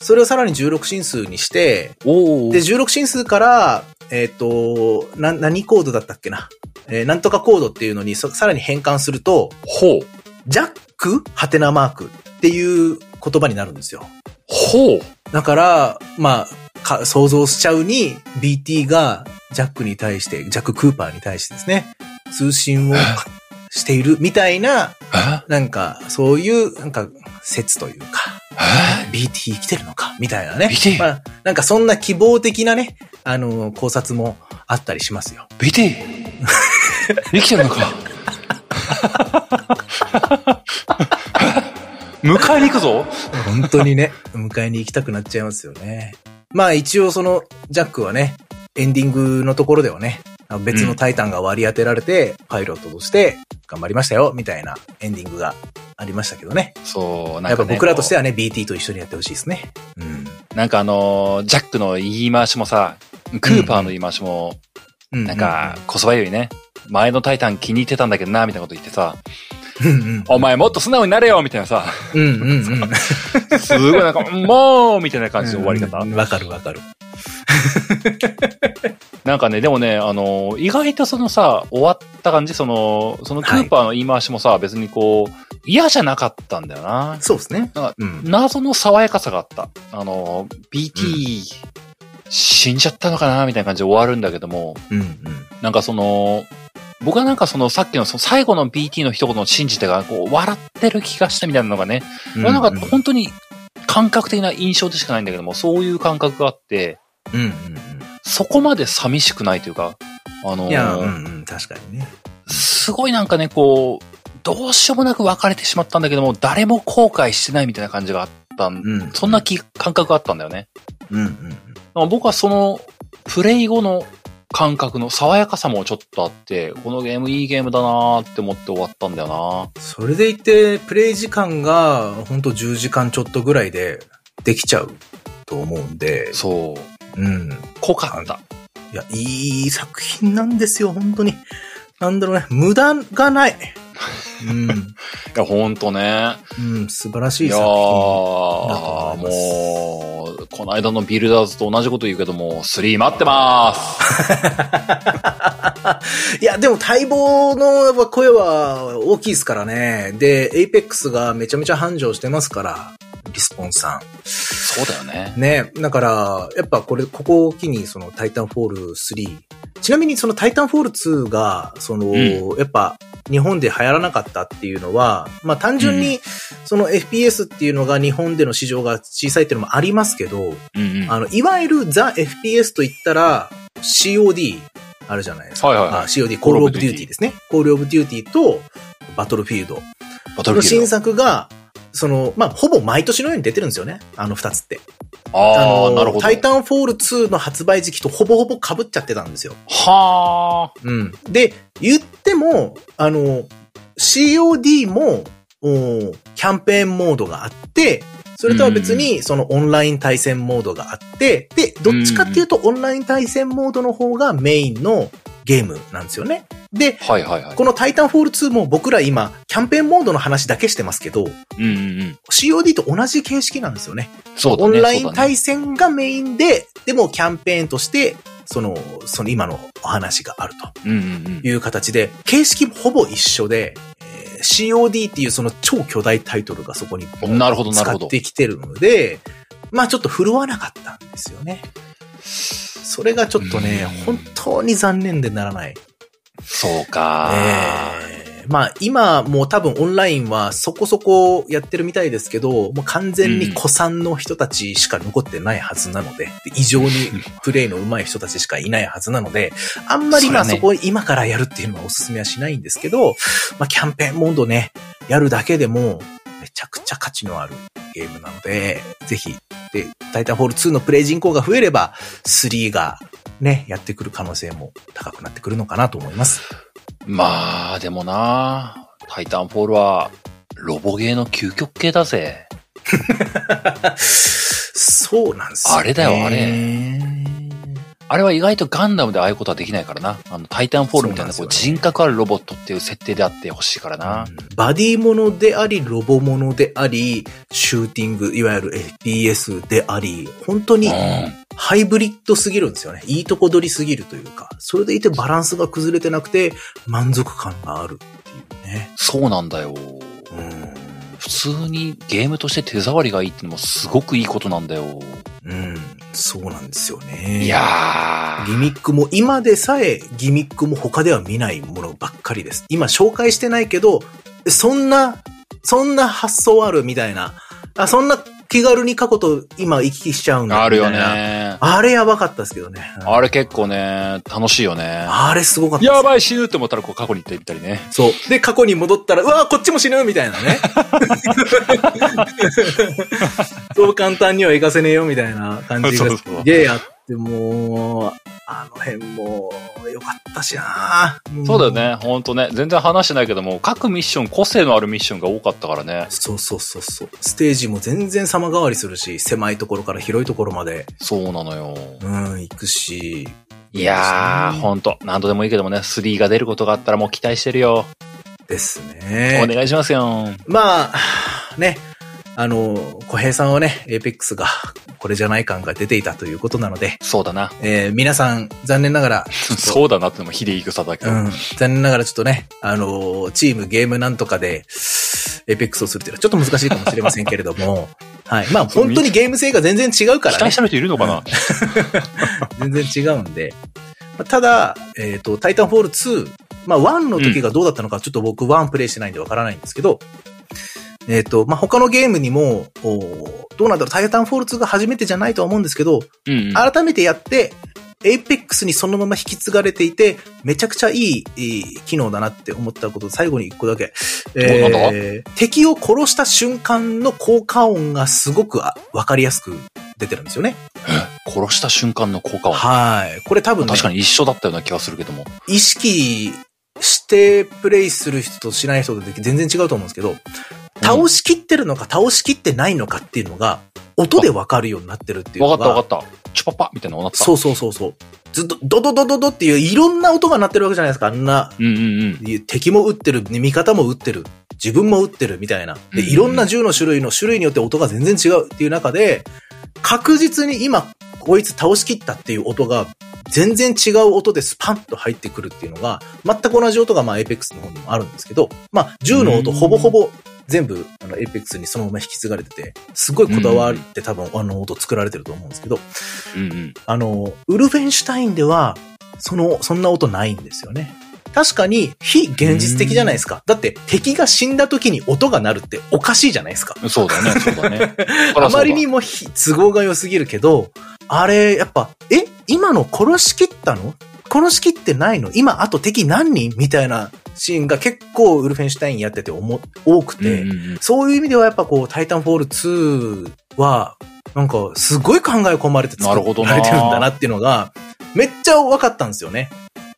それをさらに16進数にして、で、16進数から、えっ、と、な、何コードだったっけな？えーなんとかコードっていうのにそさらに変換すると、ほう。ジャックハテナマークっていう言葉になるんですよ。ほう。だから、まあ、か想像しちゃうに、BT がジャックに対して、ジャック・クーパーに対してですね、通信をえしているみたいな、えなんか、そういう、なんか、説というか、え BT 生きてるのかみたいなね。BT まあ、なんかそんな希望的なね、あの、考察もあったりしますよ。BT! 生きてるのか迎えに行くぞ本当にね、迎えに行きたくなっちゃいますよね。まあ一応その、ジャックはね、エンディングのところではね、別のタイタンが割り当てられて、パイロットとして頑張りましたよ、みたいなエンディングがありましたけどね。そう、なんやっぱか、ね、僕らとしては。はね、BT と一緒にやってほしいですね。うん。なんかあのージャックの言い回しもさ、クーパーの言い回しも、うんなんか、、こそばゆいね。前のタイタン気に入ってたんだけどな、みたいなこと言ってさ、うんうん。お前もっと素直になれよみたいなさ、うんうんうん。すごいなんか、もうみたいな感じの終わり方うん。わかるわかる。なんかね、でもね、あのー意外とそのさ、終わった感じ、その、そのクーパーの言い回しもさ、別にこう、嫌じゃなかったんだよな。そうですね。なんかうん。謎の爽やかさがあった。あのー、BT、死んじゃったのかなみたいな感じで終わるんだけども、うんうん。なんかその、僕はなんかそのさっきのその最後の BT の一言の信じてがこう笑ってる気がしたみたいなのがね、なんか本当に感覚的な印象でしかないんだけども、そういう感覚があって、うんうんそこまで寂しくないというか、あのうん。いや、うんうん、確かにね。すごいなんかね、こう、どうしようもなく別れてしまったんだけども、誰も後悔してないみたいな感じがあったん、うん。そんな気感覚があったんだよね。うんうん。まあ僕はその、プレイ後の感覚の爽やかさもちょっとあって、このゲームいいゲームだなーって思って終わったんだよなそれでいて、プレイ時間が、ほんと10時間ちょっとぐらいでできちゃうと思うんで、そう。うん。濃かった。いや、いい作品なんですよ、本当に。なんだろうね、無駄がない。うん。いや、ほんとね。うん、素晴らしいいやー、作品。だと思いますもう、この間のビルダーズと同じこと言うけども、3待ってまーす。いや、でも待望の声は大きいですからね。で、エイペックスがめちゃめちゃ繁盛してますから、リスポーンさ、そうだよね。ん。ね。だから、やっぱこれ、ここを機にそのタイタンフォール3。ちなみにそのタイタンフォール2が、その、うやっぱ日本で流行らなかったっていうのは、まあ単純にその FPS っていうのが日本での市場が小さいっていうのもありますけど、うんうん。あの、いわゆるザ FPS と言ったら COD あるじゃないですか。はいはいはいあ COD、コールオブデューティーですね。コールオブデューティーとバトルフィールドの新バトルフィール作が、その、まあ、ほぼ毎年のように出てるんですよね。あの二つって。ド。あー、なるほど。タイタンフォール2の発売時期とほぼほぼ被っちゃってたんですよ。はうん。で、言っても、あの、COD も、おキャンペーンモードがあって、それとは別に、そのオンライン対戦モードがあって、で、どっちかっていうと、オンライン対戦モードの方がメインのゲームなんですよね。で、ー。はいはいはい。このタイタンフォール2も僕ら今、キャンペーンモードの話だけしてますけど、うんうんうん。COD と同じ形式なんですよね。そうだね。オンライン対戦がメインで、でもキャンペーンとして、その、その今のお話があると。うんうんうん。いう形で、形式もほぼ一緒で、えー COD っていうその超巨大タイトルがそこにボンなるほどなるほど使ってきてるので、まあちょっと振るわなかったんですよね。それがちょっとねうん、本当に残念でならない。そうか。え。ーまあ今もう多分オンラインはそこそこやってるみたいですけど、もう完全に古参の人たちしか残ってないはずなので、で異常にプレイの上手い人たちしかいないはずなので、あんまりまあそこ今からやるっていうのはおすすめはしないんですけど、まあキャンペーンモードね、やるだけでもめちゃくちゃ価値のあるゲームなので、ぜひ、で、タイタンフォール2のプレイ人口が増えれば、3がね、やってくる可能性も高くなってくるのかなと思います。まあ、でもな、タイタンフォールは、ロボゲーの究極系だぜ。そうなんですよ、ね。あれだよあれあれは意外とガンダムでああいうことはできないからな。あの、タイタンフォールみたいなこう人格あるロボットっていう設定であってほしいからな。バディものであり、ロボものであり、シューティング、いわゆる FPS であり、本当にうん。ハイブリッドすぎるんですよね。いいとこ取りすぎるというか、それでいてバランスが崩れてなくて、満足感があるっていうね。そうなんだよ。うん。普通にゲームとして手触りがいいってのもすごくいいことなんだよ。うん。そうなんですよね。いやギミックも、今でさえギミックも他では見ないものばっかりです。今紹介してないけど、そんな、そんな発想あるみたいな。あ、そんな気軽に過去と今行き来しちゃうんだ。あるよみたいな。ね。あれやばかったですけどね。あれ結構ね、楽しいよね。あれすごかった。やばい死ぬって思ったらこう過去に行ってみたりね。そう。で、過去に戻ったら、うわこっちも死ぬみたいなね。そう簡単には行かせねえよみたいな感じがすげえあって、もう、あの辺も良かったしなそうだよ。ね。ほんとね。全然話してないけども、各ミッション、個性のあるミッションが多かったからね。そうそうそうそう。ステージも全然様変わりするし、狭いところから広いところまで、そうなのよ。うん、行くし。いやー、ほんと、何度でもいいけどもね、3が出ることがあったらもう期待してるよ。ですおね。願いしますよ。まあ、ね、あの、小平さんはね、エイペックスが、これじゃない感が出ていたということなので、そうだな。えー皆さん、残念ながら、そうだなってのもひでえ言い草だけど。うん、残念ながらちょっとね、あのーチームゲームなんとかで、エイペックスをするっていうのはちょっと難しいかもしれませんけれども、はい。まあ本当にゲーム性が全然違うからね期待し。てる人いるのかな、全然違うんで。まあただ、えっ、と、タイタンフォール2、まあ1の時がどうだったのか、ちょっと僕1プレイしてないんでわからないんですけど、えっ、と、まあ他のゲームにも、おどうなんだろう、タイタンフォール2が初めてじゃないとは思うんですけど、うん、うん。改めてやって、エイペックスにそのまま引き継がれていて、めちゃくちゃいい、えー機能だなって思ったこと、最後に一個だけ。えー敵を殺した瞬間の効果音がすごくあわかりやすく出てるんですよね。殺した瞬間の効果は。はい。これ多分ね、確かに一緒だったような気がするけども。意識してプレイする人としない人で全然違うと思うんですけど、倒しきってるのか倒しきってないのかっていうのが、音でわかるようになってるっていうのわが。かったわかった。チュパパみたいなのなった。そうそうそうそう。ずっと、ドドドドドっていういろんな音が鳴ってるわけじゃないですか。あんな、うんうんうん。敵も撃ってる、味方も撃ってる、自分も撃ってるみたいな。で、いろんな銃の種類の種類によって音が全然違うっていう中で、確実に今、こいつ倒しきったっていう音が、全然違う音でスパンと入ってくるっていうのが、全く同じ音がまあエイペックスの方にもあるんですけど、まあ銃の音うんほぼほぼ全部あのエイペックスにそのまま引き継がれてて、すごいこだわって多分あの音作られてると思うんですけど、うんうん。あの、ウルフェンシュタインでは、その、そんな音ないんですよね。確かに、非現実的じゃないですか。だって、敵が死んだ時に音が鳴るっておかしいじゃないですか。そうだね、そうだね。あまりにも非都合が良すぎるけど、あれ、やっぱ、え？今の殺しきったの？殺しきってないの？今、あと敵何人？みたいなシーンが結構ウルフェンシュタインやってて多くて、うんうんうん。そういう意味ではやっぱこう、タイタンフォール2は、なんか、すごい考え込まれて作なるほどなられてるんだなっていうのが、めっちゃ分かったんですよね。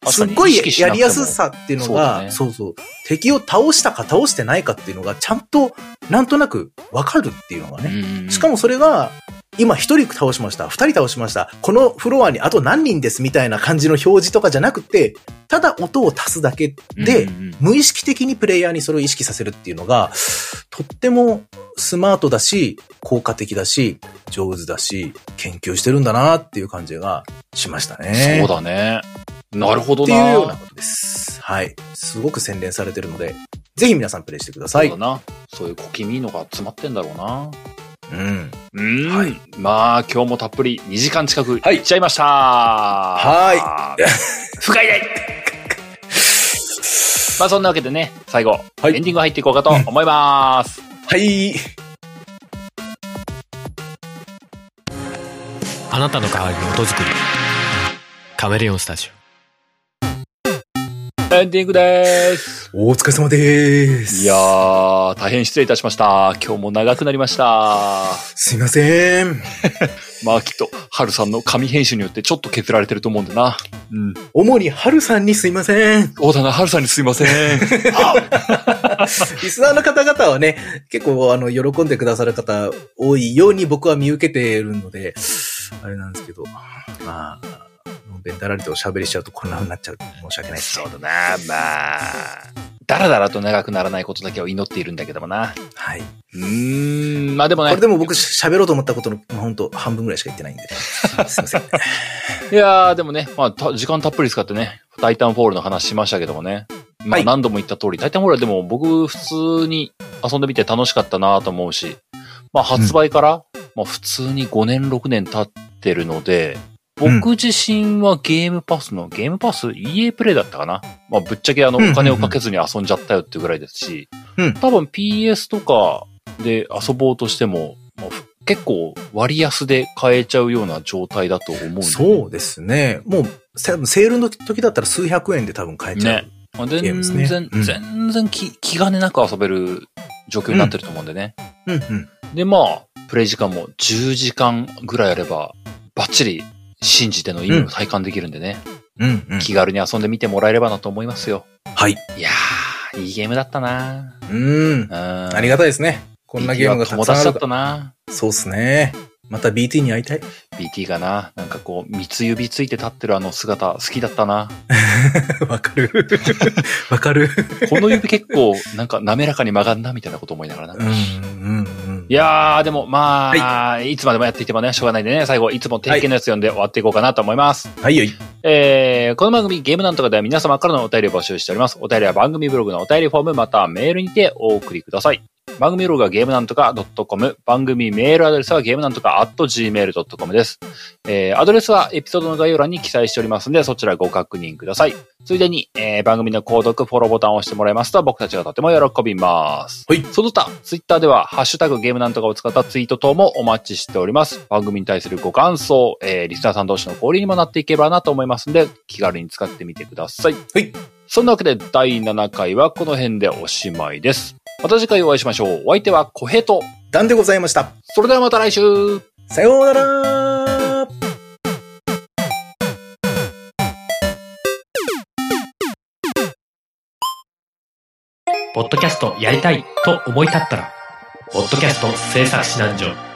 すっごいやりやすさっていうのが、そそうそう。敵を倒したか倒してないかっていうのが、ちゃんと、なんとなく分かるっていうのがね。しかも、もそれが、今一人倒しました、二人倒しました、このフロアにあと何人ですみたいな感じの表示とかじゃなくて、ただ音を足すだけで、無意識的にプレイヤーにそれを意識させるっていうのが、とってもスマートだし、効果的だし、上手だし、研究してるんだなっていう感じがしましたね。そうだね。なるほどっていうようなな。ことです。はい。すごく洗練されてるので、ぜひ皆さんプレイしてください。そうだな。そういう小気味いのが詰まってんだろうな。うん。うーん。はいまあ、今日もたっぷり2時間近くはいいっちゃいました。は。い。不快い まあ、そんなわけでね、最後、はいエンディング入っていこうかと思います。はい。あなたの代わりに音作りカメレオンスタジエンディングです。お疲れ様です。いやー、大変失礼いたしました。今日も長くなりました。すいません。まあきっと、ハルさんの紙編集によってちょっと削られてると思うんだな。うん。主に春さんにすいません。そうだな、ハルさんにすいません。あ リスナーの方々はね、結構あの、喜んでくださる方多いように僕は見受けているので、あれなんですけど、まあ、べんだらりとおしゃべりしちゃうとこんな風になっちゃう。申し訳ないです。そうだな、まあ。だらだらと長くならないことだけを祈っているんだけどもな。はい。うーん、まあでもねこれ。でも僕喋ろうと思ったことの、まあ、本当半分ぐらいしか言ってないんで、すいません。いやー、でもね、まあ、た時間たっぷり使ってね、タイタンフォールの話しましたけどもね。まあ、はい何度も言った通り、タイタンフォールはでも僕、普通に遊んでみて楽しかったなと思うし、まあ、発売から、まあ、普通に5年、6年経ってるので、僕自身はゲームパスの、ゲームパス？EA プレイだったかな？まあ、ぶっちゃけあの、うんうんうんお金をかけずに遊んじゃったよっていうぐらいですし、うん多分 PS とかで遊ぼうとしても、まあふ結構割安で買えちゃうような状態だと思うんで。そうですね。もう、セセールの時だったら数百円で多分買えちゃう。ねまあ全ゲームです然、ねうん全然気気兼ねなく遊べる状況になってると思うんでね。うんうん。で、まあ、プレイ時間も10時間ぐらいあれば、バッチリ信じての意味を体感できるんでね、うんうん。気軽に遊んでみてもらえればなと思いますよ。はい。いやー、いいゲームだったなうん。うん。ありがたいですね。こんなゲームがた友達だったくさんあるかなそうっすね。また BT に会いたい。BT がな、なんかこう、三つ指ついて立ってるあの姿、好きだったな。わかる。わかる。この指結構、なんか滑らかに曲がんな、みたいなこと思いながらな。うん、うん、うん。いやー、でもまあ、い、つまでもやっていてもね、しょうがないんでね、最後、いつも定型のやつ読んで終わっていこうかなと思います。はいよい。えー、この番組、ゲームなんとかでは皆様からのお便りを募集しております。お便りは番組ブログのお便りフォーム、またはメールにてお送りください。番組ブログはゲームなんとか .com、番組メールアドレスはゲームなんとか .gmail.com です。えー、アドレスはエピソードの概要欄に記載しておりますので、そちらご確認ください。ついでに、えー、番組の購読、フォローボタンを押してもらえますと、僕たちがとても喜びます。はいその他、ツイッターでは、ハッシュタグゲームなんとかを使ったツイート等もお待ちしております。番組に対するご感想、えー、リスナーさん同士の交流にもなっていけばなと思いますので、気軽に使ってみてください。はい。そんなわけで、第7回はこの辺でおしまいです。また次回お会いしましょう。お相手は小平と。ダンでございました。それではまた来週。さようなら。ポッドキャストやりたいと思い立ったら、ポッドキャスト制作指南所。